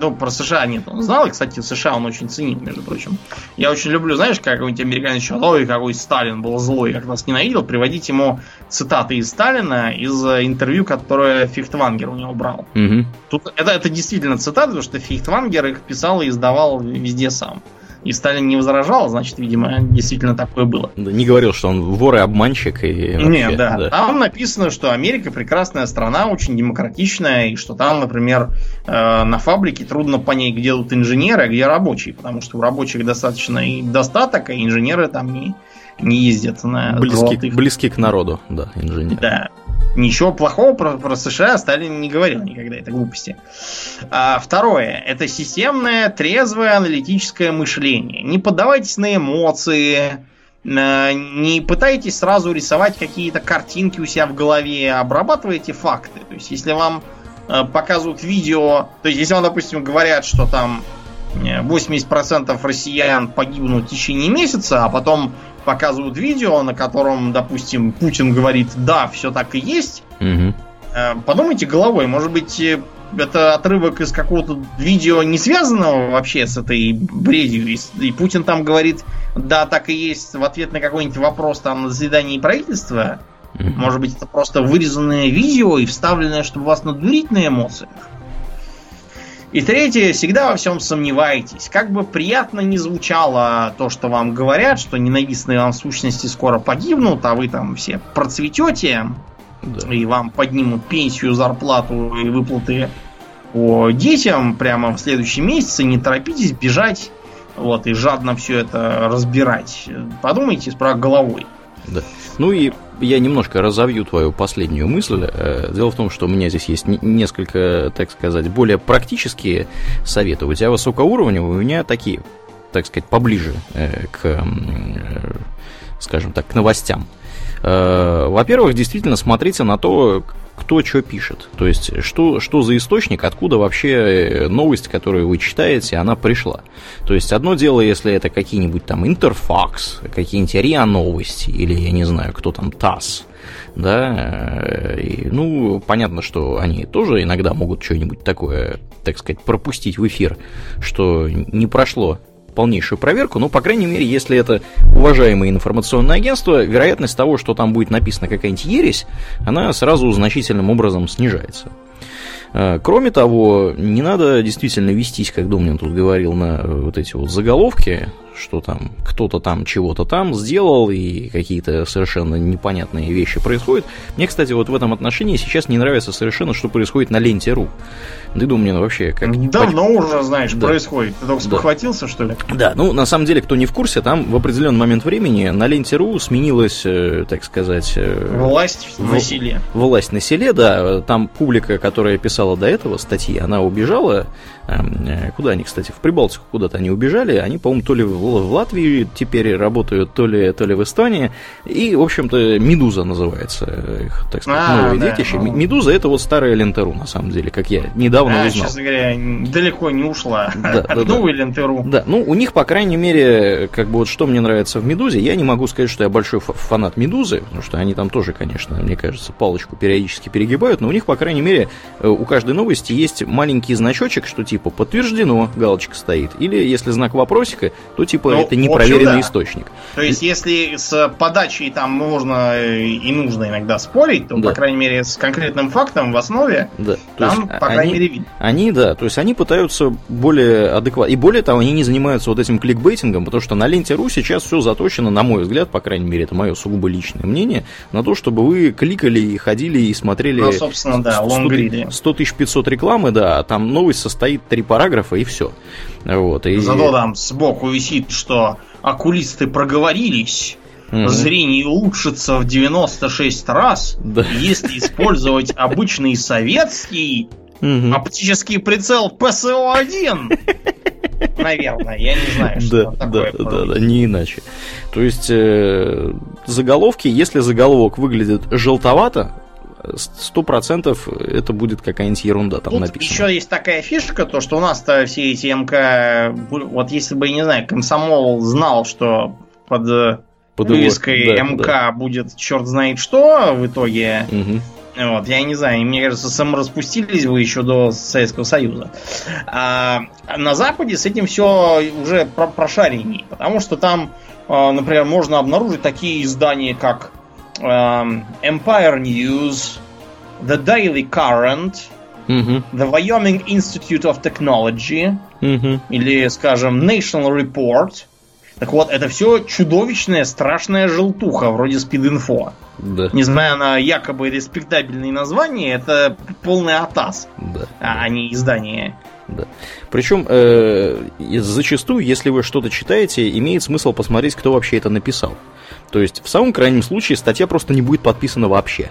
B: Ну, про США нет, он знал, и, кстати, США он очень ценит, между прочим. Я очень люблю, знаешь, как какой-нибудь американец еще, ой, какой Сталин был злой, как нас ненавидел, приводить ему цитаты из Сталина из интервью, которое Фихтвангер у него брал. Угу. Тут это, это действительно цитаты, потому что Фихтвангер их писал и издавал везде сам и Сталин не возражал, значит, видимо, действительно такое было.
A: Да, не говорил, что он вор и обманщик. И
B: вообще, Нет, да. да. Там написано, что Америка прекрасная страна, очень демократичная, и что там, например, э, на фабрике трудно понять, где тут инженеры, а где рабочие, потому что у рабочих достаточно и достаток, а инженеры там не, не ездят на
A: близки, золотых. близки к народу, да, инженеры.
B: Да. Ничего плохого про, про США Сталин не говорил никогда, это глупости. А, второе. Это системное, трезвое аналитическое мышление. Не поддавайтесь на эмоции, не пытайтесь сразу рисовать какие-то картинки у себя в голове, обрабатывайте факты. То есть, если вам э, показывают видео, то есть, если вам, допустим, говорят, что там 80% э, россиян погибнут в течение месяца, а потом показывают видео, на котором, допустим, Путин говорит, да, все так и есть. Угу. Подумайте головой, может быть, э, это отрывок из какого-то видео, не связанного вообще с этой бредью. И, и Путин там говорит, да, так и есть, в ответ на какой-нибудь вопрос там на заседании правительства. Может быть, это просто вырезанное видео и вставленное, чтобы вас надурить на эмоциях. И третье, всегда во всем сомневайтесь. Как бы приятно не звучало то, что вам говорят, что ненавистные вам сущности скоро погибнут, а вы там все процветете, да. и вам поднимут пенсию, зарплату и выплаты по детям прямо в следующем месяце, не торопитесь бежать вот, и жадно все это разбирать. Подумайте справа головой.
A: Да. Ну и я немножко разовью твою последнюю мысль. Э, дело в том, что у меня здесь есть несколько, так сказать, более практические советы. У тебя высокоуровневые, у меня такие, так сказать, поближе э, к, э, скажем так, к новостям. Во-первых, действительно смотрите на то, кто что пишет. То есть, что, что за источник, откуда вообще э, новость, которую вы читаете, она пришла. То есть, одно дело, если это какие-нибудь там Интерфакс, какие-нибудь РИА новости, или, я не знаю, кто там, ТАСС, да, э, и, ну, понятно, что они тоже иногда могут что-нибудь такое, так сказать, пропустить в эфир, что не прошло полнейшую проверку, но, по крайней мере, если это уважаемое информационное агентство, вероятность того, что там будет написана какая-нибудь ересь, она сразу значительным образом снижается. Э, кроме того, не надо действительно вестись, как Домнин тут говорил, на вот эти вот заголовки, что там кто-то там чего-то там сделал, и какие-то совершенно непонятные вещи происходят. Мне, кстати, вот в этом отношении сейчас не нравится совершенно, что происходит на ленте.ру. Ты думаю, вообще как...
B: Давно по... уже, знаешь, да. происходит. Ты только спохватился,
A: да.
B: что ли?
A: Да, ну, на самом деле, кто не в курсе, там в определенный момент времени на ленте.ру сменилась, э, так сказать... Э,
B: власть в... на селе.
A: Власть на селе, да. Там публика, которая писала до этого статьи, она убежала. Эм, э, куда они, кстати, в Прибалтику куда-то они убежали. Они, по-моему, то ли в Латвии теперь работают, то ли, то ли в Эстонии. И, в общем-то, Медуза называется их, так сказать, а, новое да, детище. Ну... Медуза это вот старая Лентеру, на самом деле, как я недавно а, узнал.
B: честно говоря, далеко не ушла да, от да, новой да. Лентеру.
A: Да, ну, у них, по крайней мере, как бы вот что мне нравится в Медузе, я не могу сказать, что я большой фанат Медузы, потому что они там тоже, конечно, мне кажется, палочку периодически перегибают, но у них, по крайней мере, э, у каждой новости есть маленький значочек, что типа подтверждено, галочка стоит. Или если знак вопросика, то типа ну, это непроверенный общем, да. источник.
B: То есть, если с подачей там можно и нужно иногда спорить, то, да. по крайней мере, с конкретным фактом в основе, да. там, есть, по крайней
A: они,
B: мере, видно.
A: Они, да, то есть они пытаются более адекватно. И более того, они не занимаются вот этим кликбейтингом, потому что на ленте Ру сейчас все заточено, на мой взгляд, по крайней мере, это мое сугубо личное мнение, на то, чтобы вы кликали и ходили и смотрели... Ну,
B: собственно, да, лонгриды.
A: 100 500 рекламы, да, а там новость состоит три параграфа и все. Вот, и...
B: Зато там сбоку висит, что окулисты проговорились. Mm-hmm. Зрение улучшится в 96 раз, да. если использовать обычный советский mm-hmm. оптический прицел ПСО-1. Наверное, я не знаю, что да, такое. Да, да,
A: да, не иначе. То есть э, заголовки, если заголовок выглядит желтовато, сто процентов это будет какая-нибудь ерунда там Тут написана.
B: Еще есть такая фишка, то что у нас-то все эти МК, вот если бы, не знаю, комсомол знал, что под, э, под вывеской да, МК да. будет черт знает что в итоге, угу. Вот, я не знаю, мне кажется, самораспустились вы еще до Советского Союза. А на Западе с этим все уже про прошаренней, потому что там, а, например, можно обнаружить такие издания, как um, Empire News, The Daily Current, mm-hmm. The Wyoming Institute of Technology, mm-hmm. или, скажем, National Report. Так вот, это все чудовищная, страшная желтуха, вроде спид-инфо. Да. Несмотря на якобы респектабельные названия, это полный атас, да. а не издание.
A: Да. Причем э, зачастую, если вы что-то читаете, имеет смысл посмотреть, кто вообще это написал. То есть, в самом крайнем случае, статья просто не будет подписана вообще.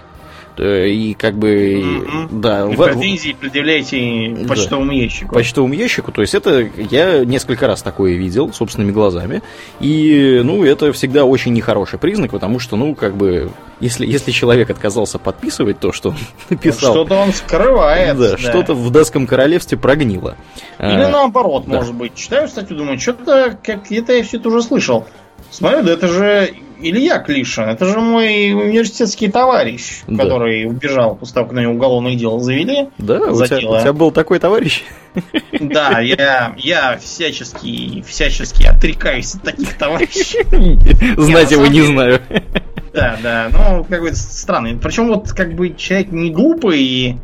A: И как бы... Mm-hmm. Да,
B: и в... претензии предъявляйте почтовому да, ящику.
A: Почтовому ящику. То есть это я несколько раз такое видел собственными глазами. И, ну, это всегда очень нехороший признак, потому что, ну, как бы, если, если человек отказался подписывать то, что он [laughs] написал...
B: Что-то он скрывает.
A: Да, да. что-то в датском королевстве прогнило.
B: Или а, наоборот, да. может быть. Читаю статью, думаю, что-то как где-то я все это уже слышал. Смотрю, да это же Илья Клишин, это же мой университетский товарищ, да. который убежал после того, как на него уголовное дело завели.
A: Да, у тебя, у тебя был такой товарищ? [laughs]
B: Да, я, я всячески, всячески отрекаюсь от таких товарищей. [laughs]
A: Знать его не знаю.
B: Да, да, ну, какой-то странный. Причем вот как бы человек не глупый, и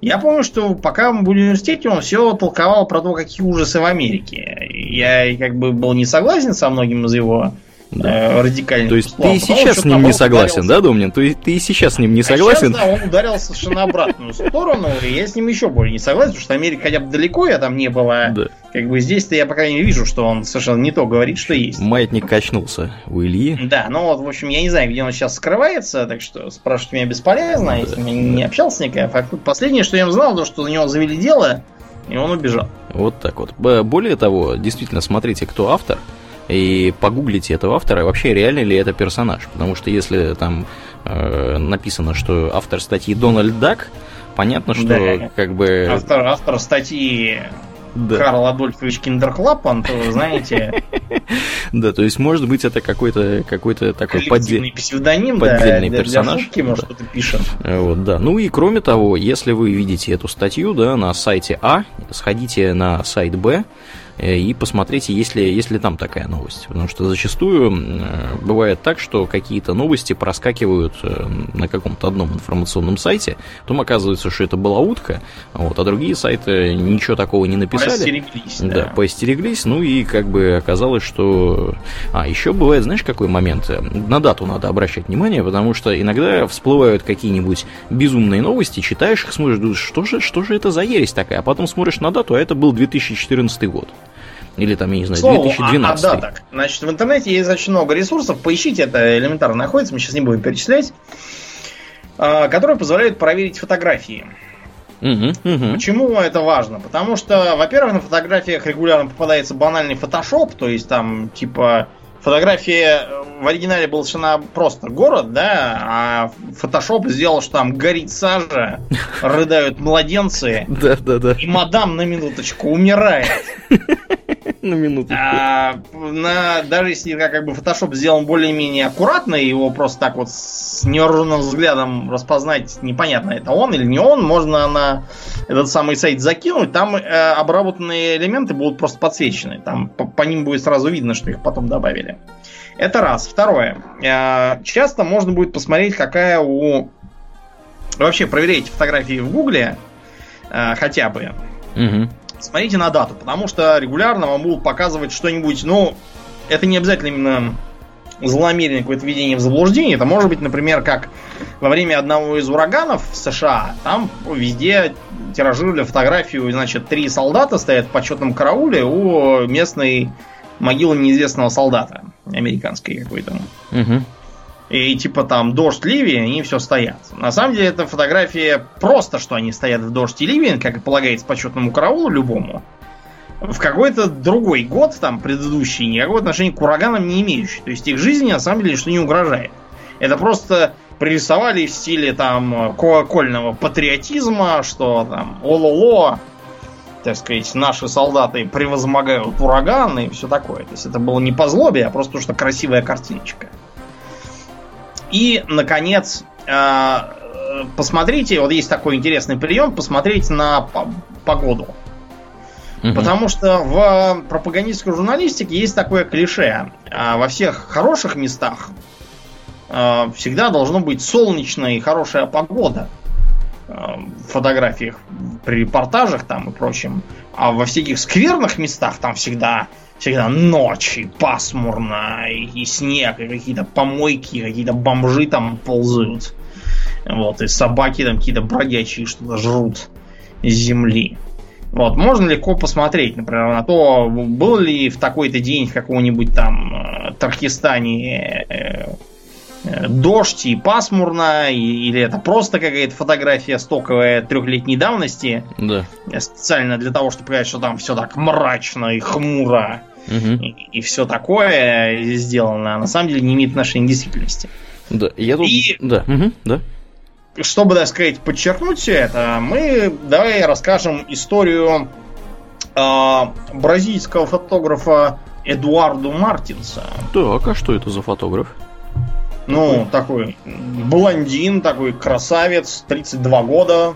B: я помню, что пока мы были в университете, он все толковал про то, какие ужасы в Америке. Я как бы был не согласен со многим из его да. Э, радикальных
A: То есть ты и сейчас с ним не согласен, да, Домнин? Ты, ты и сейчас с ним не согласен?
B: А сейчас, да, он ударил совершенно обратную сторону, и я с ним еще более не согласен, потому что Америка хотя бы далеко я там не была. Да. Как бы здесь-то я, по крайней мере, вижу, что он совершенно не то говорит, что есть.
A: Маятник качнулся у Ильи.
B: Да, ну вот, в общем, я не знаю, где он сейчас скрывается, так что спрашивать меня бесполезно, да. если я не общался никак. А последнее, что я знал, то, что за него завели дело, и он убежал.
A: Вот так вот. Более того, действительно, смотрите, кто автор и погуглите этого автора, вообще реально ли это персонаж. Потому что если там э, написано, что автор статьи Дональд Дак, понятно, что да. как бы...
B: Автор, автор статьи да. Карл Адольфович Киндерклапан, то вы знаете... [laughs]
A: Да, то есть, может быть, это какой-то какой такой
B: поддельный псевдоним,
A: поддельный персонаж.
B: Может, что-то пишет.
A: Вот, да. Ну и кроме того, если вы видите эту статью, да, на сайте А, сходите на сайт Б, Э, и посмотрите, есть ли, есть ли там такая новость. Потому что зачастую э, бывает так, что какие-то новости проскакивают э, на каком-то одном информационном сайте, потом оказывается, что это была утка, вот, а другие сайты ничего такого не написали.
B: Поостереглись, да.
A: Да, поостереглись, ну и как бы оказалось, что... А, еще бывает, знаешь, какой момент? На дату надо обращать внимание, потому что иногда всплывают какие-нибудь безумные новости, читаешь их, смотришь, думаешь, что же, что же это за ересь такая? А потом смотришь на дату, а это был 2014 год. Или там, я не знаю, Слово 2012. А, а
B: даток. Значит, в интернете есть очень много ресурсов. Поищите, это элементарно находится, мы сейчас не будем перечислять. А, которые позволяют проверить фотографии. Угу, угу. Почему это важно? Потому что, во-первых, на фотографиях регулярно попадается банальный фотошоп, то есть там типа фотография в оригинале был совершенно просто город, да, а фотошоп сделал, что там горит сажа, [laughs] рыдают младенцы,
A: да, да, да.
B: и мадам на минуточку умирает. [laughs] [laughs]
A: На минуту. А,
B: на, даже если как бы фотошоп сделан более-менее аккуратно, его просто так вот с неоруженным взглядом распознать непонятно, это он или не он, можно на этот самый сайт закинуть, там э, обработанные элементы будут просто подсвечены, там по, по ним будет сразу видно, что их потом добавили. Это раз. Второе. Э, часто можно будет посмотреть, какая у... Вообще, проверяйте фотографии в Гугле, э, хотя бы. Угу смотрите на дату, потому что регулярно вам будут показывать что-нибудь, ну, это не обязательно именно злонамеренное какое-то введение в заблуждение. Это может быть, например, как во время одного из ураганов в США, там везде тиражировали фотографию, значит, три солдата стоят в почетном карауле у местной могилы неизвестного солдата, американской какой-то. Угу и типа там дождь, ливень, они все стоят. На самом деле это фотография просто, что они стоят в дождь и ливень, как и полагается почетному караулу любому. В какой-то другой год, там, предыдущий, никакого отношения к ураганам не имеющий. То есть их жизни на самом деле что не угрожает. Это просто пририсовали в стиле там колокольного патриотизма, что там ололо, так сказать, наши солдаты превозмогают ураганы и все такое. То есть это было не по злобе, а просто что красивая картиночка. И, наконец, э, посмотрите, вот есть такой интересный прием, посмотреть на погоду. Угу. Потому что в пропагандистской журналистике есть такое клише. А во всех хороших местах э, всегда должно быть солнечная и хорошая погода. Э, в фотографиях, при репортажах там и прочем. А во всяких скверных местах там всегда всегда ночи, пасмурно, и, и снег, и какие-то помойки, какие-то бомжи там ползают. Вот, и собаки там какие-то бродячие что-то жрут с земли. Вот, можно легко посмотреть, например, на то, был ли в такой-то день в каком-нибудь там э, Таркистане э, э, дождь и пасмурно, и, или это просто какая-то фотография стоковая трехлетней давности.
A: Да.
B: Специально для того, чтобы показать, что там все так мрачно и хмуро угу. и, и все такое сделано, на самом деле не имеет отношения к действительности.
A: Да, я тут... И... Да, угу, да.
B: Чтобы, так сказать, подчеркнуть все это, мы давай расскажем историю э, бразильского фотографа Эдуарду Мартинса.
A: Так, а что это за фотограф?
B: Ну, такой блондин, такой красавец, 32 года.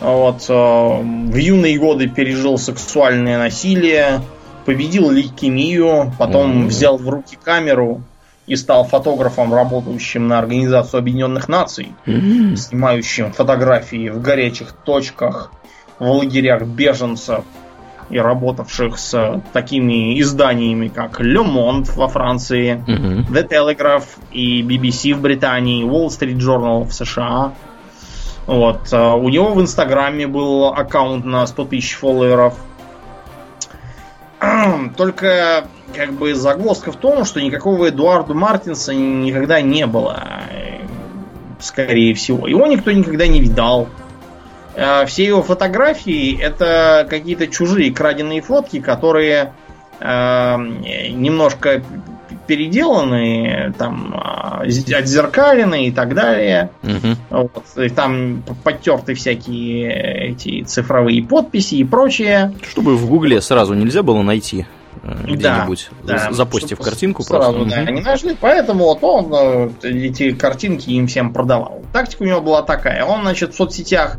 B: Вот, э, в юные годы пережил сексуальное насилие, победил лейкемию, потом mm-hmm. взял в руки камеру и стал фотографом, работающим на Организацию Объединенных Наций, mm-hmm. снимающим фотографии в горячих точках, в лагерях беженцев и работавших с такими изданиями, как Le Monde во Франции, mm-hmm. The Telegraph и BBC в Британии, Wall Street Journal в США. Вот. А у него в Инстаграме был аккаунт на 100 тысяч фолловеров. [clears throat] Только как бы загвоздка в том, что никакого Эдуарда Мартинса никогда не было. Скорее всего. Его никто никогда не видал. А все его фотографии это какие-то чужие краденые фотки, которые э, немножко переделаны, там, а, отзеркалены и так далее. Угу. Вот, и там подтерты всякие эти цифровые подписи и прочее.
A: Чтобы в Гугле сразу нельзя было найти э, где-нибудь, да, запустив картинку
B: сразу, просто. Да, угу. они нашли, поэтому вот он э, эти картинки им всем продавал. Тактика у него была такая. Он, значит, в соцсетях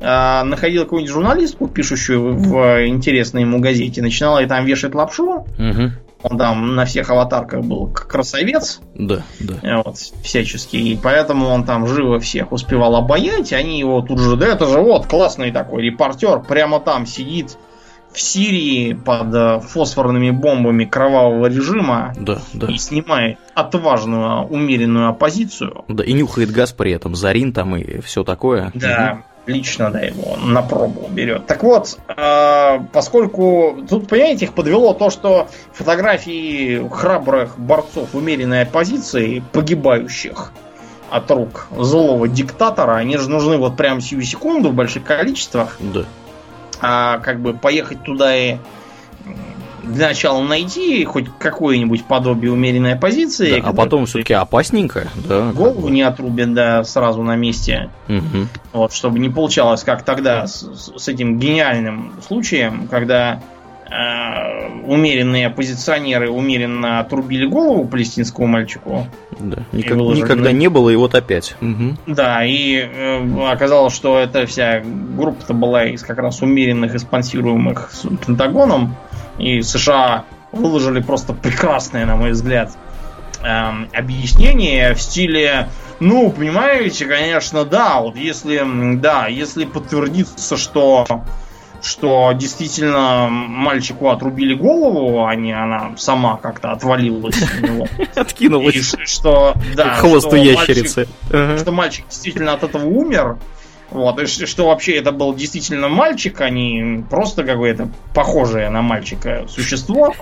B: э, находил какую-нибудь журналистку, пишущую в интересной ему газете, начинала ей там вешать лапшу, угу. Он там на всех аватарках был красавец.
A: Да, да.
B: Э, вот, всячески. И поэтому он там живо всех успевал обаять. Они его тут же, да это же вот классный такой репортер, прямо там сидит в Сирии под э, фосфорными бомбами кровавого режима
A: да, да.
B: и снимает отважную, умеренную оппозицию.
A: Да, и нюхает газ при этом, Зарин там и все такое.
B: Да, угу лично да, его на пробу берет. Так вот, э, поскольку тут, понимаете, их подвело то, что фотографии храбрых борцов умеренной оппозиции, погибающих от рук злого диктатора, они же нужны вот прямо сию секунду в больших количествах.
A: Да.
B: А как бы поехать туда и для начала найти хоть какое-нибудь подобие умеренной позиции.
A: Да, а потом все-таки опасненько, да.
B: Голову не отрубят, да, сразу на месте. Угу. Вот, чтобы не получалось, как тогда с, с этим гениальным случаем, когда умеренные оппозиционеры умеренно отрубили голову палестинскому мальчику.
A: Да, никак, никогда не было, и вот опять. Угу.
B: Да, и э, оказалось, что эта вся группа-то была из как раз умеренных и спонсируемых Пентагоном. И США выложили просто прекрасное, на мой взгляд, эм, объяснение в стиле ну, понимаете, конечно, да, вот если, да, если подтвердится, что что действительно мальчику отрубили голову, а не она сама как-то отвалилась у него. [laughs]
A: Откинулась.
B: что, да,
A: хвост у ящерицы.
B: Что мальчик действительно от этого умер, вот, и что вообще это был действительно мальчик, а не просто какое-то похожее на мальчика существо,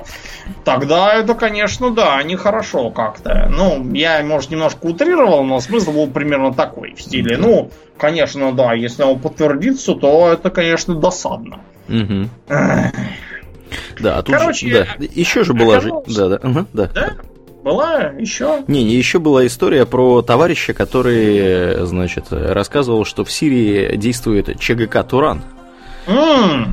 B: тогда это, конечно, да, нехорошо как-то. Ну, я, может, немножко утрировал, но смысл был примерно такой в стиле. Ну, конечно, да, если он подтвердится, то это, конечно, досадно.
A: Угу. Да, а тут Короче, же, да. еще же была же, да, да, угу, да.
B: да? Была еще?
A: Не, не, еще была история про товарища, который, значит, рассказывал, что в Сирии действует ЧГК Туран.
B: Mm.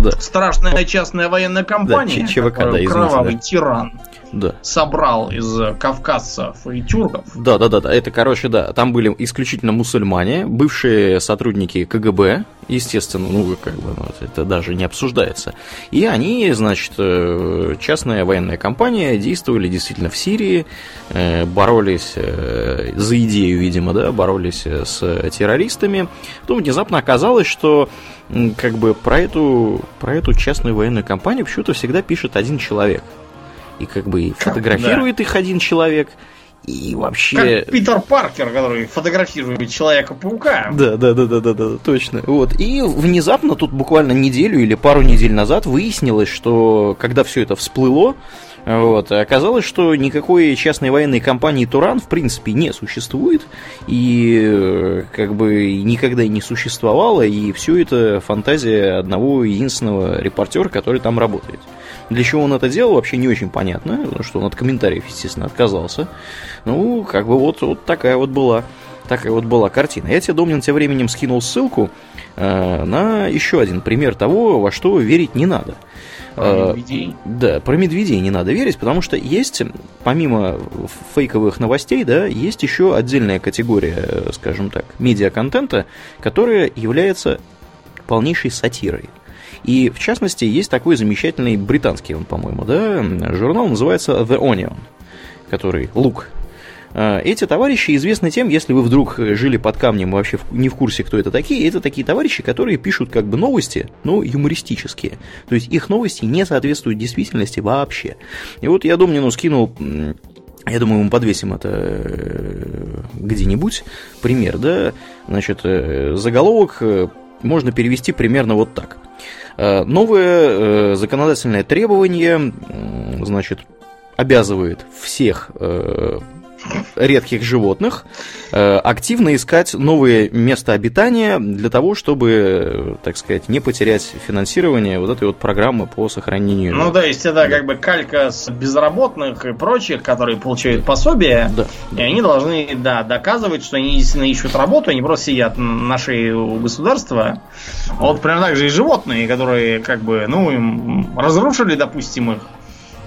B: Да. Страшная частная военная компания.
A: Да, ЧВК, да, извините,
B: Кровавый
A: да.
B: тиран
A: да.
B: собрал из кавказцев и тюрков.
A: Да, да, да, да. Это, короче, да. Там были исключительно мусульмане, бывшие сотрудники КГБ, естественно, ну, как бы, ну, это даже не обсуждается. И они, значит, э, частная военная компания, действовали действительно в Сирии, э, боролись э, за идею, видимо, да, боролись с террористами. Потом внезапно оказалось, что как бы про эту, про эту частную военную компанию почему-то всегда пишет один человек – и как бы и фотографирует да. их один человек, и вообще...
B: Как Питер Паркер, который фотографирует Человека-паука.
A: Да, да, да, да, да, да, точно. Вот. И внезапно, тут буквально неделю или пару недель назад выяснилось, что когда все это всплыло, вот. Оказалось, что никакой частной военной компании Туран в принципе не существует и э, как бы никогда и не существовало, и все это фантазия одного единственного репортера, который там работает. Для чего он это делал, вообще не очень понятно, потому что он от комментариев, естественно, отказался. Ну, как бы вот, вот такая вот была такая вот была картина. Я тебе, Домнин, тем временем скинул ссылку э, на еще один пример того, во что верить не надо.
B: Про э, медведей.
A: Да, про медведей не надо верить, потому что есть, помимо фейковых новостей, да, есть еще отдельная категория, скажем так, медиаконтента, которая является полнейшей сатирой. И, в частности, есть такой замечательный британский, он, по-моему, да, журнал, называется The Onion. который Лук, эти товарищи известны тем, если вы вдруг жили под камнем вообще не в курсе, кто это такие, это такие товарищи, которые пишут как бы новости, но юмористические. То есть их новости не соответствуют действительности вообще. И вот я Домнину скинул я думаю, мы подвесим это э, где-нибудь. Пример, да? Значит, э, заголовок э, можно перевести примерно вот так. Новое законодательное требование, значит, обязывает всех редких животных э, активно искать новые места обитания для того, чтобы, так сказать, не потерять финансирование вот этой вот программы по сохранению.
B: Ну да, есть это как бы калька с безработных и прочих, которые получают пособие, да, да. и они должны, да, доказывать, что они действительно ищут работу, они просто сидят на шее у государства. Вот прям так же и животные, которые как бы, ну, им разрушили, допустим, их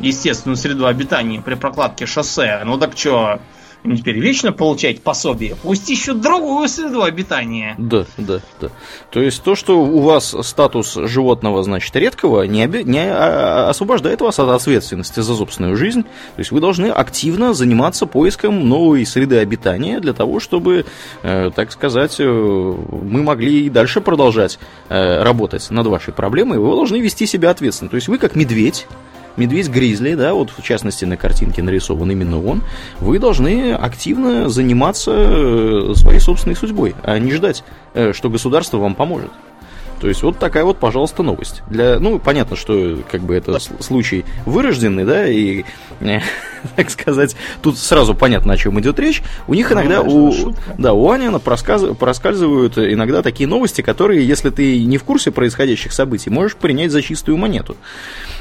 B: естественную среду обитания при прокладке шоссе. Ну так что, теперь вечно получать пособие? Пусть ищут другую среду обитания.
A: Да, да, да. То есть то, что у вас статус животного, значит, редкого, не, оби... не а, освобождает вас от ответственности за собственную жизнь. То есть вы должны активно заниматься поиском новой среды обитания для того, чтобы, э, так сказать, э, мы могли и дальше продолжать э, работать над вашей проблемой. Вы должны вести себя ответственно. То есть вы как медведь медведь-гризли, да, вот в частности на картинке нарисован именно он, вы должны активно заниматься э, своей собственной судьбой, а не ждать, э, что государство вам поможет. То есть вот такая вот, пожалуйста, новость. Для, ну, понятно, что как бы это случай вырожденный, да, и, э, [laughs] так сказать, тут сразу понятно, о чем идет речь. У них ну, иногда, у, да, у Аняна проскальзывают иногда такие новости, которые, если ты не в курсе происходящих событий, можешь принять за чистую монету.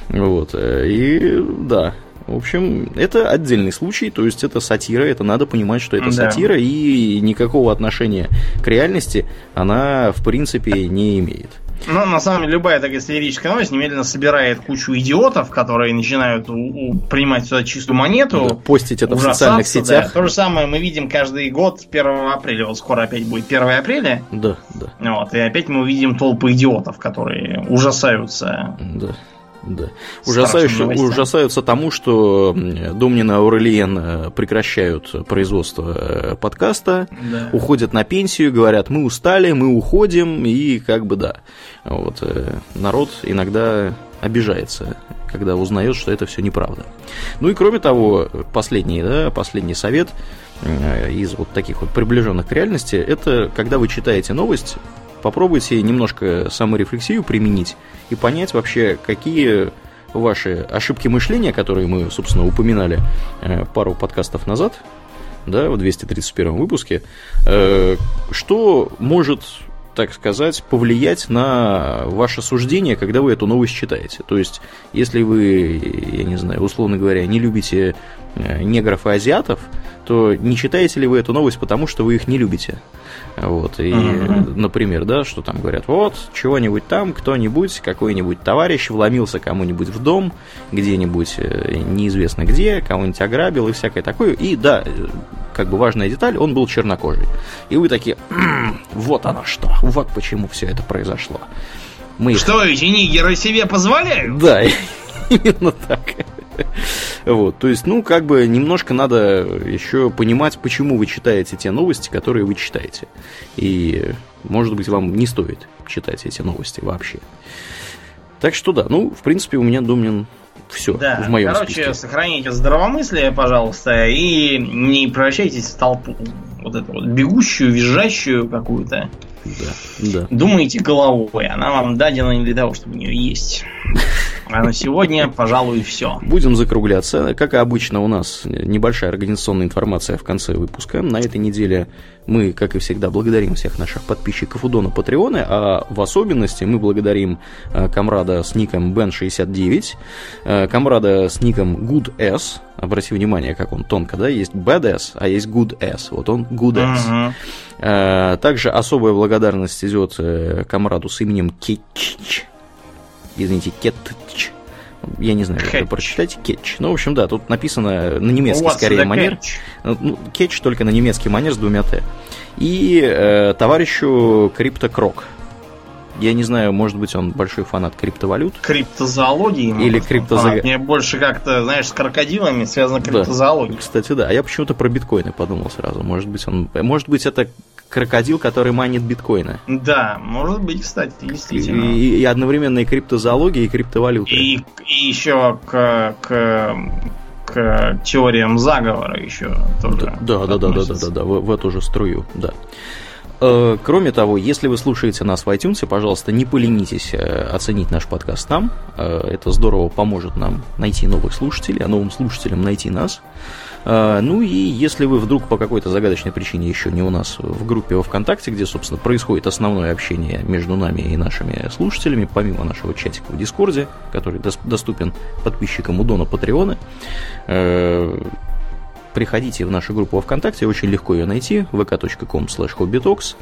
A: Вот, э, и да, в общем, это отдельный случай, то есть это сатира, это надо понимать, что это да. сатира, и никакого отношения к реальности она, в принципе, не имеет.
B: Ну, на самом деле, любая такая сатирическая новость немедленно собирает кучу идиотов, которые начинают у, у, принимать сюда чистую монету. Да,
A: постить это в социальных сетях.
B: Да. То же самое мы видим каждый год 1 апреля. Вот скоро опять будет 1 апреля.
A: Да, да.
B: Вот, и опять мы увидим толпы идиотов, которые ужасаются.
A: Да да. Ужасающе, ужасаются тому, что Домнин и Аурелиен э, прекращают производство э, подкаста, да. уходят на пенсию, говорят, мы устали, мы уходим, и как бы да. Вот, э, народ иногда обижается, когда узнает, что это все неправда. Ну и кроме того, последний, да, последний совет из вот таких вот приближенных к реальности, это когда вы читаете новость, попробуйте немножко саморефлексию применить и понять вообще, какие ваши ошибки мышления, которые мы, собственно, упоминали э, пару подкастов назад, да, в 231 выпуске, э, что может так сказать, повлиять на ваше суждение, когда вы эту новость читаете. То есть, если вы, я не знаю, условно говоря, не любите негров и азиатов, то не читаете ли вы эту новость, потому что вы их не любите? Вот, и, uh-huh. например, да, что там говорят, вот, чего-нибудь там, кто-нибудь, какой-нибудь товарищ вломился кому-нибудь в дом, где-нибудь э, неизвестно где, кого-нибудь ограбил и всякое такое. И да, э, как бы важная деталь, он был чернокожий. И вы такие, вот оно что, вот почему все это произошло.
B: Мы что, эти нигеры себе позволяют?
A: Да, [laughs] именно так. [laughs] Вот, то есть, ну, как бы немножко надо еще понимать, почему вы читаете те новости, которые вы читаете. И, может быть, вам не стоит читать эти новости вообще. Так что да, ну, в принципе, у меня Домнин все
B: да,
A: в моем
B: короче,
A: списке.
B: сохраните здравомыслие, пожалуйста, и не превращайтесь в толпу. Вот эту вот бегущую, визжащую какую-то. Да, да. Думайте головой, она вам дадена не для того, чтобы у нее есть. [laughs] А на сегодня, пожалуй, все.
A: Будем закругляться. Как и обычно, у нас небольшая организационная информация в конце выпуска. На этой неделе мы, как и всегда, благодарим всех наших подписчиков Удона Патреоны, а в особенности мы благодарим э, комрада с ником Ben69, э, комрада с ником GoodS, обрати внимание, как он тонко, да, есть BadS, а есть GoodS, вот он GoodS. Uh-huh. Также особая благодарность идет комраду с именем Кич, извините, Кетч. Я не знаю, как это прочитать. Кетч. Ну, в общем, да, тут написано на немецкий What's скорее манер. Ну, кетч только на немецкий манер с двумя Т. И э, товарищу Криптокрок. Я не знаю, может быть, он большой фанат криптовалют.
B: Криптозоологии.
A: Или криптозоологии.
B: Мне больше как-то, знаешь, с крокодилами связано криптозоология.
A: Да. Кстати, да. А я почему-то про биткоины подумал сразу. Может быть, он. Может быть, это крокодил, который манит биткоины.
B: Да, может быть, кстати, действительно.
A: И, и одновременно и криптозоология, и криптовалюта.
B: И, и еще к, к к теориям заговора еще тоже.
A: Да, да, да, да, да, да, да, в, в эту же струю, да. Э, кроме того, если вы слушаете нас в iTunes, пожалуйста, не поленитесь э, оценить наш подкаст там. Э, это здорово поможет нам найти новых слушателей, а новым слушателям найти нас. Ну и если вы вдруг по какой-то загадочной причине еще не у нас в группе во ВКонтакте, где, собственно, происходит основное общение между нами и нашими слушателями, помимо нашего чатика в Дискорде, который доступен подписчикам у Дона Патреона, приходите в нашу группу ВКонтакте, очень легко ее найти, vk.com slash.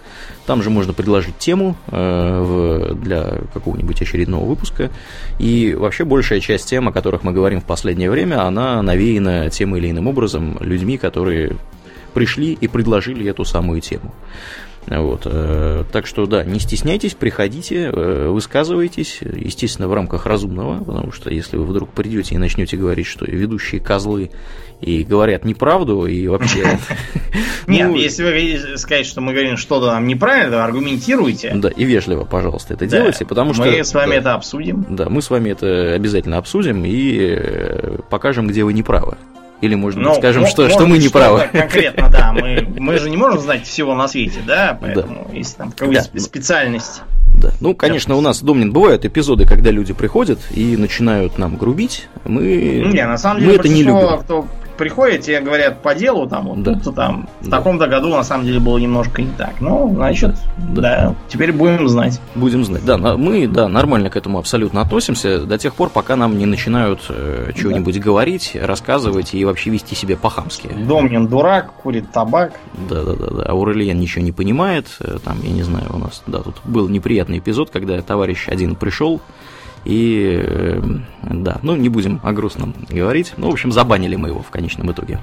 A: Там же можно предложить тему э, в, для какого-нибудь очередного выпуска. И вообще большая часть тем, о которых мы говорим в последнее время, она навеяна тем или иным образом людьми, которые пришли и предложили эту самую тему. Вот. Э, так что, да, не стесняйтесь, приходите, э, высказывайтесь, естественно, в рамках разумного, потому что если вы вдруг придете и начнете говорить, что ведущие козлы и говорят неправду, и вообще... [laughs] [laughs]
B: Нет, ну, если вы хотите сказать, что мы говорим что-то нам неправильно, аргументируйте.
A: Да, и вежливо, пожалуйста, это делайте, потому что...
B: Мы с вами это обсудим.
A: Да, мы с вами это обязательно обсудим и э, покажем, где вы неправы. Или, может быть, ну, скажем, что, что мы не правы.
B: Конкретно, да. Мы, мы же не можем знать всего на свете, да? Поэтому, да. если там какая-то да. специальность.
A: Да. Ну, конечно, у нас, Домнин, бывают эпизоды, когда люди приходят и начинают нам грубить. Мы,
B: не, на самом деле, мы это не любим. кто приходите и говорят по делу, там, вот да. тут-то там, в да. таком-то году на самом деле было немножко не так. Ну, значит, да. да, теперь будем знать.
A: Будем знать. Да, мы, да, нормально к этому абсолютно относимся до тех пор, пока нам не начинают э, чего-нибудь да. говорить, рассказывать и вообще вести себя по-хамски.
B: Домнин дурак, курит табак.
A: Да, да, да, да. Аурельян ничего не понимает. Э, там, я не знаю, у нас, да, тут был неприятный эпизод, когда товарищ один пришел, и э, да, ну не будем о грустном говорить. Ну, в общем, забанили мы его в конечном итоге.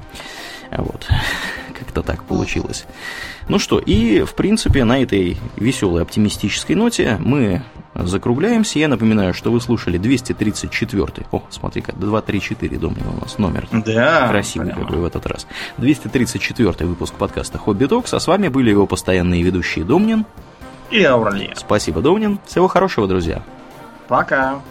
A: Вот. [laughs] Как-то так получилось. Ну что, и в принципе на этой веселой оптимистической ноте мы закругляемся. Я напоминаю, что вы слушали 234 О, смотри-ка, 234 Домнин у нас номер.
B: Да.
A: Красивый прямо. какой в этот раз. 234 выпуск подкаста Хобби Токс, а с вами были его постоянные ведущие Домнин
B: и Ауралия.
A: Спасибо, Домнин. Всего хорошего, друзья.
B: Пока.